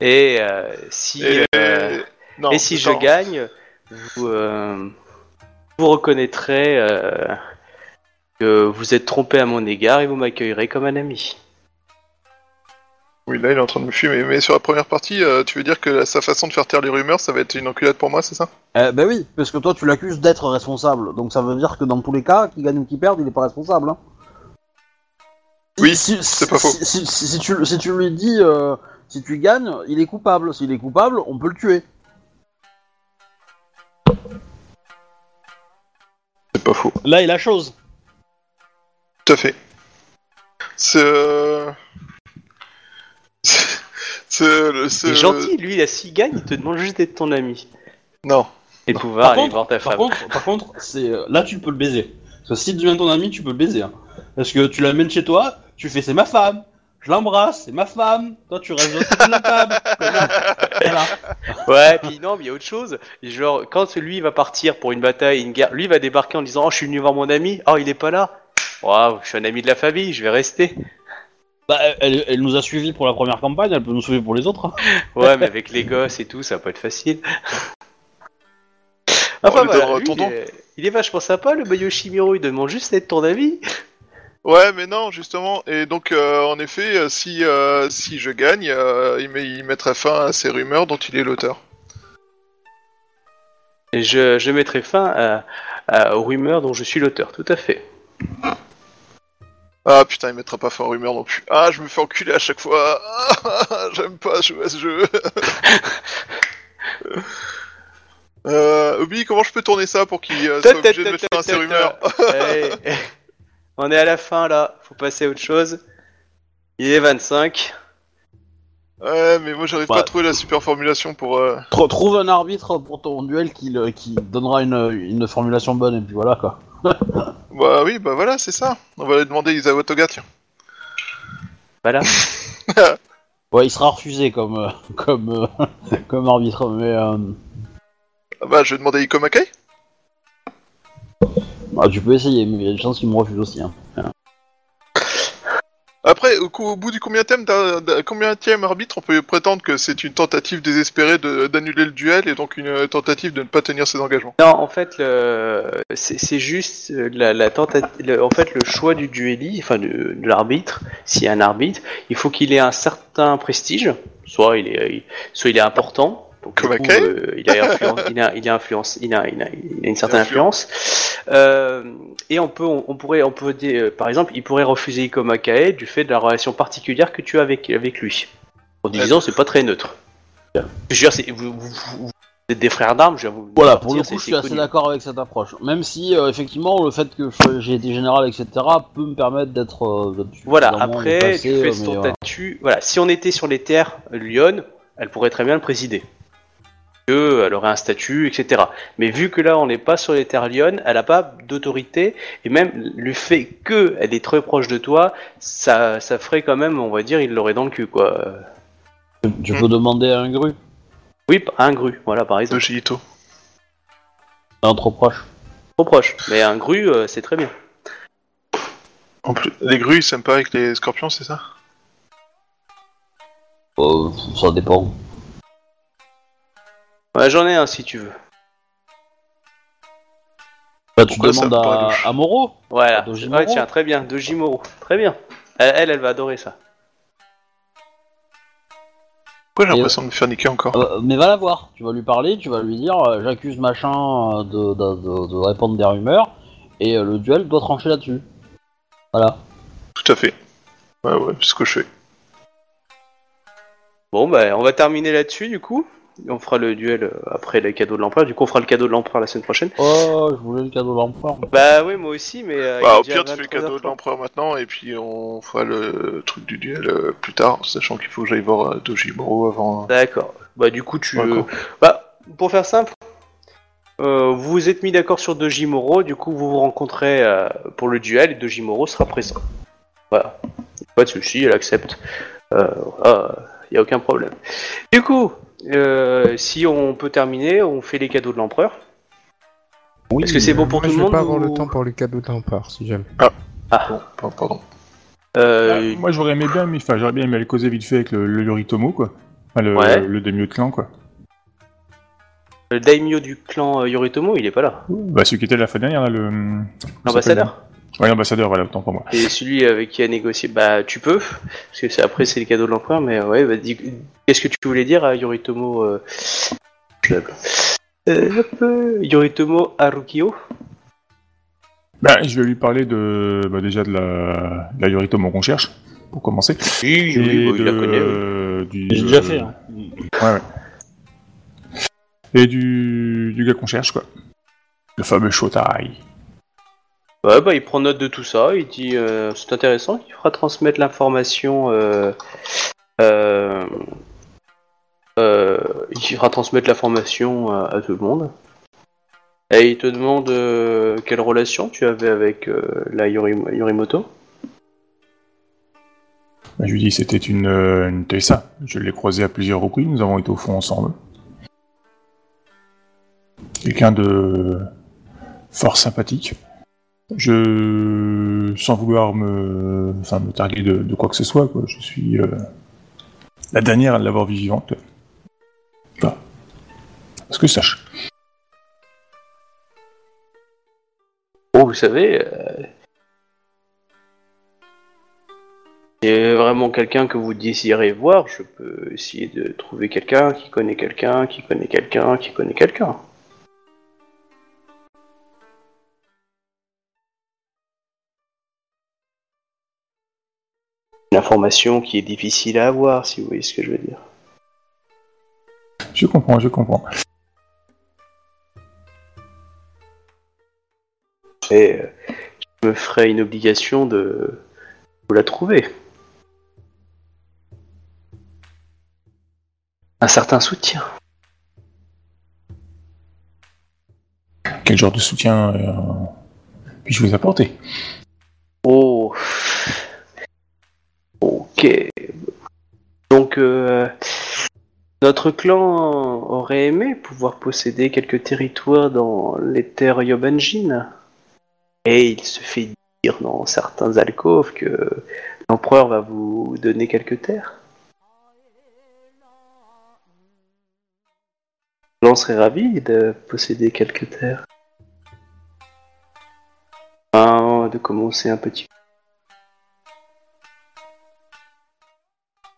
et euh, si Et, euh, non, et si je gagne, vous euh, vous reconnaîtrez que vous êtes trompé à mon égard et vous m'accueillerez comme un ami. Oui, là, il est en train de me fumer. Mais sur la première partie, euh, tu veux dire que sa façon de faire taire les rumeurs, ça va être une enculade pour moi, c'est ça? Eh ben oui, parce que toi tu l'accuses d'être responsable, donc ça veut dire que dans tous les cas, qu'il gagne ou qu'il perde, il est pas responsable. Hein. Oui, si- c'est pas faux. Si, si- si- si tu, si tu lui dis, euh, si tu gagnes, il est coupable. S'il est coupable, on peut le tuer. C'est pas faux. Là est la chose. Tout à fait. C'est... C'est... gentil, lui, s'il gagne, il te demande juste d'être ton ami. Non. Et de pouvoir Par aller contre, voir ta par femme. contre, par contre, c'est euh, là tu peux le baiser. Parce que si tu deviens ton ami, tu peux le baiser. hein. Parce que tu l'amènes chez toi, tu fais c'est ma femme. je l'embrasse, c'est ma femme. Toi, tu restes de l'autre côté de la table. connard. [laughs] Voilà. Ouais, puis non, mais il y a autre chose. Genre, quand lui va partir pour une bataille, une guerre, lui va débarquer en disant Oh, je suis venu voir mon ami. Oh, il est pas là. Waouh, je suis un ami de la famille, je vais rester. Bah, elle, elle nous a suivis pour la première campagne, elle peut nous suivre pour les autres. hein. Ouais, mais avec les gosses et tout, ça va pas être facile. Enfin, voilà, dor- lui, tonton. il, est, il est vachement sympa, le Bayoshi Miro, il demande juste d'être ton avis. Ouais, mais non, justement. Et donc, euh, en effet, euh, si, euh, si je gagne, euh, il, met- il mettrait fin à ces rumeurs dont il est l'auteur. Et je, je mettrai fin à- à- aux rumeurs dont je suis l'auteur, tout à fait. Ah putain, il mettra pas fin aux rumeurs non plus. Ah, je me fais enculer à chaque fois. Ah, [laughs] J'aime pas jouer à ce jeu. [laughs] euh, Obi, comment je peux tourner ça pour qu'il euh, soit obligé de mettre fin à ces rumeurs Allez, [laughs] on est à la fin là, faut passer à autre chose. Il est 25. Ouais, mais moi j'arrive Ouais. pas à trouver la super formulation pour. euh, Tr- Trouve un arbitre pour ton duel qui, le- qui donnera une, une formulation bonne, et puis voilà quoi. Bah oui, bah voilà, c'est ça. On va aller demander Isawa Toga, tiens. Voilà. [laughs] Ouais, il sera refusé comme, euh, comme, euh, [laughs] comme arbitre, mais euh, Ah bah, je vais demander Ikomakai. bah, tu peux essayer, mais il y a des chances qu'il me refuse aussi. Hein. Après, au, bout du combien de arbitre, on peut prétendre que c'est une tentative désespérée d'annuler le duel et donc une euh, tentative de ne pas tenir ses engagements. Non, en fait, le... c'est juste euh, la, tentative. En fait, le choix du duelli, enfin de, de l'arbitre, s'il y a un arbitre, il faut qu'il ait un certain prestige, soit il est, soit il est important. Donc, Comme coup, euh, il a influence, il a, il a influence, il a, il a, il a une certaine influence. Euh, et on peut, on, on pourrait, on peut dire, euh, par exemple, il pourrait refuser Ikoma Kae du fait de la relation particulière que tu as avec, avec lui. En disant, c'est pas très neutre. Je veux dire, c'est- vous, vous- vous- vous êtes des frères d'armes, je vous Voilà, dire, pour le coup, je suis assez d'accord avec cette approche. Même si, euh, effectivement, le fait que j'ai été général, etc., peut me permettre d'être. euh, Voilà, après, tu fais ton voilà. statut. Voilà, si on était sur les terres Lyon, elle pourrait très bien le présider. Que elle aurait un statut, etc. Mais vu que là, on n'est pas sur les terres Lyon, elle n'a pas d'autorité, et même le fait qu'elle est très proche de toi, ça, ça ferait quand même, on va dire, il l'aurait dans le cul, quoi. Tu, tu peux demander à un gru, Oui, un gru, voilà, par De exemple. Un trop proche. Trop proche. Mais un gru, euh, c'est très bien. En plus, les grues, ils s'aiment pas avec les scorpions, c'est ça? Euh, ça dépend. Ouais, J'en ai un si tu veux. Bah, tu Pourquoi ça demandes me paraît à, louche à Moro. Voilà. Ouais, tiens, très bien. Dojimoro. Très bien. Elle, elle, elle va adorer ça. Pourquoi j'ai Et- l'impression de me faire niquer encore Euh, mais va la voir, tu vas lui parler, tu vas lui dire euh, j'accuse machin euh, de, de, de- de répandre des rumeurs, et euh, le duel doit trancher là-dessus. Voilà. Tout à fait. Ouais, ouais, c'est ce que je fais. Bon, bah, on va terminer là-dessus, du coup. On fera le duel euh, après les cadeaux de l'empereur. Du coup, on fera le cadeau de l'empereur la semaine prochaine. Oh, je voulais le cadeau de l'empereur. Bah oui, moi aussi, mais... euh, Bah, au pire, tu fais le cadeau de 23h30. l'empereur maintenant, et puis on fera le truc du duel euh, plus tard, sachant qu'il faut que j'aille voir euh, Dojimoro avant. D'accord. Bah du coup, tu... Bah, pour faire simple, euh, vous vous êtes mis d'accord sur Dojimoro, du coup, vous vous rencontrez euh, pour le duel, et Dojimoro sera présent. Voilà. Pas de souci, elle accepte. Euh, il n'y a aucun problème. Du coup, euh, si on peut terminer, on fait les cadeaux de l'empereur. Oui, Est-ce que c'est bon pour Moi, tout je le vais monde pas avoir le temps pour les cadeaux de l'empereur, si jamais. Bon, pa- pardon. Euh, Ah, moi j'aurais aimé bien, mais enfin j'aurais bien aimé aller causer vite fait avec le, le Yoritomo quoi. Enfin, le, Ouais. le daimyo de clan quoi. le daimyo du clan euh, Yoritomo, il est pas là. Bah celui qui était la fois dernière là, le. L'ambassadeur. Ouais, l'ambassadeur, voilà, autant pour moi. Et celui avec qui a négocié, bah tu peux, parce que c'est- après c'est le cadeau de l'empereur, mais euh, ouais, bah, dis- qu'est-ce que tu voulais dire à Yoritomo euh... Euh, euh, Yoritomo Harukio Bah, je vais lui parler de, bah, déjà de la, de la Yoritomo qu'on cherche, pour commencer. Oui, oui, la connaît. oui. du, J'ai déjà euh, fait. Hein. Ouais, ouais. Et du, du gars qu'on cherche, quoi. Le fameux Shotai. Ouais, bah il prend note de tout ça, il dit euh, c'est intéressant, il fera transmettre l'information. Euh, euh, euh, il fera transmettre l'information à, tout le monde. Et il te demande euh, quelle relation tu avais avec euh, la Yori- Yorimoto? Bah, je lui dis c'était une, euh, une Tessa. Je l'ai croisée à plusieurs reprises, nous avons été au fond ensemble. Quelqu'un de fort sympathique. Je, sans vouloir me, enfin, me targuer de, quoi que ce soit, quoi, je suis euh, la dernière à l'avoir vue vivante. Voilà. Parce que je sache. Bon, vous savez, euh, c'est vraiment quelqu'un que vous désirez voir, je peux essayer de trouver quelqu'un qui connaît quelqu'un, qui connaît quelqu'un, qui connaît quelqu'un. Une information qui est difficile à avoir, si vous voyez ce que je veux dire. Je comprends, je comprends. Et euh, je me ferai une obligation de vous la trouver. Un certain soutien. Quel genre de soutien euh, puis-je vous apporter Oh. Ok. Donc, euh, notre clan aurait aimé pouvoir posséder quelques territoires dans les terres Yobanjin. Et il se fait dire dans certains alcôves que l'empereur va vous donner quelques terres. L'on serait ravi de posséder quelques terres. Enfin, de commencer un petit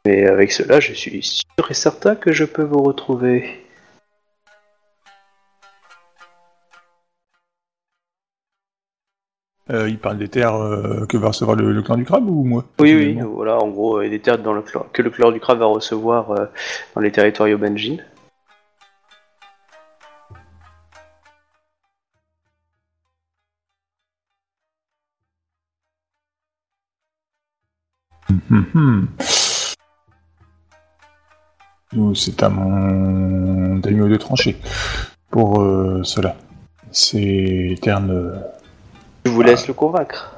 Mais avec cela, je suis sûr et certain que je peux vous retrouver. Euh, Il parle des terres euh, que va recevoir le, le clan du crabe ou moi Oui, oui, voilà, en gros, a des terres dans le clan, que le clan du crabe va recevoir euh, dans les territoires Yobanjin. Mhm. Nous, C'est à mon daimyo de trancher pour euh, cela. Ces terres ne... Je vous laisse le convaincre.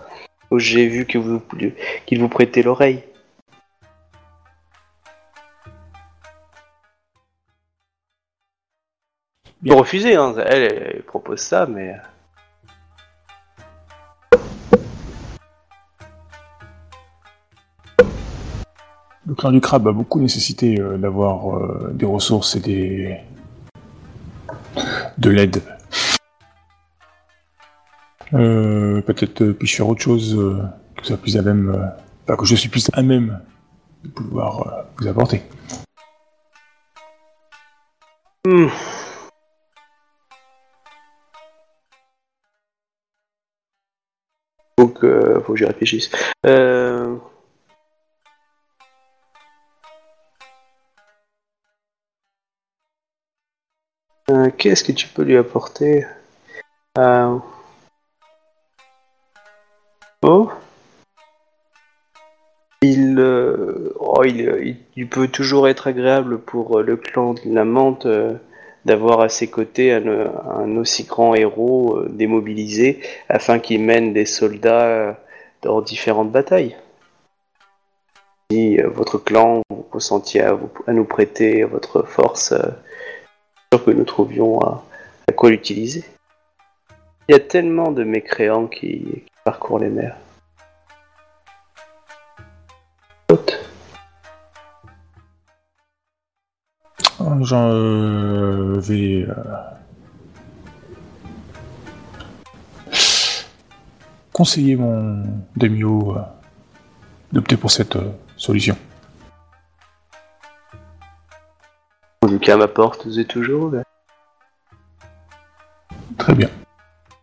Oh, J'ai vu que vous qu'il vous prêtait l'oreille. Il peut refuser, hein. elle, elle propose ça, mais... Le clan du crabe a beaucoup nécessité euh, d'avoir euh, des ressources et des... de l'aide. Euh, Peut-être euh, puis-je faire autre chose que ça plus à même... enfin, que je suis plus à même de pouvoir vous apporter. Hmm. Donc, faut que j'y réfléchisse. Euh, Qu'est-ce que tu peux lui apporter Euh, Oh il, euh, oh, il, peut toujours être agréable pour le clan de la Mante euh, d'avoir à ses côtés un, aussi grand héros démobilisé afin qu'il mène des soldats dans différentes batailles. Si votre clan vous consentiez à, à nous prêter votre force, que nous trouvions à, à quoi l'utiliser. Il y a tellement de mécréants qui, parcourent les mers. Haute. J'en euh, vais euh, conseiller mon euh, d'opter pour cette euh, solution. Tout cas, ma porte vous est toujours ouverte. Très bien.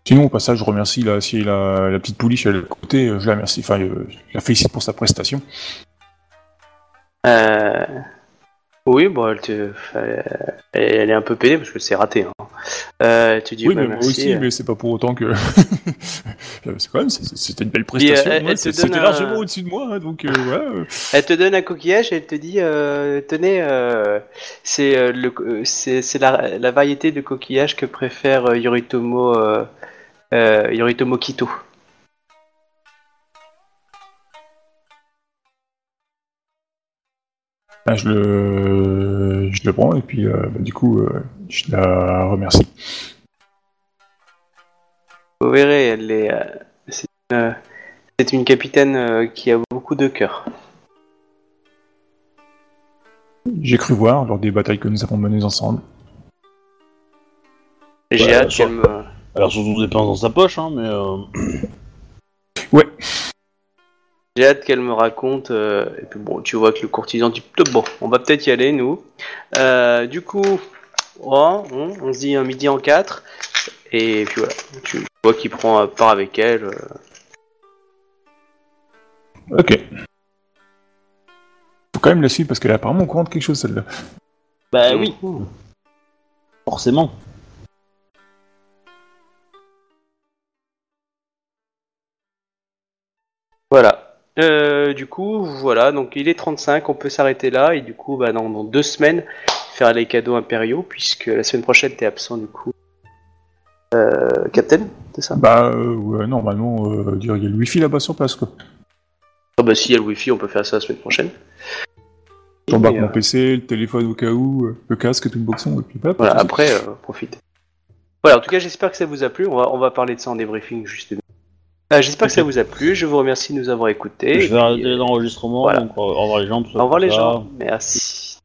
Sinon, au passage, je remercie la, si la, la petite pouliche à côté, euh, je la remercie, enfin, euh, je la félicite pour sa prestation. Euh... Oui, bon, elle, te... elle elle est un peu pédée parce que c'est raté. Hein. Euh, dit oui, bah, mais moi merci. aussi, mais c'est pas pour autant que. [laughs] c'est quand même, c'était une belle prestation. c'est- donne C'était un- largement au-dessus de moi, hein, donc euh, euh. Elle te donne un coquillage et elle te dit euh, tenez, euh, c'est euh, le euh, c'est c'est la, la variété de coquillage que préfère euh, Yoritomo euh, euh, Yoritomo Kito. Ah, je le, je le prends et puis euh, bah, du coup, euh, je la remercie. Vous verrez, elle est, euh, c'est une, euh, c'est une capitaine euh, qui a beaucoup de cœur. J'ai cru voir lors des batailles que nous avons menées ensemble. J'ai Ouais, hâte qu'elle me, Alors surtout des pinces dans sa poche, hein, mais euh. J'ai hâte qu'elle me raconte. euh, et puis bon, tu vois que le courtisan dit bon, on va peut-être y aller nous. Euh, du coup, oh, on, on se dit un midi en quatre. Et puis voilà, tu vois qu'il prend part avec elle. euh, Ok. Faut quand même la suivre parce qu'elle est apparemment au courant de quelque chose celle-là. bah oui, forcément. Voilà. Euh, du coup, voilà, donc il est 35, on peut s'arrêter là, et du coup, bah, dans, dans deux semaines, faire les cadeaux impériaux, puisque la semaine prochaine, t'es absent, du coup. Euh, Captain, c'est ça? Bah euh, ouais, normalement, euh, dire il y a le wifi là-bas sur place quoi. Ah bah si, il y a le wifi, on peut faire ça la semaine prochaine. J'embarque mon euh, PC, le téléphone au cas où, le casque, tout le boxon et puis voilà. Voilà, après, profite. Voilà, en tout cas, j'espère que ça vous a plu, on va, on va parler de ça en débriefing, juste. Euh, j'espère que ça vous a plu, je vous remerie de nous avoir écoutés. je vais arrêter euh, l'enregistrement, voilà. donc au revoir les gens, tout ça. Au revoir les ça. gens, merci.